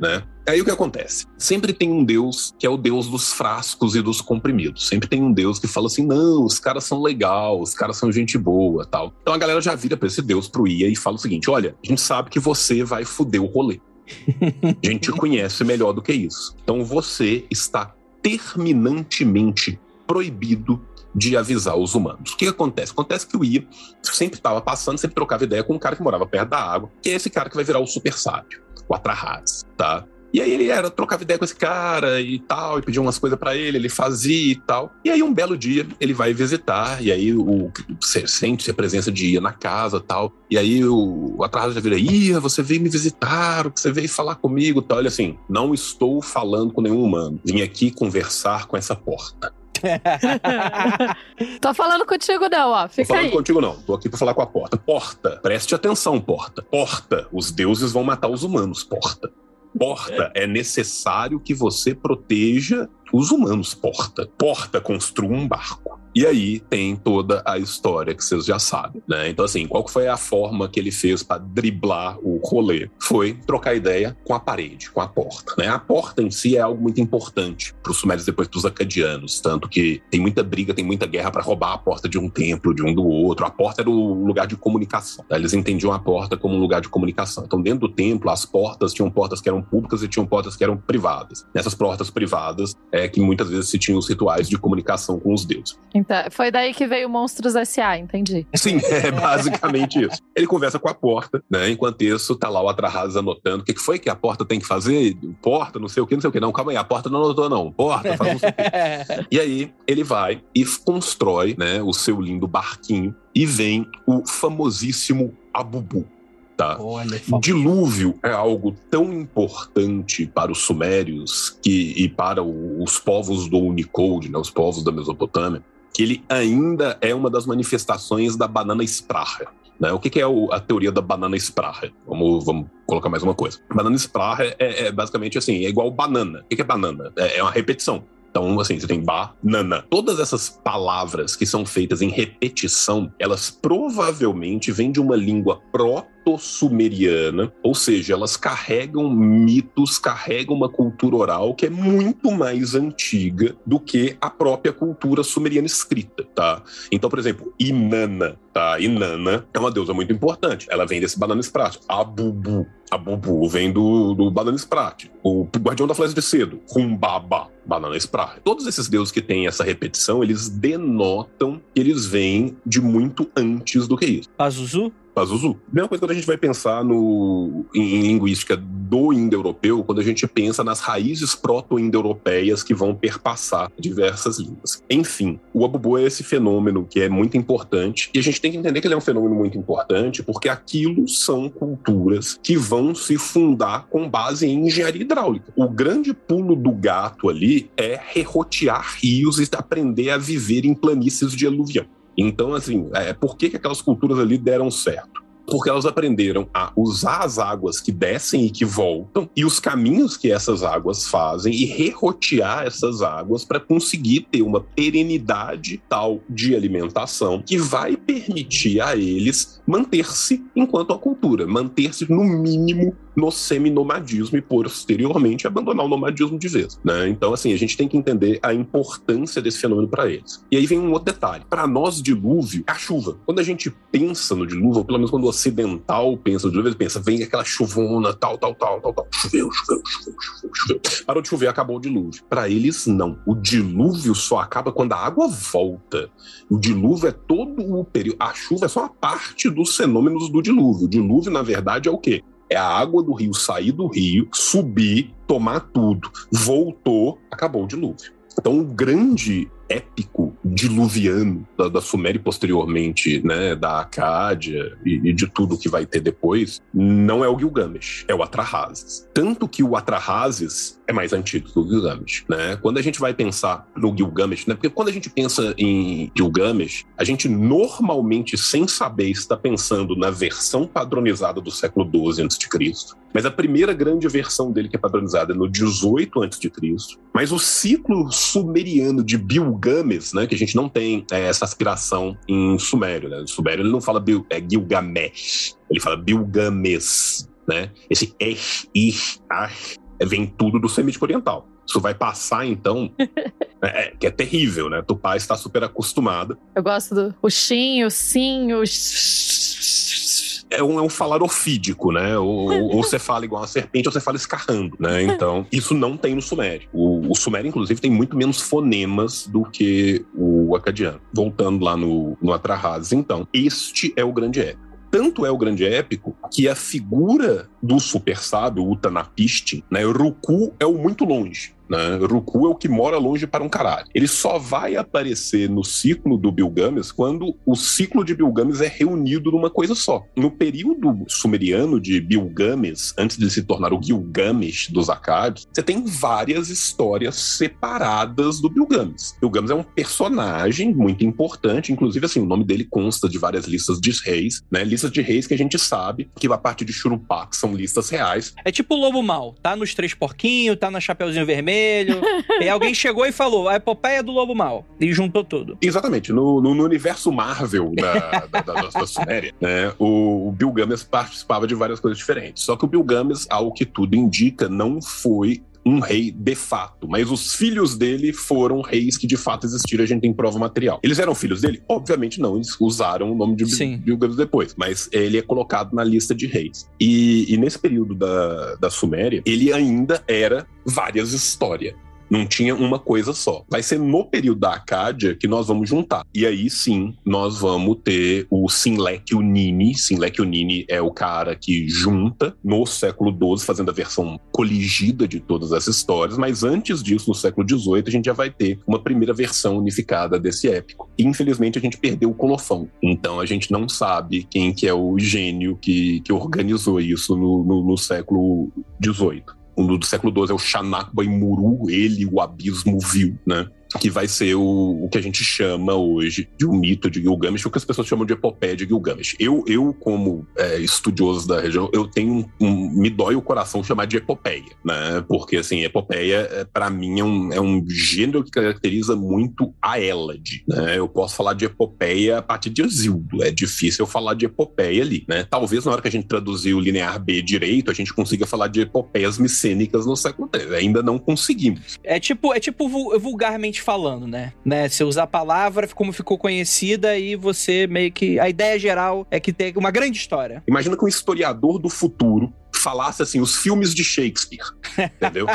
né? Aí o que acontece? Sempre tem um deus que é o deus dos frascos e dos comprimidos. Sempre tem um deus que fala assim: não, os caras são legais, os caras são gente boa tal. Então a galera já vira pra esse deus, pro Ia, e fala o seguinte: olha, a gente sabe que você vai foder o rolê. A gente conhece melhor do que isso. Então você está terminantemente proibido de avisar os humanos. O que, que acontece? Acontece que o Ia sempre estava passando, sempre trocava ideia com um cara que morava perto da água, que é esse cara que vai virar o super sábio, o Atrahas, tá? E aí ele era, trocava ideia com esse cara e tal, e pedia umas coisas para ele, ele fazia e tal. E aí um belo dia ele vai visitar, e aí o sente a presença de Ia na casa tal. E aí o, atraso já vira, Ia, você veio me visitar, o que você veio falar comigo tal. Ele assim, não estou falando com nenhum humano, vim aqui conversar com essa porta. Tô falando contigo não, ó. Fica Tô falando aí. contigo não, tô aqui pra falar com a porta. Porta, preste atenção, porta. Porta, os deuses vão matar os humanos, porta. Porta, é necessário que você proteja os humanos, porta. Porta, construa um barco. E aí tem toda a história que vocês já sabem, né? Então, assim, qual foi a forma que ele fez para driblar o rolê? Foi trocar ideia com a parede, com a porta, né? A porta em si é algo muito importante para os sumérios depois para os acadianos, tanto que tem muita briga, tem muita guerra para roubar a porta de um templo, de um do outro. A porta era o lugar de comunicação. Tá? Eles entendiam a porta como um lugar de comunicação. Então, dentro do templo, as portas tinham portas que eram públicas e tinham portas que eram privadas. Nessas portas privadas é que muitas vezes se tinham os rituais de comunicação com os deuses. Então, foi daí que veio Monstros S.A., entendi. Sim, é basicamente isso. Ele conversa com a porta, né? Enquanto isso, tá lá o Atrahas anotando o que, que foi que a porta tem que fazer. Porta, não sei o que, não sei o que. Não, calma aí, a porta não anotou, não. Porta, faz não sei o quê. E aí, ele vai e constrói, né, o seu lindo barquinho e vem o famosíssimo Abubu. Tá? Olha, O dilúvio é algo tão importante para os sumérios que, e para o- os povos do Unicode, né, os povos da Mesopotâmia, que ele ainda é uma das manifestações da banana espraha. Né? O que, que é o- a teoria da banana espraha? Vamos, vamos colocar mais uma coisa. Banana espraha é, é basicamente assim, é igual banana. O que, que é banana? É, é uma repetição. Então, assim, você tem banana. Todas essas palavras que são feitas em repetição, elas provavelmente vêm de uma língua proto-sumeriana, ou seja, elas carregam mitos, carregam uma cultura oral que é muito mais antiga do que a própria cultura sumeriana escrita, tá? Então, por exemplo, Inanna, tá? Inanna é uma deusa muito importante. Ela vem desse banana prático. Abubu. Abubu vem do, do banana prático. O guardião da floresta de cedo. Humbaba. Banana prático. Todos esses deuses que têm essa repetição, eles denotam que eles vêm de muito antes do que isso. Pazuzu? Pazuzu. Mesma coisa quando a gente vai pensar no, em, linguística do indo-europeu, quando a gente pensa nas raízes proto-indo-europeias que vão perpassar diversas línguas. Enfim, o Abubu é esse fenômeno que é muito importante e a gente tem que entender que ele é um fenômeno muito importante porque aquilo são culturas que vão se fundar com base em engenharia hidráulica. O grande pulo do gato ali é derrotear rios e aprender a viver em planícies de aluvião. Então, assim, é, por que, que aquelas culturas ali deram certo? Porque elas aprenderam a usar as águas que descem e que voltam e os caminhos que essas águas fazem e derrotear essas águas para conseguir ter uma perenidade tal de alimentação que vai permitir a eles manter-se enquanto a cultura, manter-se no mínimo no seminomadismo e posteriormente abandonar o nomadismo de vez. Né? Então, assim, a gente tem que entender a importância desse fenômeno para eles. E aí vem um outro detalhe. Para nós, dilúvio é a chuva. Quando a gente pensa no dilúvio, ou pelo menos quando o ocidental pensa no dilúvio, ele pensa, vem aquela chuvona, tal, tal, tal, tal, tal. Choveu, choveu, choveu, choveu, choveu. Parou de chover, acabou o dilúvio. Para eles, não. O dilúvio só acaba quando a água volta. O dilúvio é todo o período. A chuva é só uma parte dos fenômenos do dilúvio. O dilúvio, na verdade, é o quê? É a água do rio sair do rio, subir, tomar tudo. Voltou, acabou o dilúvio. Então, o grande épico diluviano da, da Suméria e posteriormente, né, da Acádia e, e, de tudo que vai ter depois, não é o Gilgamesh, é o Atrahasis. Tanto que o Atrahasis é mais antigo que o Gilgamesh, né? Quando a gente vai pensar no Gilgamesh, né? Porque quando a gente pensa em Gilgamesh, a gente normalmente, sem saber, está pensando na versão padronizada do século XII a.C., mas a primeira grande versão dele que é padronizada é no 18 a.C., mas o ciclo sumeriano de Gilgamesh, né, que a gente não tem é, essa aspiração em sumério, né? No sumério ele não fala Bil, é Gilgamesh, ele fala Bilgamesh, né? Esse ir, ar, É, vem tudo do semítico oriental. Isso vai passar, então, é, que é terrível, né? Tupá está super acostumada. Eu gosto do o xin, o sim, o é um, é um falar ofídico, né? Ou, ou, você fala igual uma serpente, ou você fala escarrando, né? Então, isso não tem no sumério. O, o sumério, inclusive, tem muito menos fonemas do que o acadiano. Voltando lá no, no Atrahasis, então, este é o grande épico. Tanto é o grande épico que a figura do super sábio, o Utnapishtim, né, Ruku é o muito longe. Né? Ruku é o que mora longe para um caralho. Ele só vai aparecer no ciclo do Bilgames quando o ciclo de Bilgames é reunido numa coisa só. No período sumeriano de Bilgames, antes de se tornar o Gilgamesh dos Akkadios, você tem várias histórias separadas do Bilgames. Bilgames é um personagem muito importante, inclusive assim, o nome dele consta de várias listas de reis, né? Listas de reis que a gente sabe que a partir de Shurupá, que são listas reais. É tipo o Lobo Mal, tá nos Três Porquinhos, tá na Chapeuzinho Vermelho, vermelho. e alguém chegou e falou: a epopeia do lobo mal. E juntou tudo. Exatamente. No, no, no universo Marvel da, da, da, da Suméria, né, o, o Bill Games participava de várias coisas diferentes. Só que o Bill Games, ao que tudo indica, não foi um rei de fato, mas os filhos dele foram reis que de fato existiram, a gente tem prova material. Eles eram filhos dele? Obviamente não, eles usaram o nome de Bilgames depois, mas ele é colocado na lista de reis. E, e nesse período da, da Suméria, ele ainda era várias histórias. Não tinha uma coisa só. Vai ser no período da Acádia que nós vamos juntar. E aí sim, nós vamos ter o Sinlek Unini. Sinlek Unini é o cara que junta no século XII, fazendo a versão coligida de todas essas histórias. Mas antes disso, no século XVIII, a gente já vai ter uma primeira versão unificada desse épico. E, infelizmente, a gente perdeu o Colofão. Então a gente não sabe quem que é o gênio que, que organizou isso no, no, no século XVIII o do século XII é o Chanakba Imuru, ele, o abismo viu, né? Que vai ser o, o que a gente chama hoje de um mito de Gilgamesh, o que as pessoas chamam de epopeia de Gilgamesh. Eu, eu como é, estudioso da região, eu tenho um, me dói o coração chamar de epopeia, né? Porque, assim, epopeia, é, para mim, é um, é um gênero que caracteriza muito a Elad, né? Eu posso falar de epopeia a partir de Exildo, é difícil eu falar de epopeia ali, né? Talvez na hora que a gente traduzir o linear B direito, a gente consiga falar de epopeias micênicas no século III. Ainda não conseguimos. É tipo, é tipo vulgarmente falando, né? né? Você usar a palavra como ficou conhecida e você meio que. A ideia geral é que tem uma grande história. Imagina que um historiador do futuro falasse assim, os filmes de Shakespeare. Entendeu?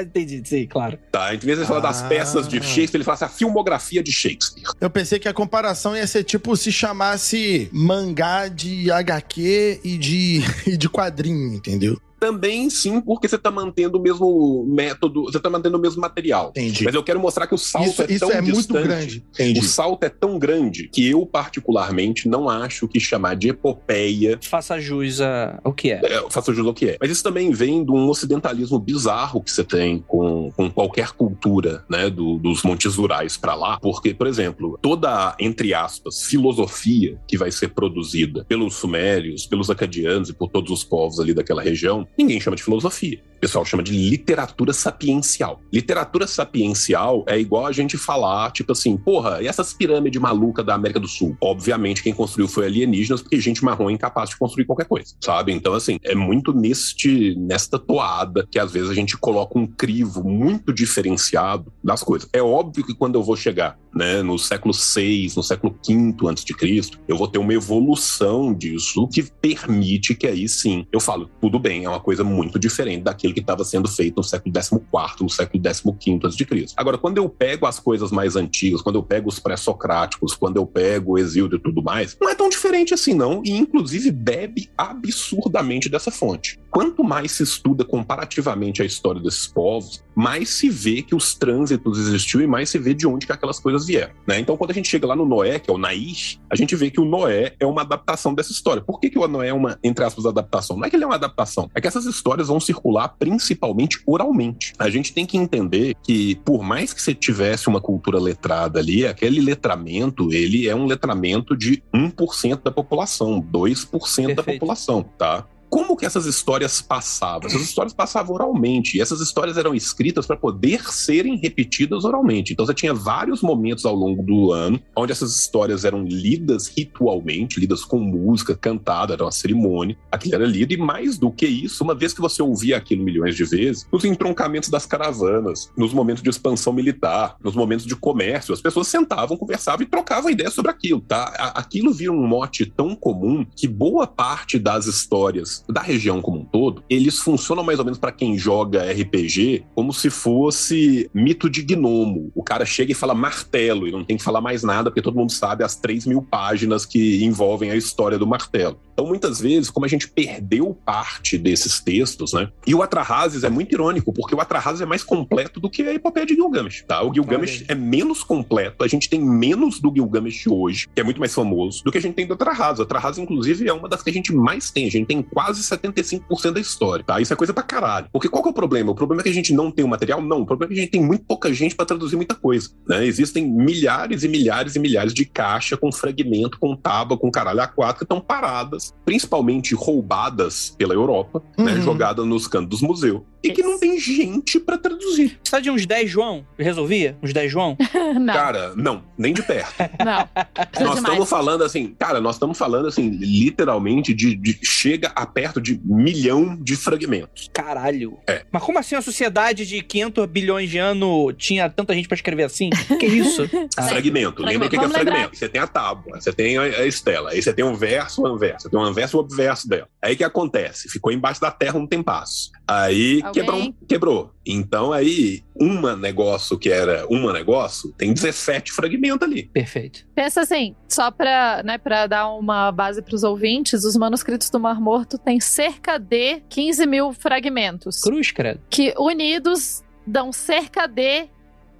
Entendi, sim, claro. Tá, em vez de falar ah. das peças de Shakespeare, ele falasse a filmografia de Shakespeare. Eu pensei que a comparação ia ser tipo se chamasse mangá de HQ e de, e de quadrinho, entendeu? Também sim, porque você está mantendo o mesmo método, você está mantendo o mesmo material. Entendi. Mas eu quero mostrar que o salto isso, é isso tão é distante. Muito grande. Entendi. O salto é tão grande que eu, particularmente, não acho que chamar de epopeia. Faça jus ao que é. é faça jus ao que é. Mas isso também vem de um ocidentalismo bizarro que você tem com, com qualquer cultura, né, do, dos montes rurais para lá. Porque, por exemplo, toda, entre aspas, filosofia que vai ser produzida pelos sumérios, pelos acadianos e por todos os povos ali daquela região, ninguém chama de filosofia. Pessoal chama de literatura sapiencial. Literatura sapiencial é igual a gente falar, tipo assim, porra, e essas pirâmides malucas da América do Sul? Obviamente, quem construiu foi alienígenas, porque gente marrom é incapaz de construir qualquer coisa, sabe? Então, assim, é muito neste, nesta toada que às vezes a gente coloca um crivo muito diferenciado das coisas. É óbvio que quando eu vou chegar, né, no século VI, no século V antes de Cristo, eu vou ter uma evolução disso que permite que aí sim eu falo, tudo bem, é uma coisa muito diferente daquilo que estava sendo feito no século XIV, no século XV a.C. Agora, quando eu pego as coisas mais antigas, quando eu pego os pré-socráticos, quando eu pego o Exílio e tudo mais, não é tão diferente assim, não, e inclusive bebe absurdamente dessa fonte. Quanto mais se estuda comparativamente a história desses povos, mais se vê que os trânsitos existiu e mais se vê de onde que aquelas coisas vieram. Né? Então, quando a gente chega lá no Noé, que é o Naish, a gente vê que o Noé é uma adaptação dessa história. Por que, que o Noé é uma, entre aspas, adaptação? Não é que ele é uma adaptação, é que essas histórias vão circular principalmente oralmente. A gente tem que entender que, por mais que você tivesse uma cultura letrada ali, aquele letramento, ele é um letramento de 1% da população, 2% Perfeito. da população, tá? Com como que essas histórias passavam? Essas histórias passavam oralmente, e essas histórias eram escritas para poder serem repetidas oralmente. Então você tinha vários momentos ao longo do ano onde essas histórias eram lidas ritualmente, lidas com música, cantada, era uma cerimônia, aquilo era lido, e mais do que isso, uma vez que você ouvia aquilo milhões de vezes, nos entroncamentos das caravanas, nos momentos de expansão militar, nos momentos de comércio, as pessoas sentavam, conversavam e trocavam ideias sobre aquilo, tá? Aquilo vira um mote tão comum que boa parte das histórias da região como um todo, eles funcionam mais ou menos para quem joga RPG como se fosse mito de gnomo. O cara chega e fala martelo e não tem que falar mais nada porque todo mundo sabe as 3 mil páginas que envolvem a história do martelo. Então, muitas vezes, como a gente perdeu parte desses textos, né? E o Atrahasis é muito irônico, porque o Atrahasis é mais completo do que a epopeia de Gilgamesh, tá? O Gilgamesh é menos completo, a gente tem menos do Gilgamesh hoje, que é muito mais famoso, do que a gente tem do Atrahasis. O Atrahasis, inclusive, é uma das que a gente mais tem. A gente tem quase 75% da história, tá? Isso é coisa pra caralho. Porque qual que é o problema? O problema é que a gente não tem o material? Não. O problema é que a gente tem muito pouca gente para traduzir muita coisa, né? Existem milhares e milhares e milhares de caixa com fragmento, com tábua, com caralho A4 que estão paradas, principalmente roubadas pela Europa, né? uhum. né? Jogadas nos cantos dos museus. E que não tem gente para traduzir. Precisa de uns 10 João? Resolvia? Uns 10 João? não. Cara, não, nem de perto. não. Nós estamos falando assim, cara, nós estamos falando assim, literalmente de, de, chega a perto de milhão de fragmentos. Caralho. É. Mas como assim a sociedade de 500 bilhões de anos tinha tanta gente para escrever assim? que isso? Ah. Fragmento. Lembra o que, que é fragmento? Você tem a tábua, você tem a, a estela, aí você tem um verso, o anverso, você tem um anverso e o obverso dela. Aí o que acontece? Ficou embaixo da terra um tempasso. Aí quebrou, quebrou. Então aí, um negócio que era um negócio, tem 17 fragmentos ali. Perfeito. Pensa assim, só para né, pra dar uma base para os ouvintes, os manuscritos do Mar Morto têm cerca de 15 mil fragmentos. Cruz, credo. Que unidos dão cerca de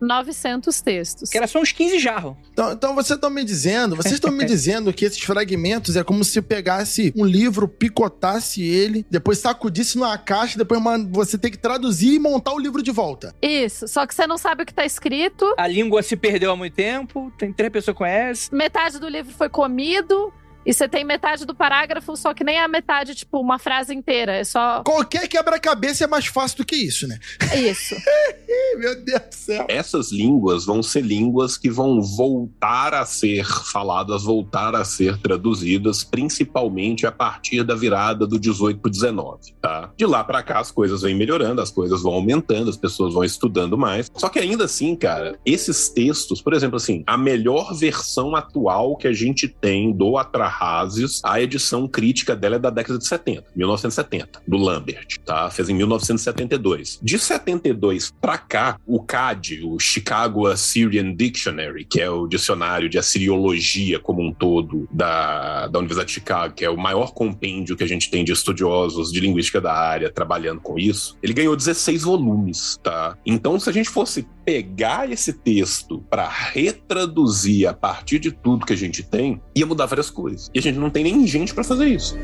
900 textos. Que era só uns 15 jarros. Então, então vocês estão me dizendo, vocês estão me dizendo que esses fragmentos é como se pegasse um livro, picotasse ele, depois sacudisse numa caixa, depois você tem que traduzir e montar o livro de volta. Isso, só que você não sabe o que tá escrito. A língua se perdeu há muito tempo, tem três pessoas que conhecem. Metade do livro foi comido, e você tem metade do parágrafo, só que nem a metade, tipo, uma frase inteira. É só. Qualquer quebra-cabeça é mais fácil do que isso, né? Isso. Meu Deus do céu. Essas línguas vão ser línguas que vão voltar a ser faladas, voltar a ser traduzidas, principalmente a partir da virada do 18 para 19, tá? De lá para cá as coisas vêm melhorando, as coisas vão aumentando, as pessoas vão estudando mais. Só que ainda assim, cara, esses textos, por exemplo, assim, a melhor versão atual que a gente tem do Atrás Arrases, a edição crítica dela é da década de 70, 1970, do Lambert, tá? Fez em 1972. De 72 para cá, o CAD, o Chicago Assyrian Dictionary, que é o dicionário de assiriologia como um todo da, da Universidade de Chicago, que é o maior compêndio que a gente tem de estudiosos de linguística da área trabalhando com isso, ele ganhou 16 volumes, tá? Então, se a gente fosse pegar esse texto para retraduzir a partir de tudo que a gente tem, ia mudar várias coisas. E a gente não tem nem gente para fazer isso.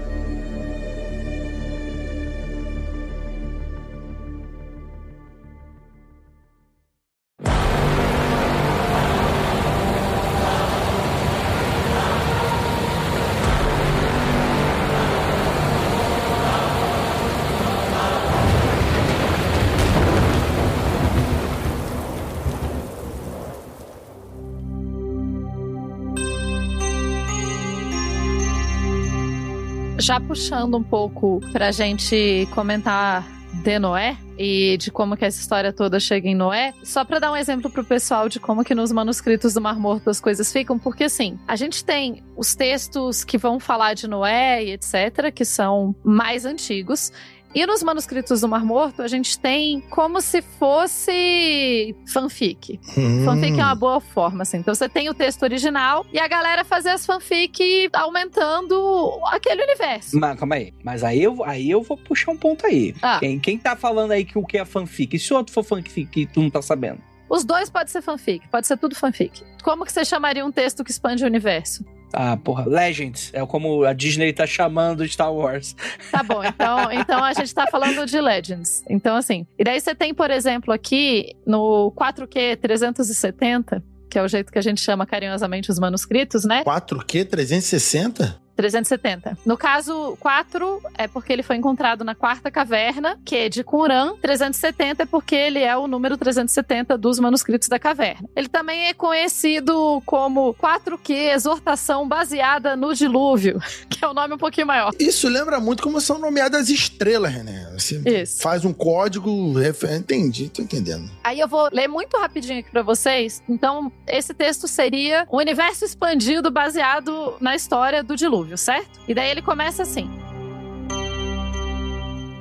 Puxando um pouco pra gente comentar de Noé e de como que essa história toda chega em Noé, só para dar um exemplo pro pessoal de como que nos manuscritos do Mar Morto as coisas ficam, porque assim, a gente tem os textos que vão falar de Noé e etc, que são mais antigos, e nos manuscritos do Mar Morto, a gente tem como se fosse fanfic. Hum. Fanfic é uma boa forma, assim. Então você tem o texto original e a galera fazer as fanfic aumentando aquele universo. Mas calma aí. Mas aí eu, aí eu vou puxar um ponto aí. Ah. Quem, quem tá falando aí que o que é fanfic? E se o outro for fanfic que tu não tá sabendo? Os dois pode ser fanfic, pode ser tudo fanfic. Como que você chamaria um texto que expande o universo? Ah, porra, Legends. É como a Disney tá chamando Star Wars. Tá bom, então, então a gente tá falando de Legends. Então, assim. E daí você tem, por exemplo, aqui no 4Q 370, que é o jeito que a gente chama carinhosamente os manuscritos, né? 4Q 360? 370. No caso, 4 é porque ele foi encontrado na quarta caverna, que é de Qumran. 370 é porque ele é o número 370 dos manuscritos da caverna. Ele também é conhecido como 4Q, exortação baseada no dilúvio, que é o um nome um pouquinho maior. Isso lembra muito como são nomeadas estrelas, René. Você Isso. faz um código. Entendi, tô entendendo. Aí eu vou ler muito rapidinho aqui pra vocês. Então, esse texto seria um universo expandido baseado na história do dilúvio, certo? E daí ele começa assim.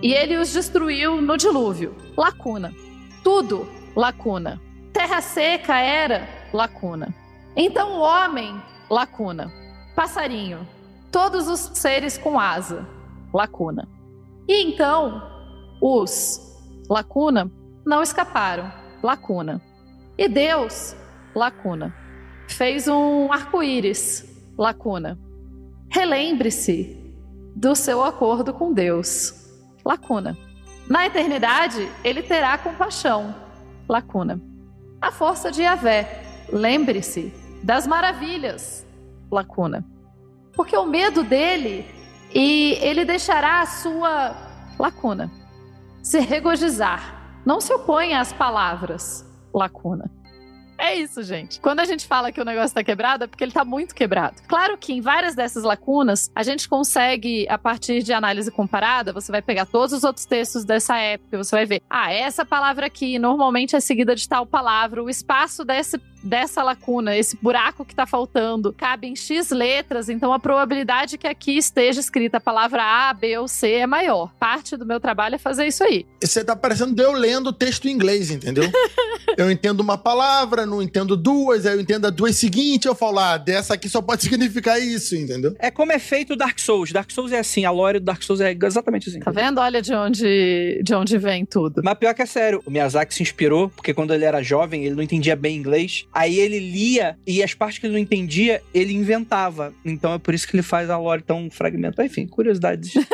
E ele os destruiu no dilúvio. Lacuna. Tudo, lacuna. Terra seca era, lacuna. Então o homem, lacuna. Passarinho. Todos os seres com asa, lacuna. E então os, lacuna, não escaparam, lacuna. E Deus, lacuna, fez um arco-íris, lacuna. Relembre-se do seu acordo com Deus, lacuna. Na eternidade, ele terá compaixão, lacuna. A força de Yahvé, lembre-se das maravilhas, lacuna. Porque o medo dele e ele deixará a sua lacuna se regozijar. Não se oponha às palavras, lacuna. É isso, gente. Quando a gente fala que o negócio tá quebrado, é porque ele tá muito quebrado. Claro que em várias dessas lacunas, a gente consegue, a partir de análise comparada, você vai pegar todos os outros textos dessa época e você vai ver, ah, essa palavra aqui normalmente é seguida de tal palavra, o espaço desse dessa lacuna, esse buraco que tá faltando, cabe em X letras, então a probabilidade que aqui esteja escrita a palavra A, B ou C é maior. Parte do meu trabalho é fazer isso aí. Você tá parecendo eu lendo o texto em inglês, entendeu? eu entendo uma palavra, não entendo duas, aí eu entendo a duas seguinte, eu falo, ah, dessa aqui só pode significar isso, entendeu? É como é feito o Dark Souls. Dark Souls é assim, a lore do Dark Souls é exatamente assim. Tá vendo? Olha de onde, de onde vem tudo. Mas pior que é sério, o Miyazaki se inspirou, porque quando ele era jovem, ele não entendia bem inglês. Aí ele lia e as partes que ele não entendia, ele inventava. Então é por isso que ele faz a lore tão fragmentada. Enfim, curiosidades.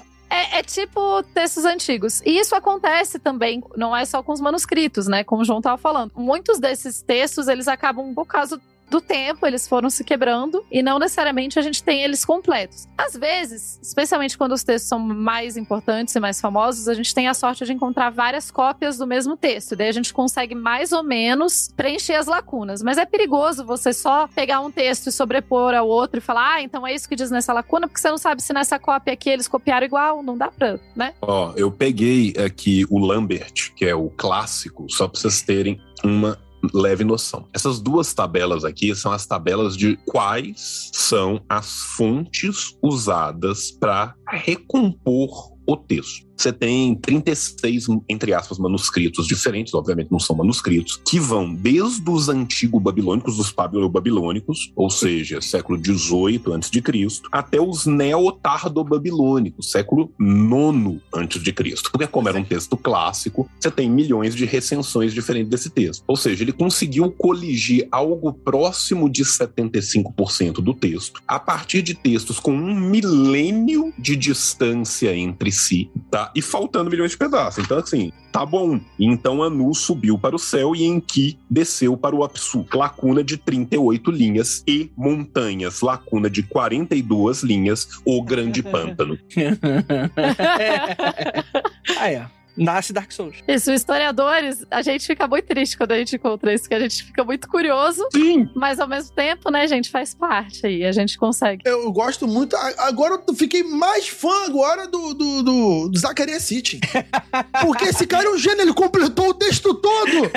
É, é, tipo textos antigos. E isso acontece também, não é só com os manuscritos, né? Como o João tava falando. Muitos desses textos, eles acabam, por causa do tempo, eles foram se quebrando e não necessariamente a gente tem eles completos. Às vezes, especialmente quando os textos são mais importantes e mais famosos, a gente tem a sorte de encontrar várias cópias do mesmo texto. Daí a gente consegue mais ou menos preencher as lacunas. Mas é perigoso você só pegar um texto e sobrepor ao outro e falar, ah, então é isso que diz nessa lacuna, porque você não sabe se nessa cópia aqui eles copiaram igual, não dá pra, né? Ó, eu peguei aqui o Lambert, que é o clássico, só pra vocês terem uma leve noção. Essas duas tabelas aqui são as tabelas de quais são as fontes usadas para recompor o texto. Você tem 36, entre aspas, manuscritos diferentes, obviamente não são manuscritos, que vão desde os antigos babilônicos, dos babilônicos, ou seja, século XVIII a.C., até os neo-tardo-babilônicos, século IX a.C. Porque como era um texto clássico, você tem milhões de recensões diferentes desse texto. Ou seja, ele conseguiu coligir algo próximo de 75% do texto, a partir de textos com um milênio de distância entre si, tá? E faltando milhões de pedaços. Então, assim, tá bom. Então Anu subiu para o céu e Enki desceu para o Apsu. Lacuna de 38 linhas e montanhas. Lacuna de 42 linhas, o grande pântano. ah, é nasce Dark Souls. Isso, historiadores, a gente fica muito triste quando a gente encontra isso, que a gente fica muito curioso. Sim. Mas ao mesmo tempo, né, gente, faz parte aí, a gente consegue. Eu gosto muito, agora eu fiquei mais fã agora do, do, do, do Zacarias City. Porque esse cara é um gênio, ele completou o texto todo.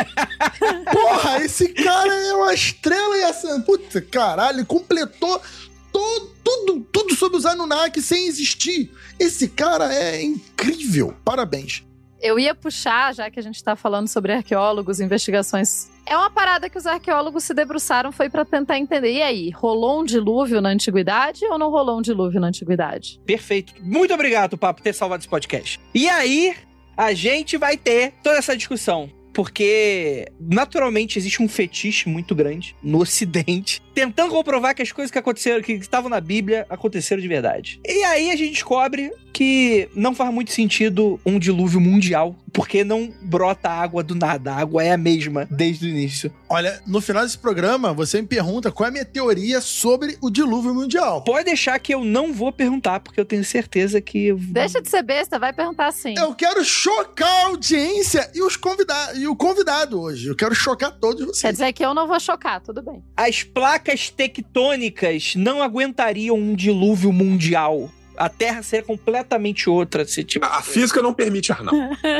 Porra, esse cara é uma estrela e essa... Puta, caralho, ele completou todo, tudo, tudo sobre os Anunnaki sem existir. Esse cara é incrível. Parabéns. Eu ia puxar, já que a gente está falando sobre arqueólogos, investigações. É uma parada que os arqueólogos se debruçaram foi para tentar entender. E aí, rolou um dilúvio na antiguidade ou não rolou um dilúvio na antiguidade? Perfeito. Muito obrigado, Papo, por ter salvado esse podcast. E aí, a gente vai ter toda essa discussão porque naturalmente existe um fetiche muito grande no ocidente, tentando comprovar que as coisas que aconteceram, que estavam na Bíblia, aconteceram de verdade. E aí a gente descobre que não faz muito sentido um dilúvio mundial, porque não brota água do nada. A água é a mesma desde o início. Olha, no final desse programa, você me pergunta qual é a minha teoria sobre o dilúvio mundial. Pode deixar que eu não vou perguntar, porque eu tenho certeza que. Deixa de ser besta, vai perguntar sim. Eu quero chocar a audiência e os convidados e o convidado hoje. Eu quero chocar todos vocês. Quer dizer que eu não vou chocar, tudo bem. As placas tectônicas não aguentariam um dilúvio mundial. A Terra seria completamente outra se tipo. A, a física não permite, Arnaldo.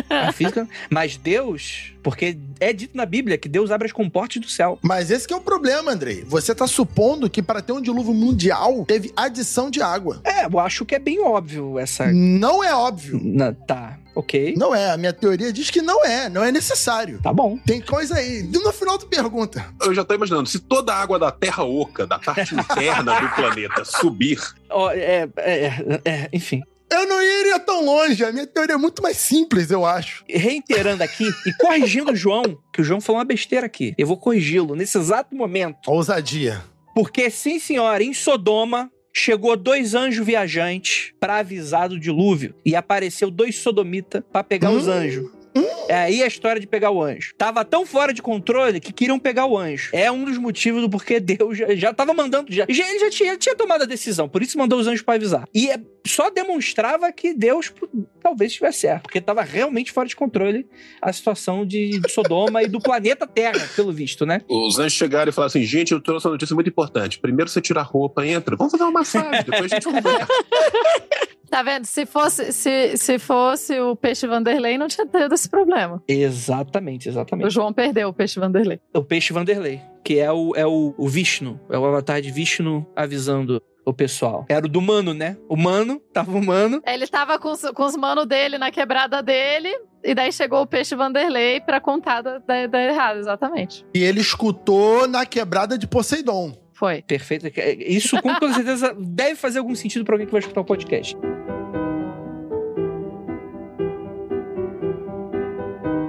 A física. Mas Deus, porque é dito na Bíblia que Deus abre as comportas do céu. Mas esse que é o problema, Andrei. Você tá supondo que para ter um dilúvio mundial teve adição de água. É, eu acho que é bem óbvio essa. Não é óbvio. Na- tá, ok. Não é. A minha teoria diz que não é. Não é necessário. Tá bom. Tem coisa aí. No final tu pergunta. Eu já tô imaginando, se toda a água da Terra Oca, da parte interna do planeta, subir, Ó, é, é, é, enfim. Eu não iria tão longe. A minha teoria é muito mais simples, eu acho. Reiterando aqui e corrigindo o João, que o João falou uma besteira aqui. Eu vou corrigi-lo nesse exato momento. Ousadia. Porque, sim, senhora, em Sodoma chegou dois anjos viajantes pra avisar do dilúvio e apareceu dois sodomitas pra pegar Hum? os anjos. É aí a história de pegar o anjo. Tava tão fora de controle que queriam pegar o anjo. É um dos motivos do porquê Deus já, já tava mandando. Já, já, ele já tinha, tinha tomado a decisão, por isso mandou os anjos pra avisar. E é- só demonstrava que Deus pô, talvez estivesse certo, porque tava realmente fora de controle a situação de Sodoma e do planeta Terra, pelo visto, né? os anjos chegaram e falaram assim: gente, eu trouxe uma notícia muito importante. Primeiro você tira a roupa, entra, vamos fazer uma massagem, depois a gente conversa. Tá vendo? Se fosse, se, se fosse o peixe Vanderlei, não tinha tido esse problema. Exatamente, O exatamente. João perdeu o peixe Vanderlei. O peixe Vanderlei, que é o, é o, o Vishnu, é o avatar de Vishnu avisando o pessoal. Era o do Mano, né? O Mano, tava o Mano. Ele tava com os, com os manos dele na quebrada dele, e daí chegou o peixe Vanderlei pra contar da, da, da errada, exatamente. E ele escutou na quebrada de Poseidon. Foi. Perfeito. Isso com toda certeza deve fazer algum sentido pra alguém que vai escutar o podcast.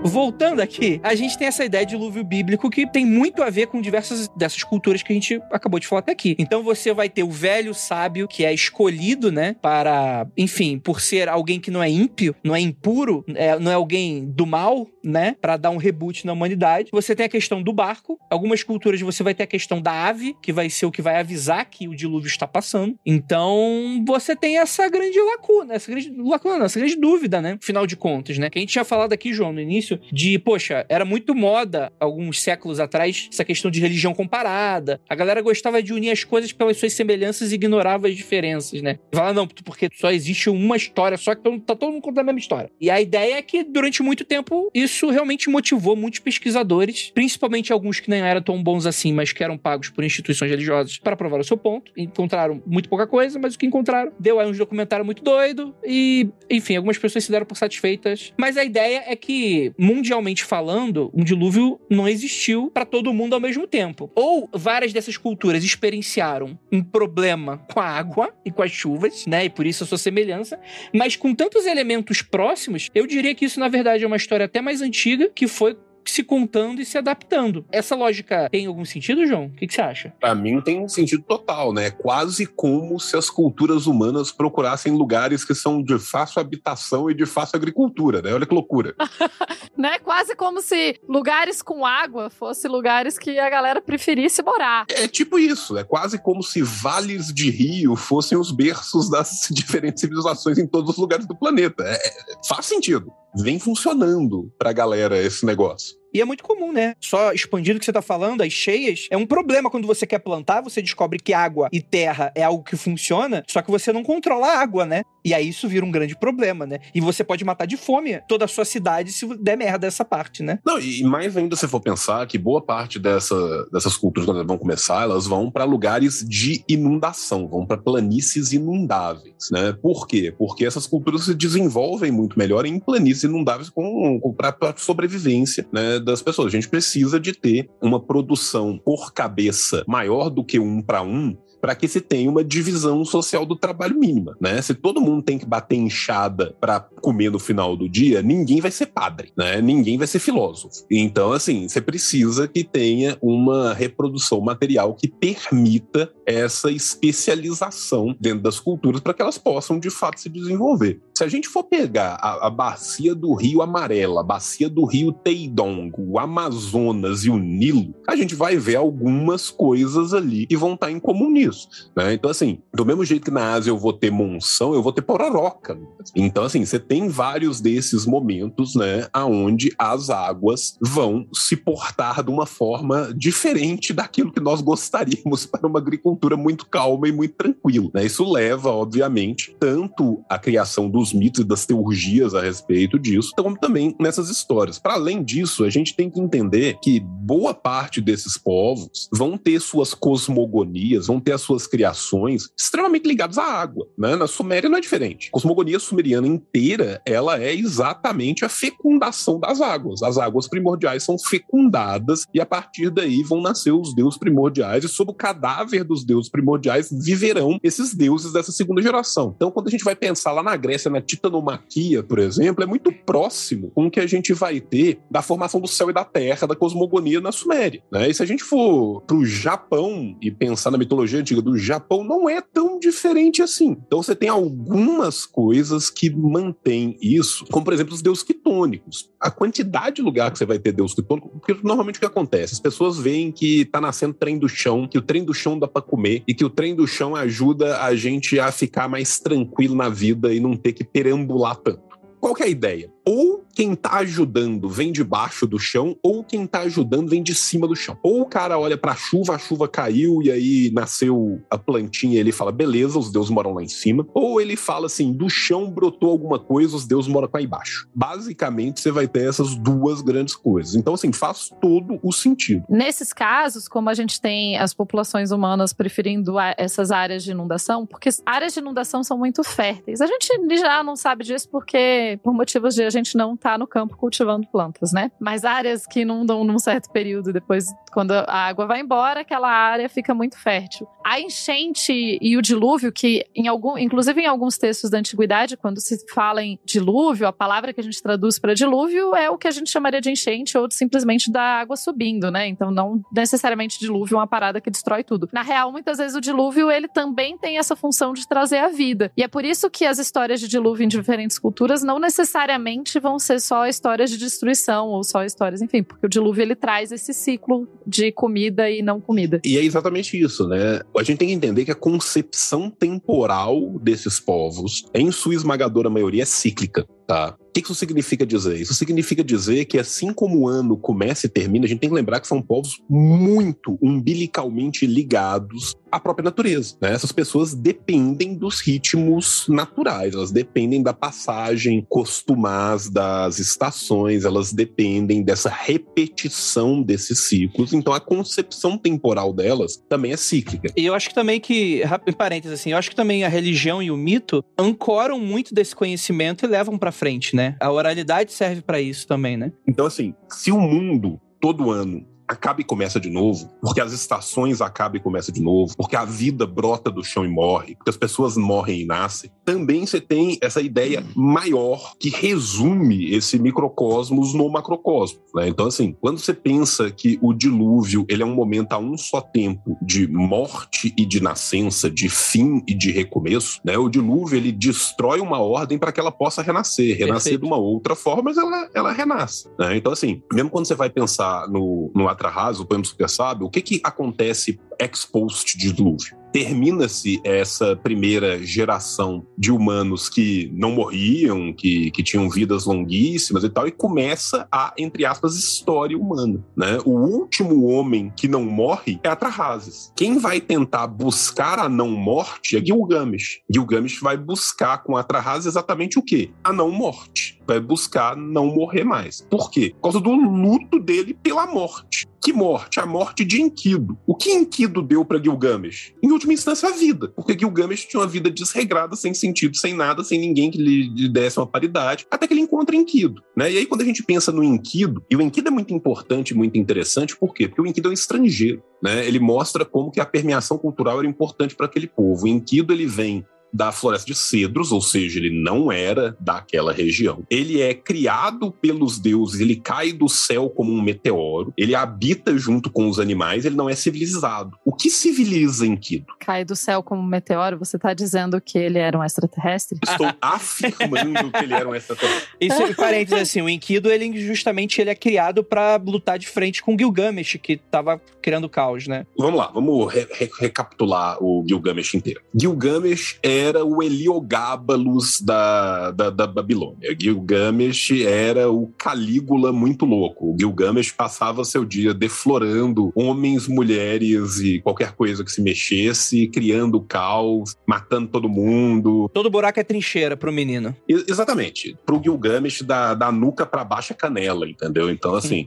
Voltando aqui, a gente tem essa ideia de dilúvio bíblico que tem muito a ver com diversas dessas culturas que a gente acabou de falar até aqui. Então você vai ter o velho sábio que é escolhido, né, para, enfim, por ser alguém que não é ímpio, não é impuro, é- não é alguém do mal, né, para dar um reboot na humanidade. Você tem a questão do barco. Algumas culturas você vai ter a questão da ave, que vai ser o que vai avisar que o dilúvio está passando. Então você tem essa grande lacuna, essa grande lacuna, não, essa grande dúvida, né, final de contas, né, que a gente tinha falado aqui, João, no início, de, poxa, era muito moda alguns séculos atrás essa questão de religião comparada. A galera gostava de unir as coisas pelas suas semelhanças e ignorava as diferenças, né? Fala, não, porque só existe uma história, só que tá todo mundo contando a mesma história. E a ideia é que durante muito tempo isso realmente motivou muitos pesquisadores, principalmente alguns que não eram tão bons assim, mas que eram pagos por instituições religiosas para provar o seu ponto. Encontraram muito pouca coisa, mas o que encontraram deu aí uns documentários muito doido e, enfim, algumas pessoas se deram por satisfeitas. Mas a ideia é que mundialmente falando, um dilúvio não existiu para todo mundo ao mesmo tempo. Ou várias dessas culturas experienciaram um problema com a água e com as chuvas, né? E por isso a sua semelhança. Mas com tantos elementos próximos, eu diria que isso na verdade é uma história até mais antiga que foi se contando e se adaptando. Essa lógica tem algum sentido, João? O que, que você acha? Pra mim tem um sentido total, né? Quase como se as culturas humanas procurassem lugares que são de fácil habitação e de fácil agricultura, né? Olha que loucura. Né? Quase como se lugares com água fossem lugares que a galera preferisse morar. É tipo isso, é quase como se vales de rio fossem os berços das diferentes civilizações em todos os lugares do planeta. É- é- faz sentido. Vem funcionando pra galera esse negócio. E é muito comum, né? Só expandindo o que você tá falando, as cheias, é um problema quando você quer plantar, você descobre que água e terra é algo que funciona, só que você não controla a água, né? E aí isso vira um grande problema, né? E você pode matar de fome toda a sua cidade se der merda essa parte, né? Não, e mais ainda se for pensar que boa parte dessa, dessas culturas, quando elas vão começar, elas vão para lugares de inundação, vão para planícies inundáveis, né? Por quê? Porque essas culturas se desenvolvem muito melhor em planícies inundáveis com, com, para sobrevivência né, das pessoas. A gente precisa de ter uma produção por cabeça maior do que um para um para que se tenha uma divisão social do trabalho mínima, né? Se todo mundo tem que bater enxada para comer no final do dia, ninguém vai ser padre, né? Ninguém vai ser filósofo. Então, assim, você precisa que tenha uma reprodução material que permita essa especialização dentro das culturas para que elas possam de fato se desenvolver. Se a gente for pegar a, a bacia do Rio Amarela, a bacia do Rio Teidong, o Amazonas e o Nilo, a gente vai ver algumas coisas ali que vão estar em comum nisso. Né? Então, assim, do mesmo jeito que na Ásia eu vou ter monção, eu vou ter pororoca. Então, assim, você tem vários desses momentos, né, aonde as águas vão se portar de uma forma diferente daquilo que nós gostaríamos para uma agricultura muito calma e muito tranquila. Né? Isso leva, obviamente, tanto a criação dos mitos e das teurgias a respeito disso, como também nessas histórias. Para além disso, a gente tem que entender que boa parte desses povos vão ter suas cosmogonias, vão ter as suas criações extremamente ligadas à água. Né? Na Suméria não é diferente. A cosmogonia sumeriana inteira, ela é exatamente a fecundação das águas. As águas primordiais são fecundadas e a partir daí vão nascer os deuses primordiais e sob o cadáver dos deuses primordiais viverão esses deuses dessa segunda geração. Então, quando a gente vai pensar lá na Grécia, na titanomaquia, por exemplo, é muito próximo com o que a gente vai ter da formação do céu e da terra, da cosmogonia na Suméria. Né? E se a gente for para o Japão e pensar na mitologia antiga do Japão, não é tão diferente assim. Então você tem algumas coisas que mantêm isso, como por exemplo os deuses quitônicos. A quantidade de lugar que você vai ter deus quitônico, porque normalmente o que acontece? As pessoas veem que tá nascendo trem do chão, que o trem do chão dá para comer e que o trem do chão ajuda a gente a ficar mais tranquilo na vida e não ter que perambular tanto. Qual que é a ideia? Ou quem tá ajudando vem de baixo do chão, ou quem tá ajudando vem de cima do chão. Ou o cara olha pra chuva, a chuva caiu e aí nasceu a plantinha e ele fala, beleza, os deuses moram lá em cima. Ou ele fala assim, do chão brotou alguma coisa, os deuses moram lá embaixo. Basicamente, você vai ter essas duas grandes coisas. Então, assim, faz todo o sentido. Nesses casos, como a gente tem as populações humanas preferindo essas áreas de inundação, porque áreas de inundação são muito férteis. A gente já não sabe disso porque, por motivos de gente não tá no campo cultivando plantas, né? Mas áreas que inundam num certo período, depois, quando a água vai embora, aquela área fica muito fértil. A enchente e o dilúvio, que em algum, inclusive em alguns textos da antiguidade, quando se fala em dilúvio, a palavra que a gente traduz para dilúvio é o que a gente chamaria de enchente ou simplesmente da água subindo, né? Então não necessariamente dilúvio é uma parada que destrói tudo. Na real, muitas vezes o dilúvio ele também tem essa função de trazer a vida. E é por isso que as histórias de dilúvio em diferentes culturas não necessariamente vão ser só histórias de destruição ou só histórias, enfim, porque o dilúvio ele traz esse ciclo de comida e não comida. E é exatamente isso, né? A gente tem que entender que a concepção temporal desses povos, em sua esmagadora maioria, é cíclica. Tá? Que isso significa dizer? Isso significa dizer que, assim como o ano começa e termina, a gente tem que lembrar que são povos muito umbilicalmente ligados à própria natureza. Né? Essas pessoas dependem dos ritmos naturais, elas dependem da passagem costumaz das estações, elas dependem dessa repetição desses ciclos. Então, a concepção temporal delas também é cíclica. E eu acho que também que, em parênteses, assim, eu acho que também a religião e o mito ancoram muito desse conhecimento e levam para frente, né? A oralidade serve para isso também, né? Então, assim, se o mundo todo ano acaba e começa de novo, porque as estações acabam e começam de novo, porque a vida brota do chão e morre, porque as pessoas morrem e nascem, também você tem essa ideia maior que resume esse microcosmos no macrocosmos. Né? Então, assim, quando você pensa que o dilúvio ele é um momento a um só tempo de morte e de nascença, de fim e de recomeço, né? o dilúvio ele destrói uma ordem para que ela possa renascer, renascer Perfeito. de uma outra forma, mas ela, ela renasce. Né? Então, assim, mesmo quando você vai pensar no, no Atrahas, o poema super sábio, o que, que acontece ex post de dilúvio? termina-se essa primeira geração de humanos que não morriam, que, que tinham vidas longuíssimas e tal, e começa a, entre aspas, história humana. Né? O último homem que não morre é Atrahasis. Quem vai tentar buscar a não morte é Gilgamesh. Gilgamesh vai buscar com Atrahasis exatamente o quê? A não morte. Vai buscar não morrer mais. Por quê? Por causa do luto dele pela morte. Que morte? A morte de Enkidu. O que Enkidu deu para Gilgamesh? Em última instância, a vida. Porque Gilgamesh tinha uma vida desregrada, sem sentido, sem nada, sem ninguém que lhe desse uma paridade, até que ele encontra Enkidu. Né? E aí, quando a gente pensa no Enkidu, e o Enkidu é muito importante, muito interessante, por quê? Porque o Enkidu é um estrangeiro. Né? Ele mostra como que a permeação cultural era importante para aquele povo. O Enkidu ele vem da floresta de cedros, ou seja, ele não era daquela região. Ele é criado pelos deuses, ele cai do céu como um meteoro, ele habita junto com os animais, ele não é civilizado. O que civiliza Enkidu? Cai do céu como um meteoro, você está dizendo que ele era um extraterrestre? Estou afirmando que ele era um extraterrestre. Isso, em parênteses, assim, o Enkidu, ele justamente ele é criado para lutar de frente com Gilgamesh, que estava criando caos, né? Vamos lá, vamos re re recapitular o Gilgamesh inteiro. Gilgamesh é era o Heliogábalus da, da, da Babilônia. Gilgamesh era o Calígula muito louco. O Gilgamesh passava seu dia deflorando homens, mulheres e qualquer coisa que se mexesse, criando caos, matando todo mundo. Todo buraco é trincheira pro menino. I exatamente. Pro Gilgamesh, da, da nuca pra baixo é canela, entendeu? Então, assim,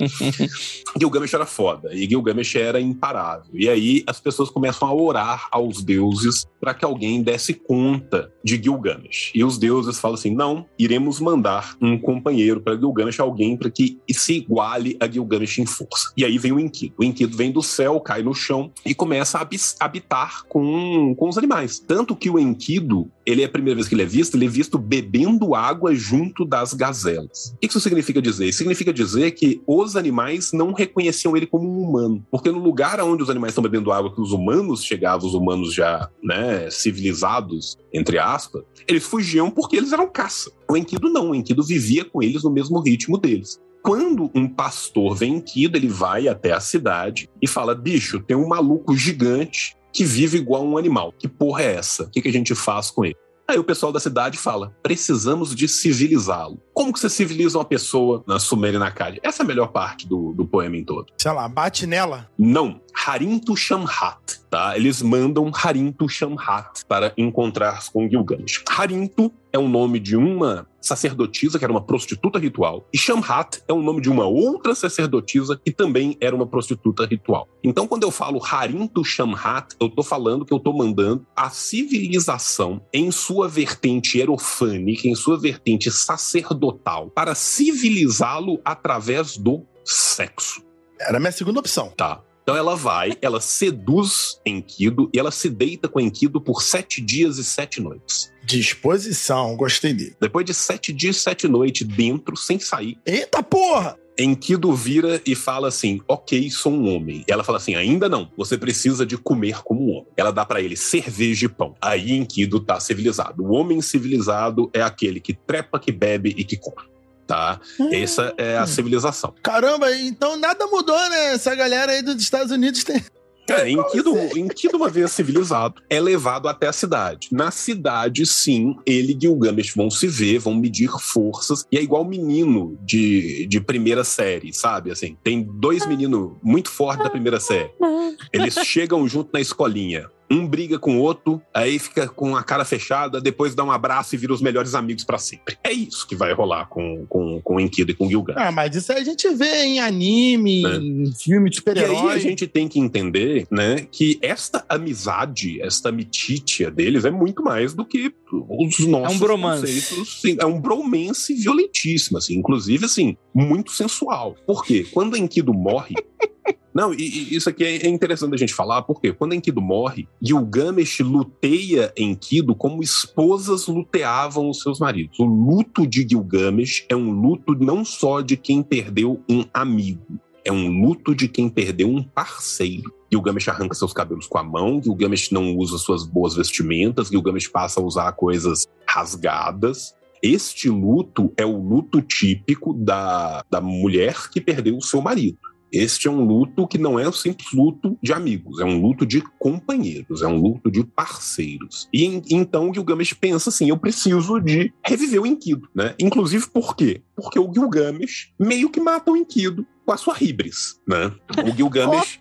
Gilgamesh era foda. E Gilgamesh era imparável. E aí as pessoas começam a orar aos deuses para que alguém desse conta conta de Gilgamesh. E os deuses falam assim: não, iremos mandar um companheiro para Gilgamesh, alguém para que se iguale a Gilgamesh em força. E aí vem o Enkidu. O Enkidu vem do céu, cai no chão e começa a habitar com, com os animais. Tanto que o Enkidu, ele é a primeira vez que ele é visto, ele é visto bebendo água junto das gazelas. O que isso significa dizer? Significa dizer que os animais não reconheciam ele como um humano. Porque no lugar onde os animais estão bebendo água que os humanos chegavam, os humanos já né, civilizados, entre aspas, eles fugiam porque eles eram caça. O Enkidu não, o Enkidu vivia com eles no mesmo ritmo deles. Quando um pastor vem Enkidu, ele vai até a cidade e fala: bicho, tem um maluco gigante que vive igual um animal. Que porra é essa? O que a gente faz com ele? Aí o pessoal da cidade fala: precisamos de civilizá-lo. Como que você civiliza uma pessoa na Suméria e na Cádia? Essa é a melhor parte do, do poema em todo. Sei lá, bate nela? Não. Harintu Shamhat, tá? Eles mandam Harintu Shamhat para encontrar com Gilgamesh. Harintu é o nome de uma sacerdotisa que era uma prostituta ritual e Shamhat é o nome de uma outra sacerdotisa que também era uma prostituta ritual. Então, quando eu falo Harintu Shamhat, eu tô falando que eu tô mandando a civilização em sua vertente erofânica, em sua vertente sacerdotal, para civilizá-lo através do sexo. Era a minha segunda opção. Tá. Então ela vai, ela seduz Enkidu e ela se deita com Enkidu por sete dias e sete noites. Disposição, gostei dele. Depois de sete dias e sete noites dentro, sem sair. Eita porra! Enkidu vira e fala assim: Ok, sou um homem. E ela fala assim: Ainda não, você precisa de comer como um homem. Ela dá para ele cerveja e pão. Aí Enkidu tá civilizado. O homem civilizado é aquele que trepa, que bebe e que come tá? Essa é a hum. civilização. Caramba, então nada mudou, né? Essa galera aí dos Estados Unidos tem. É, em que, em que uma vez civilizado é levado até a cidade. Na cidade, sim, ele e Gilgamesh vão se ver, vão medir forças, e é igual menino de, de primeira série, sabe? Assim, tem dois meninos muito fortes da primeira série. Eles chegam junto na escolinha um briga com o outro, aí fica com a cara fechada, depois dá um abraço e vira os melhores amigos para sempre. É isso que vai rolar com, com, com Enkidu e com Gilgamesh. Ah, mas isso aí a gente vê em anime, né? em filme de super-herói. E aí a gente tem que entender, né, que esta amizade, esta mititia deles é muito mais do que os nossos é um bromance. Sim, é um bromance violentíssimo, assim, inclusive, assim, muito sensual. Por quê? Quando Enkidu morre, Não, e, e, isso aqui é interessante a gente falar, porque quando Enkidu morre, Gilgamesh luteia Enkidu como esposas luteavam os seus maridos. O luto de Gilgamesh é um luto não só de quem perdeu um amigo, é um luto de quem perdeu um parceiro. Gilgamesh arranca seus cabelos com a mão, Gilgamesh não usa suas boas vestimentas, Gilgamesh passa a usar coisas rasgadas. Este luto é o luto típico da, da mulher que perdeu o seu marido. Este é um luto que não é um simples luto de amigos, é um luto de companheiros, é um luto de parceiros. E então o Gilgamesh pensa assim: eu preciso de reviver o Enkidu, né? Inclusive por quê? Porque o Gilgamesh meio que mata o Enkidu com a sua hibris, né? O Gilgamesh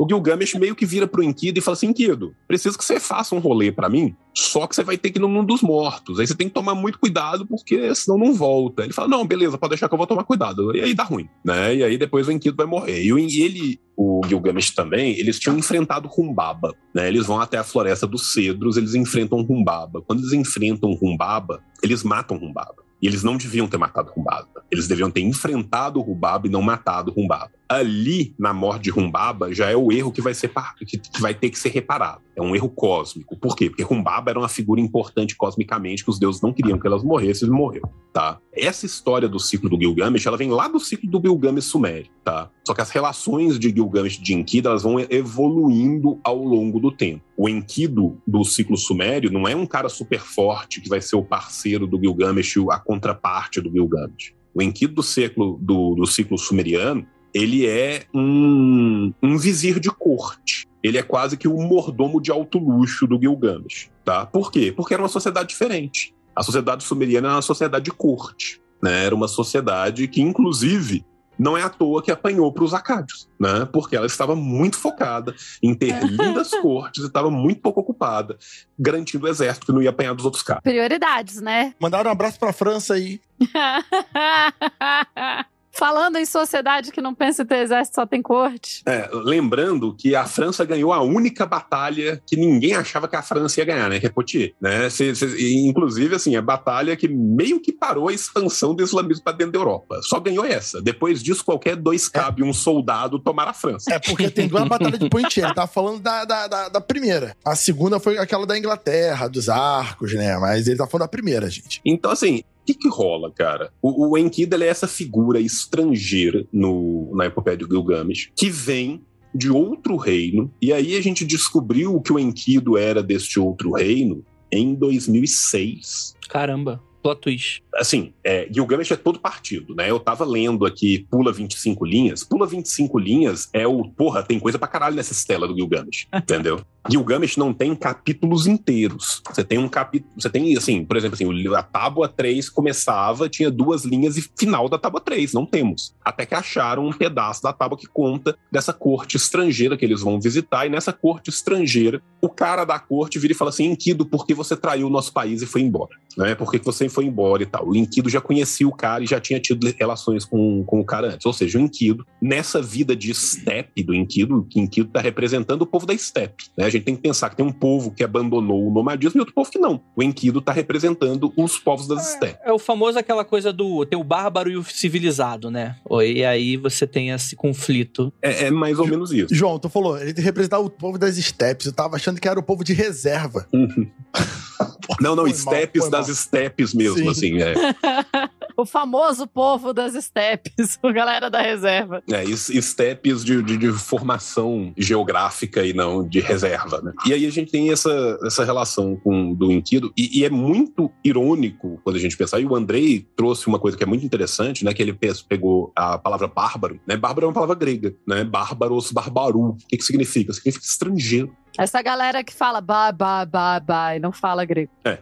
O Gilgamesh meio que vira pro Enkidu e fala assim: Enkidu, preciso que você faça um rolê para mim, só que você vai ter que ir no mundo dos mortos. Aí você tem que tomar muito cuidado, porque senão não volta. Ele fala: Não, beleza, pode deixar que eu vou tomar cuidado. E aí dá ruim, né? E aí depois o Enkidu vai morrer. E ele, o Gilgamesh também, eles tinham enfrentado Humbaba, né? Eles vão até a floresta dos cedros, eles enfrentam Humbaba. Quando eles enfrentam Humbaba, eles matam Humbaba. E eles não deviam ter matado Humbaba. Eles deviam ter enfrentado Humbaba e não matado Humbaba. Ali, na morte de Humbaba, já é o erro que vai, ser, que vai ter que ser reparado. É um erro cósmico. Por quê? Porque Humbaba era uma figura importante cosmicamente, que os deuses não queriam que elas morressem e morreu, tá? Essa história do ciclo do Gilgamesh, ela vem lá do ciclo do Gilgamesh sumério, tá? Só que as relações de Gilgamesh e de Enkidu, elas vão evoluindo ao longo do tempo. O Enkidu do ciclo sumério não é um cara super forte que vai ser o parceiro do Gilgamesh, a contraparte do Gilgamesh. O Enkidu do ciclo, do, do ciclo sumeriano, ele é um, um vizir de corte. Ele é quase que o mordomo de alto luxo do Gilgamesh, tá? Por quê? Porque era uma sociedade diferente. A sociedade sumeriana era uma sociedade de corte, né? Era uma sociedade que, inclusive, não é à toa que apanhou para os acádios, né? Porque ela estava muito focada em ter lindas cortes e estava muito pouco ocupada, garantindo o exército que não ia apanhar dos outros caras. Prioridades, né? Mandaram um abraço para a França aí. Falando em sociedade que não pensa em ter exército, só tem corte. É, lembrando que a França ganhou a única batalha que ninguém achava que a França ia ganhar, né? Que é Poitiers, né? Cê, cê, inclusive, assim, a batalha que meio que parou a expansão do islamismo para dentro da Europa. Só ganhou essa. Depois disso, qualquer dois cabe um soldado tomar a França. É, porque tem duas batalhas de Poitiers. Ele tá falando da, da, da, da, primeira. A segunda foi aquela da Inglaterra, dos arcos, né? Mas ele tá falando da primeira, gente. Então, assim, que, que rola, cara? O, o Enkidu é essa figura estrangeira no, na epopeia de Gilgamesh que vem de outro reino, e aí a gente descobriu que o Enkidu era deste outro reino em 2006. Caramba plot twist. Assim, é, Gilgamesh é todo partido, né? Eu tava lendo aqui Pula 25 linhas. Pula 25 linhas é o. Porra, tem coisa pra caralho nessa estela do Gilgamesh, entendeu? Gilgamesh não tem capítulos inteiros. Você tem um capítulo. Você tem, assim, por exemplo, assim, a tábua 3 começava, tinha duas linhas e final da tábua 3. Não temos. Até que acharam um pedaço da tábua que conta dessa corte estrangeira que eles vão visitar. E nessa corte estrangeira, o cara da corte vira e fala assim: Enkidu, por que você traiu o nosso país e foi embora? Né? Por que você foi embora e tal. O Enkidu já conhecia o cara e já tinha tido relações com, com o cara antes. Ou seja, o Enkidu, nessa vida de steppe do Enkidu, o Enkidu está representando o povo da steppe. Né? A gente tem que pensar que tem um povo que abandonou o nomadismo e outro povo que não. O Enkidu está representando os povos das é, steppes. É o famoso aquela coisa do ter o bárbaro e o civilizado, né? E aí você tem esse conflito. É, é mais ou menos isso. João, tu falou, ele representava o povo das steppes. Eu tava achando que era o povo de reserva. Uhum. não, não, steppes das steppes mesmo, Sim. assim. É. o famoso povo das estepes, a galera da reserva. É, estepes de, de, de, formação geográfica e não de reserva, né? E aí a gente tem essa, essa relação com do Enkidu, e, e, é muito irônico quando a gente pensar, e o Andrei trouxe uma coisa que é muito interessante, né, que ele pegou a palavra bárbaro, né? Bárbaro é uma palavra grega, né? Bárbaros, barbaru. O que que significa? Significa estrangeiro. Essa galera que fala ba, ba, ba, ba e não fala grego. É,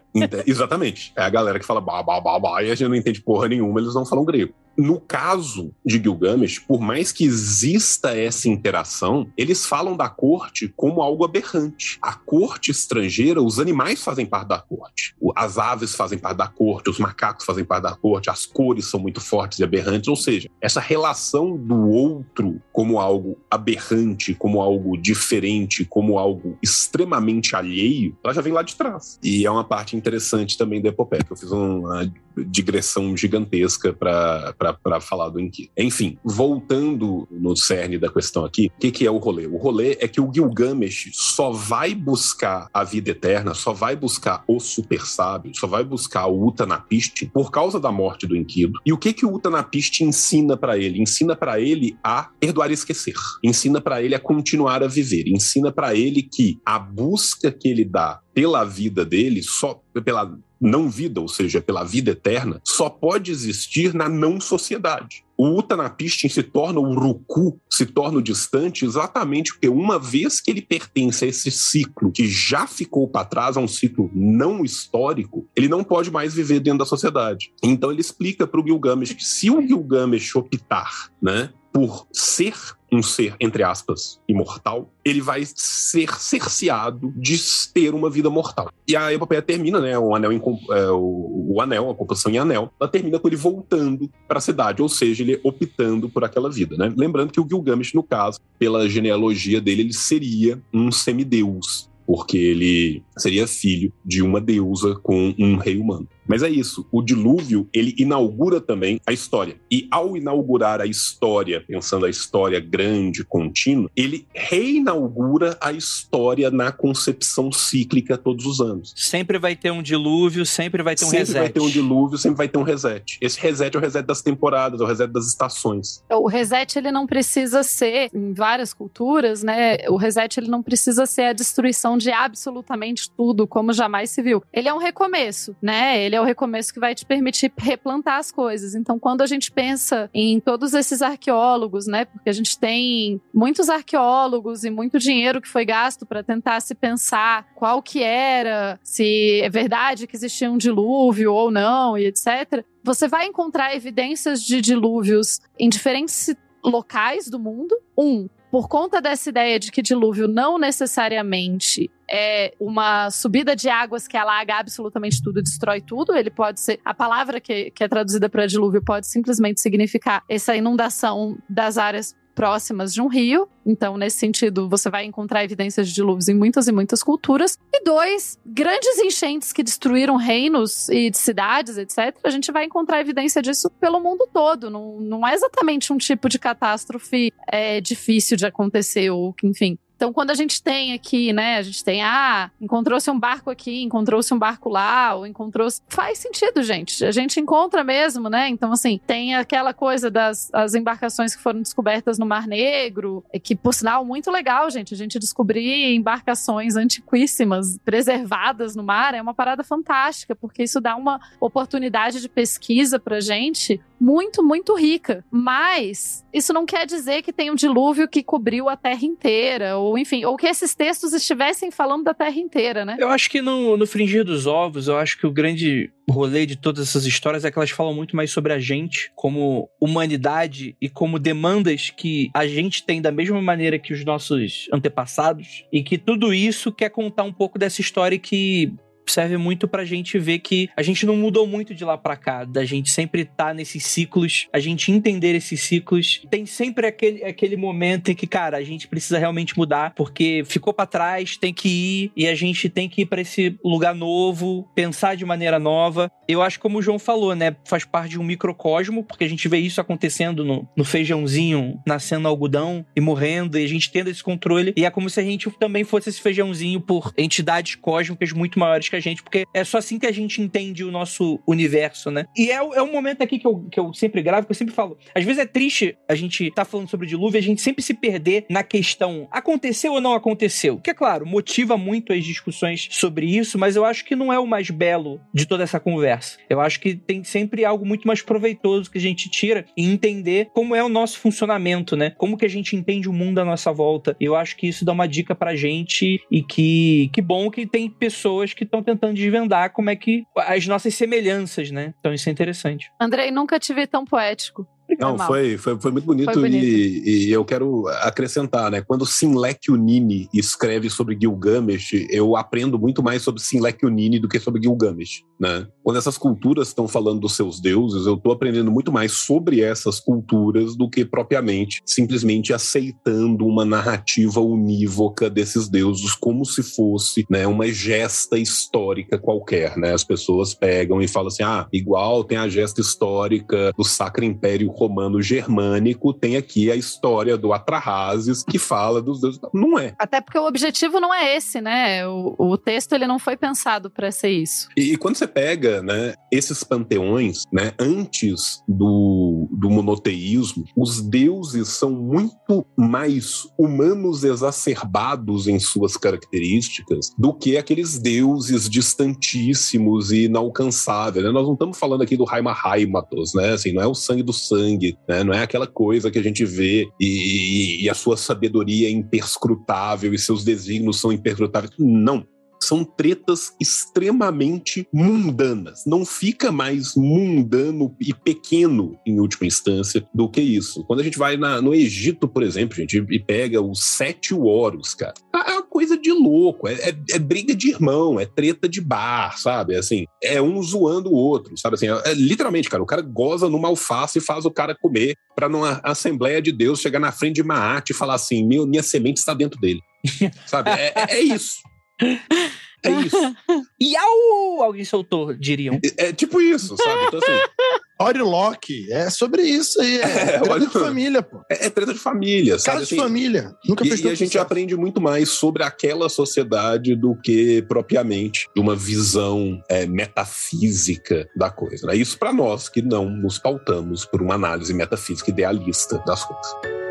exatamente. É a galera que fala ba, ba, ba, ba e a gente não entende porra nenhuma, eles não falam grego. No caso de Gilgamesh, por mais que exista essa interação, eles falam da corte como algo aberrante. A corte estrangeira, os animais fazem parte da corte. As aves fazem parte da corte, os macacos fazem parte da corte, as cores são muito fortes e aberrantes. Ou seja, essa relação do outro como algo aberrante, como algo diferente, como algo extremamente alheio, ela já vem lá de trás. E é uma parte interessante também da epopeia, que eu fiz uma digressão gigantesca para falar do Enki. Enfim, voltando no cerne da questão aqui, o que, que é o rolê? O rolê é que o Gilgamesh só vai buscar a vida eterna, só vai buscar o super sábio, só vai buscar o Utnapishtim por causa da morte do Enkidu. E o que que o Utnapishtim ensina para ele? Ensina para ele a perdoar e esquecer. Ensina para ele a continuar a viver. Ensina para ele que a busca que ele dá pela vida dele, só pela não vida, ou seja, pela vida eterna, só pode existir na não sociedade. O Utnapishtim se torna o Ruku, se torna o distante, exatamente porque uma vez que ele pertence a esse ciclo que já ficou para trás, a um ciclo não histórico, ele não pode mais viver dentro da sociedade. Então ele explica para o Gilgamesh que se o Gilgamesh optar, né, por ser um ser, entre aspas, imortal, ele vai ser cerceado de ter uma vida mortal. E a epopeia termina, né? O anel, é, o, o, anel, a composição em anel, ela termina com ele voltando para a cidade, ou seja, ele optando por aquela vida, né? Lembrando que o Gilgamesh, no caso, pela genealogia dele, ele seria um semideus, porque ele seria filho de uma deusa com um rei humano. Mas é isso, o dilúvio, ele inaugura também a história. E ao inaugurar a história, pensando a história grande, contínua, ele reinaugura a história na concepção cíclica todos os anos. Sempre vai ter um dilúvio, sempre vai ter um sempre reset. Sempre vai ter um dilúvio, sempre vai ter um reset. Esse reset é o reset das temporadas, é o reset das estações. O reset, ele não precisa ser, em várias culturas, né, o reset, ele não precisa ser a destruição de absolutamente tudo, como jamais se viu. Ele é um recomeço, né, ele é o recomeço que vai te permitir replantar as coisas. Então, quando a gente pensa em todos esses arqueólogos, né, porque a gente tem muitos arqueólogos e muito dinheiro que foi gasto para tentar se pensar qual que era, se é verdade que existia um dilúvio ou não e etc. Você vai encontrar evidências de dilúvios em diferentes locais do mundo. Um, por conta dessa ideia de que dilúvio não necessariamente é uma subida de águas que alaga absolutamente tudo, destrói tudo. Ele pode ser. A palavra que, que é traduzida para dilúvio pode simplesmente significar essa inundação das áreas próximas de um rio. Então, nesse sentido, você vai encontrar evidências de dilúvios em muitas e muitas culturas. E dois, grandes enchentes que destruíram reinos e cidades, etc. A gente vai encontrar evidência disso pelo mundo todo. Não, não é exatamente um tipo de catástrofe é, difícil de acontecer, ou enfim. Então, quando a gente tem aqui, né, a gente tem, ah, encontrou-se um barco aqui, encontrou-se um barco lá, ou encontrou-se. Faz sentido, gente. A gente encontra mesmo, né? Então, assim, tem aquela coisa das as embarcações que foram descobertas no Mar Negro, que, por sinal, muito legal, gente. A gente descobrir embarcações antiquíssimas, preservadas no mar, é uma parada fantástica, porque isso dá uma oportunidade de pesquisa pra gente muito, muito rica. Mas isso não quer dizer que tem um dilúvio que cobriu a Terra inteira, enfim, ou que esses textos estivessem falando da Terra inteira, né? Eu acho que no, no Fringir dos Ovos, eu acho que o grande rolê de todas essas histórias é que elas falam muito mais sobre a gente, como humanidade e como demandas que a gente tem da mesma maneira que os nossos antepassados, e que tudo isso quer contar um pouco dessa história que serve muito pra gente ver que a gente não mudou muito de lá pra cá, da gente sempre tá nesses ciclos, a gente entender esses ciclos. Tem sempre aquele, aquele momento em que, cara, a gente precisa realmente mudar, porque ficou para trás, tem que ir, e a gente tem que ir para esse lugar novo, pensar de maneira nova. Eu acho, como o João falou, né, faz parte de um microcosmo, porque a gente vê isso acontecendo no, no feijãozinho, nascendo algodão e morrendo, e a gente tendo esse controle, e é como se a gente também fosse esse feijãozinho por entidades cósmicas muito maiores que a gente, porque é só assim que a gente entende o nosso universo, né? E é, é um momento aqui que eu, que eu sempre gravo, que eu sempre falo. Às vezes é triste a gente tá falando sobre dilúvio e a gente sempre se perder na questão aconteceu ou não aconteceu. Que é claro, motiva muito as discussões sobre isso, mas eu acho que não é o mais belo de toda essa conversa. Eu acho que tem sempre algo muito mais proveitoso que a gente tira e entender como é o nosso funcionamento, né? Como que a gente entende o mundo à nossa volta. Eu acho que isso dá uma dica pra gente e que que bom que tem pessoas que estão tentando desvendar como é que as nossas semelhanças, né? Então isso é interessante. Andrei, nunca te vi tão poético. Não, foi, foi, foi muito bonito, foi bonito. E, e, eu quero acrescentar, né? Quando Sinlek Unini escreve sobre Gilgamesh, eu aprendo muito mais sobre Sinlek Unini do que sobre Gilgamesh, né? Quando essas culturas estão falando dos seus deuses, eu estou aprendendo muito mais sobre essas culturas do que propriamente simplesmente aceitando uma narrativa unívoca desses deuses como se fosse, né, uma gesta histórica qualquer, né? As pessoas pegam e falam assim: "Ah, igual tem a gesta histórica do Sacro Império romano germânico tem aqui a história do Atrahasis que fala dos deuses. Não é. Até porque o objetivo não é esse, né? O, o texto ele não foi pensado para ser isso. E, e, quando você pega, né, esses panteões, né, antes do, do monoteísmo, os deuses são muito mais humanos exacerbados em suas características do que aqueles deuses distantíssimos e inalcançáveis. Né? Nós não estamos falando aqui do Haima Haimatos, né? Assim, não é o sangue do sangue, né? Não é aquela coisa que a gente vê e, e a sua sabedoria é imperscrutável e seus desígnios são imperscrutáveis. Não. são tretas extremamente mundanas. Não fica mais mundano e pequeno, em última instância, do que isso. Quando a gente vai na, no Egito, por exemplo, gente, e pega os sete oros, cara, é uma coisa de louco. É, é, é, briga de irmão, é treta de bar, sabe? Assim, é um zoando o outro, sabe? Assim, é, é literalmente, cara, o cara goza numa alface e faz o cara comer para numa Assembleia de Deus chegar na frente de Maat e falar assim: minha semente está dentro dele. sabe? é, é, é isso. É isso. E au! Alguém soltou, diriam. É, é tipo isso, sabe? Então, assim. Loki, é sobre isso aí. É, é treta de família, pô. É, é, treta de família, sabe? Assim, de família. Nunca e, e a gente aprende muito mais sobre aquela sociedade do que propriamente de uma visão é, metafísica da coisa. Né? Isso para nós que não nos pautamos por uma análise metafísica idealista das coisas.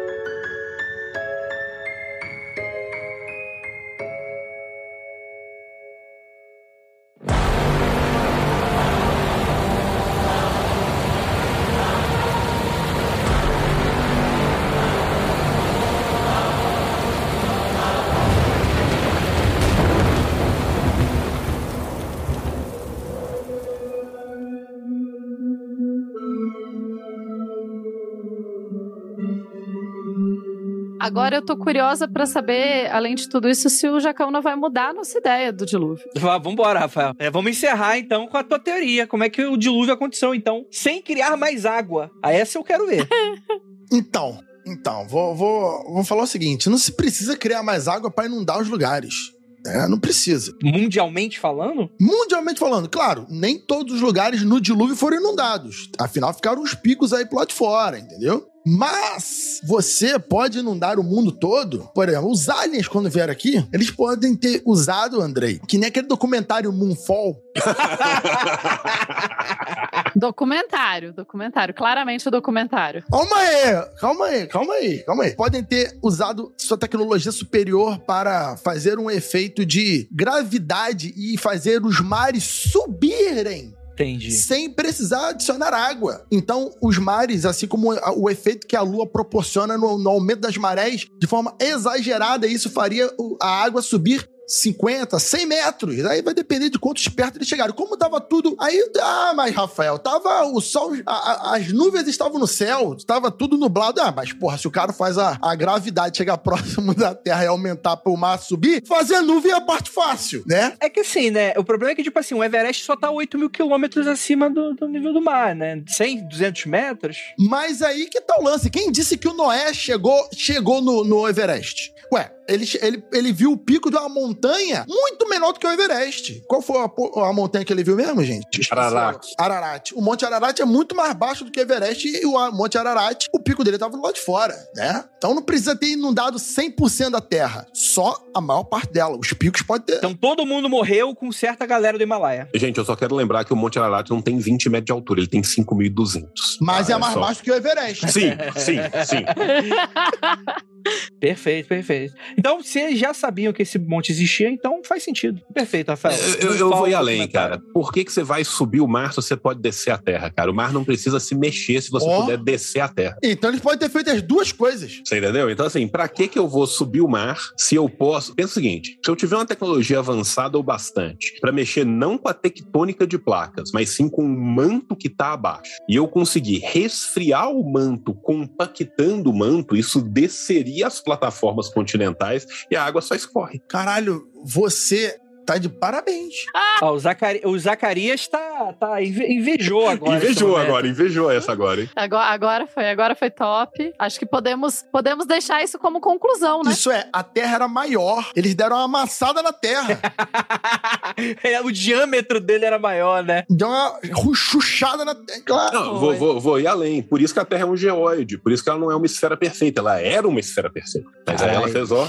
Agora eu tô curiosa para saber, além de tudo isso, se o Jacaúna vai mudar a nossa ideia do dilúvio. Vamos embora, Rafael. É, vamos encerrar então com a tua teoria. Como é que o dilúvio aconteceu, então, sem criar mais água? A essa eu quero ver. então, então, vou, vou, vou falar o seguinte: não se precisa criar mais água para inundar os lugares. É, não precisa. Mundialmente falando? Mundialmente falando, claro, nem todos os lugares no dilúvio foram inundados. Afinal, ficaram uns picos aí pro lado de fora, entendeu? Mas você pode inundar o mundo todo. Por exemplo, os aliens, quando vieram aqui, eles podem ter usado, Andrei, que nem aquele documentário Moonfall. documentário, documentário. Claramente o documentário. Calma aí, calma aí, calma aí, calma aí. Podem ter usado sua tecnologia superior para fazer um efeito de gravidade e fazer os mares subirem Entendi. Sem precisar adicionar água. Então, os mares, assim como o efeito que a lua proporciona no, no aumento das marés, de forma exagerada, isso faria a água subir 50, 100 metros. Aí vai depender de quantos perto eles chegaram. Como tava tudo. Aí, ah, mas Rafael, tava o sol. A, a, as nuvens estavam no céu, tava tudo nublado. Ah, mas porra, se o cara faz a, a gravidade chegar próximo da Terra e aumentar para o mar subir, fazer a nuvem é a parte fácil, né? É que assim, né? O problema é que, tipo assim, o Everest só tá 8 mil quilômetros acima do, do nível do mar, né? 100, 200 metros. Mas aí que tá o lance. Quem disse que o Noé chegou, chegou no, no Everest? Ué, ele, ele, ele viu o pico de uma montanha muito menor do que o Everest. Qual foi a, a montanha que ele viu mesmo, gente? Ararat. Ararat. O Monte Ararat é muito mais baixo do que o Everest e o Monte Ararat, o pico dele estava do lado de fora, né? Então não precisa ter inundado 100% da Terra, só a maior parte dela. Os picos podem ter. Então todo mundo morreu com certa galera do Himalaia. Gente, eu só quero lembrar que o Monte Ararat não tem 20 metros de altura, ele tem 5.200. Mas ah, é, é mais só... baixo que o Everest. Sim, sim, sim. perfeito, perfeito. Então, se já sabiam que esse monte existia, então faz sentido. Perfeito, Rafael. Eu, eu, eu vou ir além, cara. Por que, que você vai subir o mar se você pode descer a terra, cara? O mar não precisa se mexer se você oh. puder descer a terra. Então eles podem ter feito as duas coisas. Você entendeu? Então, assim, pra que que eu vou subir o mar se eu posso... Pensa o seguinte, se eu tiver uma tecnologia avançada o bastante para mexer não com a tectônica de placas, mas sim com o manto que tá abaixo, e eu conseguir resfriar o manto compactando o manto, isso desceria as plataformas continentais e a água só escorre. Caralho, você tá de parabéns. Ah, o, Zacari... o Zacarias tá, tá invejou agora. invejou agora, invejou essa agora, hein? Agora, agora foi, agora foi top. Acho que podemos, podemos deixar isso como conclusão, né? Isso é, a Terra era maior, eles deram uma amassada na Terra. É, o diâmetro dele era maior, né? Deu uma ruchuchada na Terra, claro. Não, vou, vou, vou, ir além. Por isso que a Terra é um geóide, por isso que ela não é uma esfera perfeita. Ela era uma esfera perfeita. Mas Ai. aí ela fez, ó...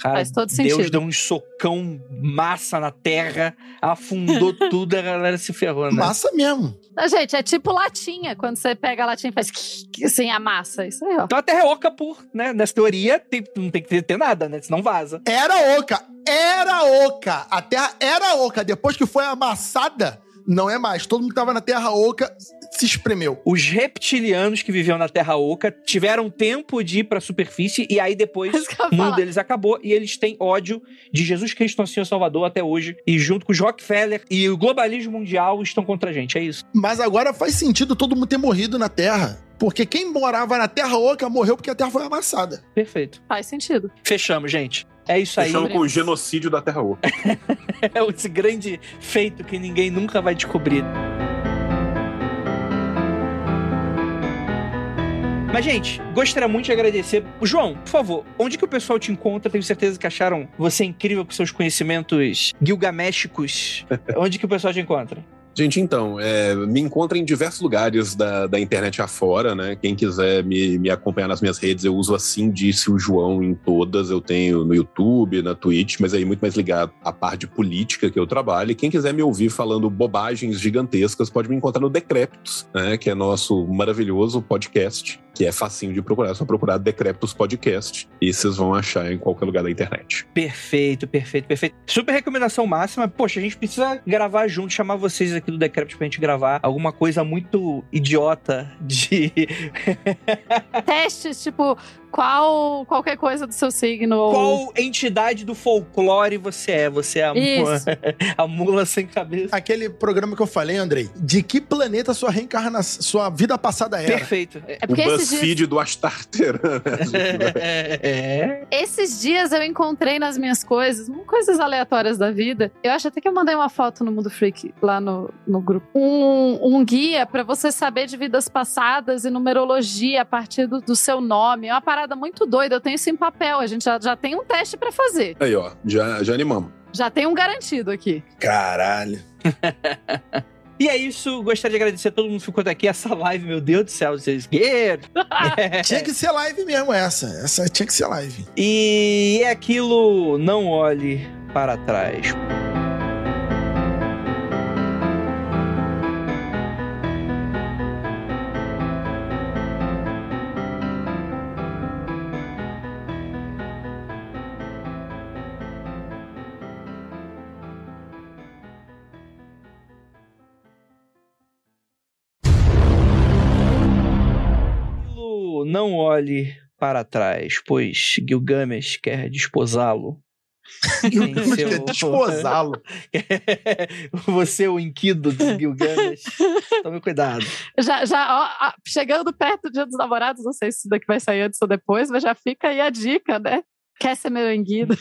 Cara, Faz todo sentido. Deus deu um socão massa na terra, afundou tudo, a galera se ferrou, né? Massa mesmo. Não, gente, é tipo latinha. Quando você pega a latinha e faz assim, a massa. Isso aí, ó. Então a terra é oca por, né? Nessa teoria, tem, não tem que ter nada, né? Senão vaza. Era oca. Era oca. A terra era oca. Depois que foi amassada, Não é mais. Todo mundo que tava na Terra Oca se espremeu. Os reptilianos que viviam na Terra Oca tiveram tempo de ir pra superfície e aí depois o mundo deles acabou e eles têm ódio de Jesus Cristo, nosso Senhor Salvador, até hoje. E junto com os Rockefeller e o globalismo mundial estão contra a gente, é isso. Mas agora faz sentido todo mundo ter morrido na Terra. Porque quem morava na Terra Oca morreu porque a Terra foi amassada. Perfeito. Faz sentido. Fechamos, gente. É isso aí. Fechando com o genocídio da Terra Oca. É esse grande feito que ninguém nunca vai descobrir. Mas, gente, gostaria muito de agradecer. João, por favor, onde que o pessoal te encontra? Tenho certeza que acharam você incrível com seus conhecimentos gilgamésticos. onde que o pessoal te encontra? Gente, então, é, me encontra em diversos lugares da, da internet afora, né? Quem quiser me, me acompanhar nas minhas redes, eu uso assim disse o João em todas. Eu tenho no YouTube, na Twitch, mas aí muito mais ligado à parte política que eu trabalho. E quem quiser me ouvir falando bobagens gigantescas, pode me encontrar no Decréptos, né? Que é nosso maravilhoso podcast, que é facinho de procurar. É só procurar Decréptos Podcast e vocês vão achar em qualquer lugar da internet. Perfeito, perfeito, perfeito. Super recomendação máxima. Poxa, a gente precisa gravar junto, chamar vocês do Decrépito pra gente gravar alguma coisa muito idiota de. Testes, tipo, qual qualquer coisa do seu signo. ou- Qual entidade do folclore você é? Você é a, mula, a mula sem cabeça. Aquele programa que eu falei, Andrei, de que planeta sua reencarnação, sua vida passada era? Perfeito. É. Porque o esses dias, BuzzFeed do Astarter. é. esses dias eu encontrei nas minhas coisas, coisas aleatórias da vida. Eu acho até que eu mandei uma foto no Mundo Freak lá no, no grupo. Um, um guia pra você saber de vidas passadas e numerologia a partir do, do seu nome. É uma parada muito doida. Eu tenho isso em papel. A gente já, já tem um teste pra fazer. Aí, ó, já, já animamos. Já tem um garantido aqui. Caralho. E é isso, gostaria de agradecer a todo mundo que ficou até aqui. Essa live, meu Deus do céu, vocês guerreiros. Tinha que ser live mesmo essa. Essa tinha que ser live. E é aquilo, não olhe para trás. Não olhe para trás, pois Gilgamesh quer desposá-lo. Em Quer desposá-lo. Você, o inquido do Gilgamesh. Tome cuidado. Já, já ó, chegando perto do Dia dos Namorados, não sei se isso daqui vai sair antes ou depois, mas já fica aí a dica, né? Quer ser meu enguido?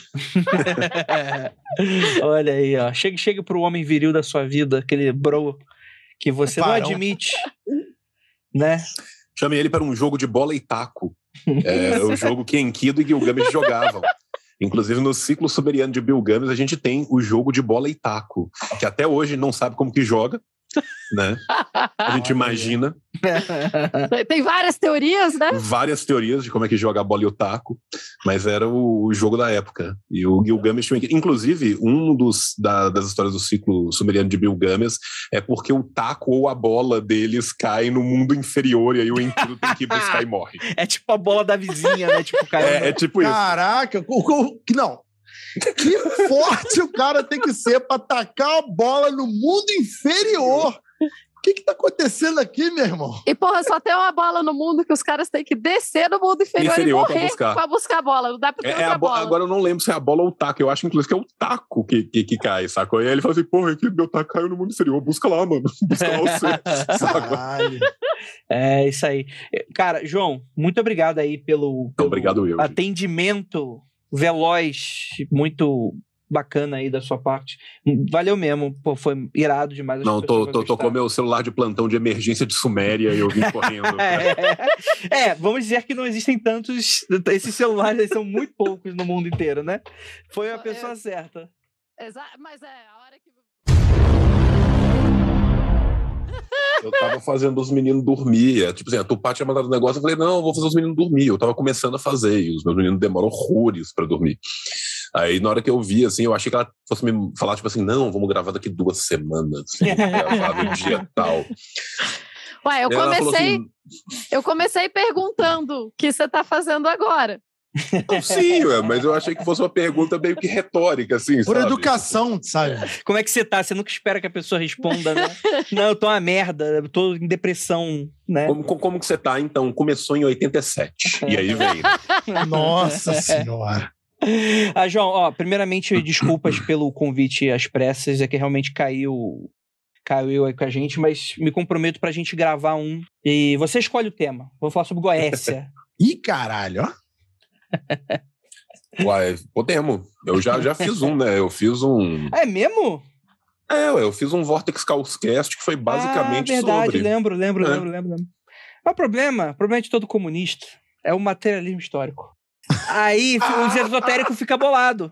Olha aí, ó. Chegue, chegue pro homem viril da sua vida, aquele bro que você não Parão. admite. Né? Chame ele para um jogo de bola e taco. É o jogo que Enkidu e Gilgamesh jogavam. Inclusive, no ciclo sumeriano de Gilgamesh, a gente tem o jogo de bola e taco, que até hoje não sabe como que joga, né? A gente imagina Tem- várias teorias, né? várias teorias de como é que joga a bola e o taco, mas era o, jogo da época. E o Gilgamesh, tinha inclusive, um dos da- das histórias do ciclo sumeriano de Gilgamesh é porque o taco ou a bola deles cai no mundo inferior e aí o Enkidu tem que buscar e morre. É tipo a bola da vizinha, né? Tipo, cara. É, é tipo isso. Caraca, o- o- que não. Que forte o cara tem que ser pra tacar a bola no mundo inferior. O que que tá acontecendo aqui, meu irmão? E, porra, só tem uma bola no mundo que os caras têm que descer no mundo inferior, Inferior e pra morrer buscar. pra buscar a bola. Não dá pra ter É, é bo- bola. Agora eu não lembro se é a bola ou o taco. Eu acho, inclusive, que é o taco que, que, que cai, sacou? E aí ele fala assim, porra, aqui meu taco caiu no mundo inferior. Busca lá, mano. Busca lá? Caralho. É isso aí. Cara, João, muito obrigado aí pelo, pelo obrigado eu, gente. atendimento veloz, muito bacana aí da sua parte. Valeu mesmo, pô, foi irado demais. Não, tô, tô, tô com meu celular de plantão de emergência de Suméria e eu vim correndo. É, é, vamos dizer que não existem tantos. Esses celulares são muito poucos no mundo inteiro, né? Foi a É. pessoa certa. Exa- Mas é, Eu tava fazendo os meninos dormir. É, Tipo assim, a Tupá tinha mandado um negócio, eu falei, não, eu vou fazer os meninos dormir. Eu tava começando a fazer, e os meus meninos demoram horrores pra dormir. Aí, na hora que eu vi, assim, eu achei que ela fosse me falar, tipo assim, não, vamos gravar daqui duas semanas. Assim, gravar no dia tal. Ué, eu comecei, assim, eu comecei perguntando o que você tá fazendo agora. Não, sim, ué, mas eu achei que fosse uma pergunta meio que retórica, assim, Por sabe? educação, sabe? Como é que você tá? Você nunca espera que a pessoa responda, né? Não, eu tô uma merda, eu tô em depressão, né? Como, como, que você tá, então? Começou em 87. E aí veio. Nossa senhora. Ah, João, ó, primeiramente, desculpas pelo convite às pressas, é que realmente caiu caiu aí com a gente, mas me comprometo pra gente gravar um. E você escolhe o tema. Vou falar sobre Goécia. Ih, caralho, ó. Uai, podemos. Eu já, já fiz um, né? Eu fiz um. é mesmo? É, eu fiz um Vortex Causcast que foi basicamente ah, verdade, sobre. lembro, lembro, É. lembro, lembro, lembro. Mas o problema, o problema de todo comunista é o materialismo histórico. Aí os esotéricos ficam bolados.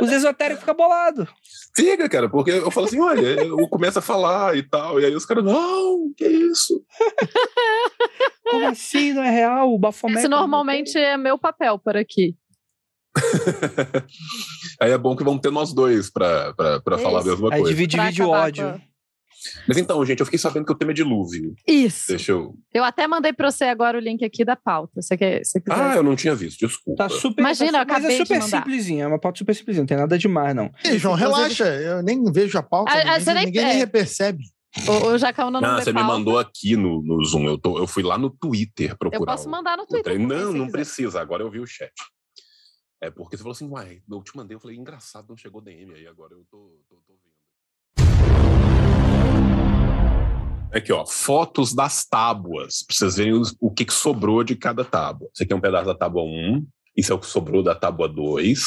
Os esotéricos ficam bolados. Fica, cara, porque eu falo assim: olha, eu começo a falar e tal. E aí os caras, não, que isso? Como assim? Não é real? O Bafomé. Esse normalmente é meu papel por aqui. Aí é bom que vão ter nós dois pra, pra, pra falar a Isso. mesma Aí coisa. divide, Pra divide o ódio. Mas então, gente, eu fiquei sabendo que o tema é dilúvio. Isso. Deixa eu. Eu até mandei pra você agora o link aqui da pauta. Você quer, você quiser. Ah, eu não tinha visto, desculpa. Tá super. Imagina, tá, eu su- mas acabei é super simplesinha, é uma pauta super simplesinha, não tem nada demais, não. Ei, João, relaxa. Eu nem vejo a pauta. Ah, ah, ninguém você nem- ninguém é. nem percebe. O, o Jacaúna não Não, você me pauta. mandou aqui no, no Zoom. Eu, tô, eu fui lá no Twitter procurar. Eu posso mandar no Twitter. Não, se não precisa. Agora eu vi o chat. É porque você falou assim, uai, eu te mandei. Eu falei, engraçado, não chegou DM aí. Agora eu tô, tô, tô vendo. Aqui, ó, fotos das tábuas, pra vocês verem os- o que, que sobrou de cada tábua. Esse aqui é um pedaço da tábua 1, isso é o que sobrou da tábua 2,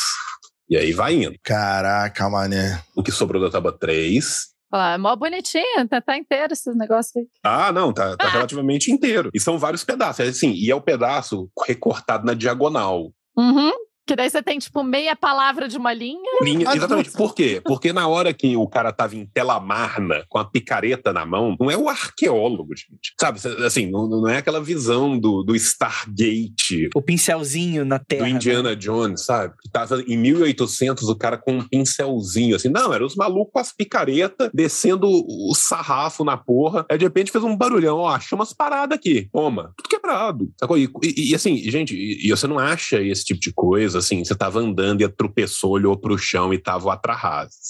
e aí vai indo. Caraca, mané. O que sobrou da tábua 3. Olha lá, é mó bonitinho, tá, tá inteiro esses negócios aí. Ah, não, tá, tá relativamente inteiro. E são vários pedaços. É assim, e é o pedaço recortado na diagonal. Uhum. Que daí você tem, tipo, meia palavra de uma linha. Linha, Ah, exatamente. Por quê? Porque na hora que o cara tava em tela marna, com a picareta na mão, não é o arqueólogo, gente. Sabe, assim, não, não é aquela visão do, do Stargate, O pincelzinho na terra. do né? Indiana Jones, sabe? Que tava em 1800 o cara com um pincelzinho, assim. Não, era os malucos com as picaretas, descendo o sarrafo na porra. Aí de repente fez um barulhão, ó, achou umas paradas aqui. Toma, tudo quebrado. Sacou? E, e- e, assim, gente, e, e você não acha esse tipo de coisa, assim, você tava andando e tropeçou, olhou pro chão e tava o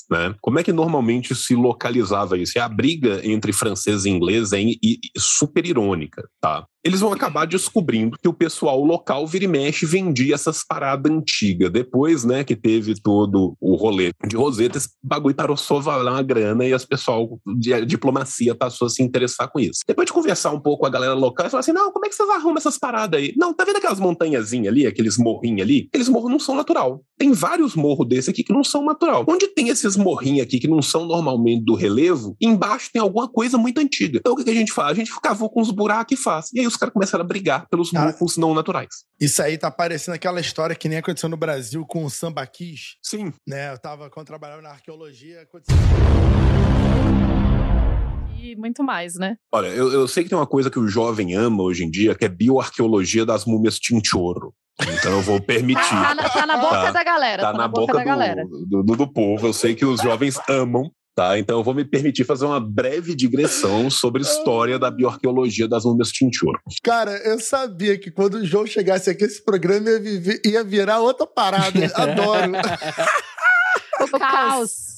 né? Como é que normalmente se localizava isso? E a briga entre francês e inglês é super irônica, tá? Eles vão acabar descobrindo que o pessoal local vira e mexe vendia essas paradas antigas. Depois, né, que teve todo o rolê de Roseta, esse bagulho parou só valer uma grana e as pessoal de diplomacia passou a se interessar com isso. Depois de conversar um pouco com a galera local, eles falaram assim: não, como é que vocês arrumam essas paradas aí? Não, tá vendo aquelas montanhazinhas ali, aqueles morrinhos ali? Aqueles morros não são natural. Tem vários morros desses aqui que não são natural. Onde tem esses morrinhos aqui que não são normalmente do relevo, embaixo tem alguma coisa muito antiga. Então o que, que a gente faz? A gente cavou com uns buracos e faz. E aí os caras começaram a brigar pelos Cara, não naturais. Isso aí tá parecendo aquela história que nem aconteceu no Brasil com o sambaquis, Sim. né? Eu tava, quando eu trabalhava na arqueologia, aconteceu. E muito mais, né? Olha, eu, eu sei que tem uma coisa que o jovem ama hoje em dia, que é bioarqueologia das múmias Tinchoro. Então eu vou permitir. Tá, na, tá na boca Tá. da galera. Tá na boca da galera. do, do, do povo. Eu sei que os jovens amam. Tá, então eu vou me permitir fazer uma breve digressão sobre a história da bioarqueologia das múmias Tinchoro. Cara, eu sabia que quando o João chegasse aqui, esse programa ia, viver- ia virar outra parada. Adoro. O caos.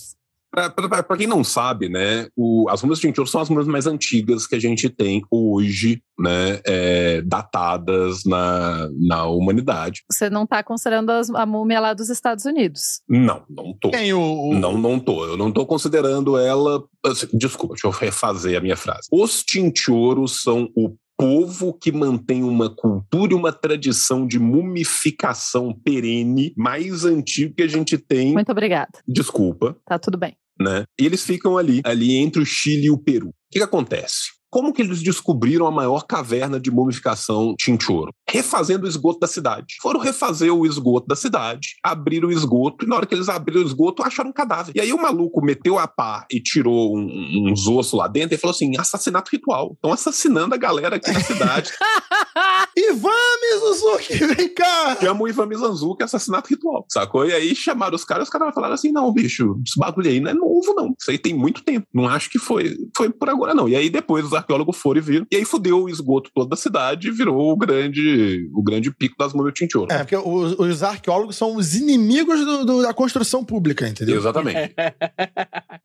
Para quem não sabe, né, o- as múmias Tinchoro são as múmias mais antigas que a gente tem hoje, né, é, datadas na, na humanidade. Você não tá considerando as- a múmia lá dos Estados Unidos. Não, não tô. Tem o. Não, não tô. Eu não tô considerando ela. assim, Desculpa, deixa eu refazer a minha frase. Os Tinchoros são o povo que mantém uma cultura e uma tradição de mumificação perene mais antigo que a gente tem. Muito obrigada. Desculpa, Tá tudo bem. né? E eles ficam ali, ali entre o Chile e o Peru. O que, que acontece? Como que eles descobriram a maior caverna de mumificação Chinchoro? Refazendo o esgoto da cidade. Foram refazer o esgoto da cidade, abriram o esgoto, e na hora que eles abriram o esgoto, acharam um cadáver. E aí o maluco meteu a pá e tirou um- uns ossos lá dentro e falou assim: assassinato ritual. Estão assassinando a galera aqui na cidade. Ivames Suzuki, vem cá! Chama o Ivan Mizanzuki, assassinato ritual, sacou? E aí chamaram os caras, os caras falaram assim, não, bicho, esse bagulho aí não é novo, não. Isso aí tem muito tempo. Não acho que foi, foi por agora, não. E aí depois os arqueólogos foram e viram. E aí fudeu o esgoto todo da cidade e virou o grande, o grande pico das Múmias de Tintioro. É, porque os, os arqueólogos são os inimigos do- do- da construção pública, entendeu? Exatamente.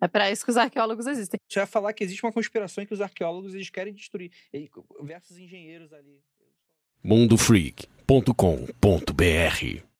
É pra isso que os arqueólogos existem. Você vai falar que existe uma conspiração em que os arqueólogos eles querem destruir versus engenheiros ali. mundofreak.com.br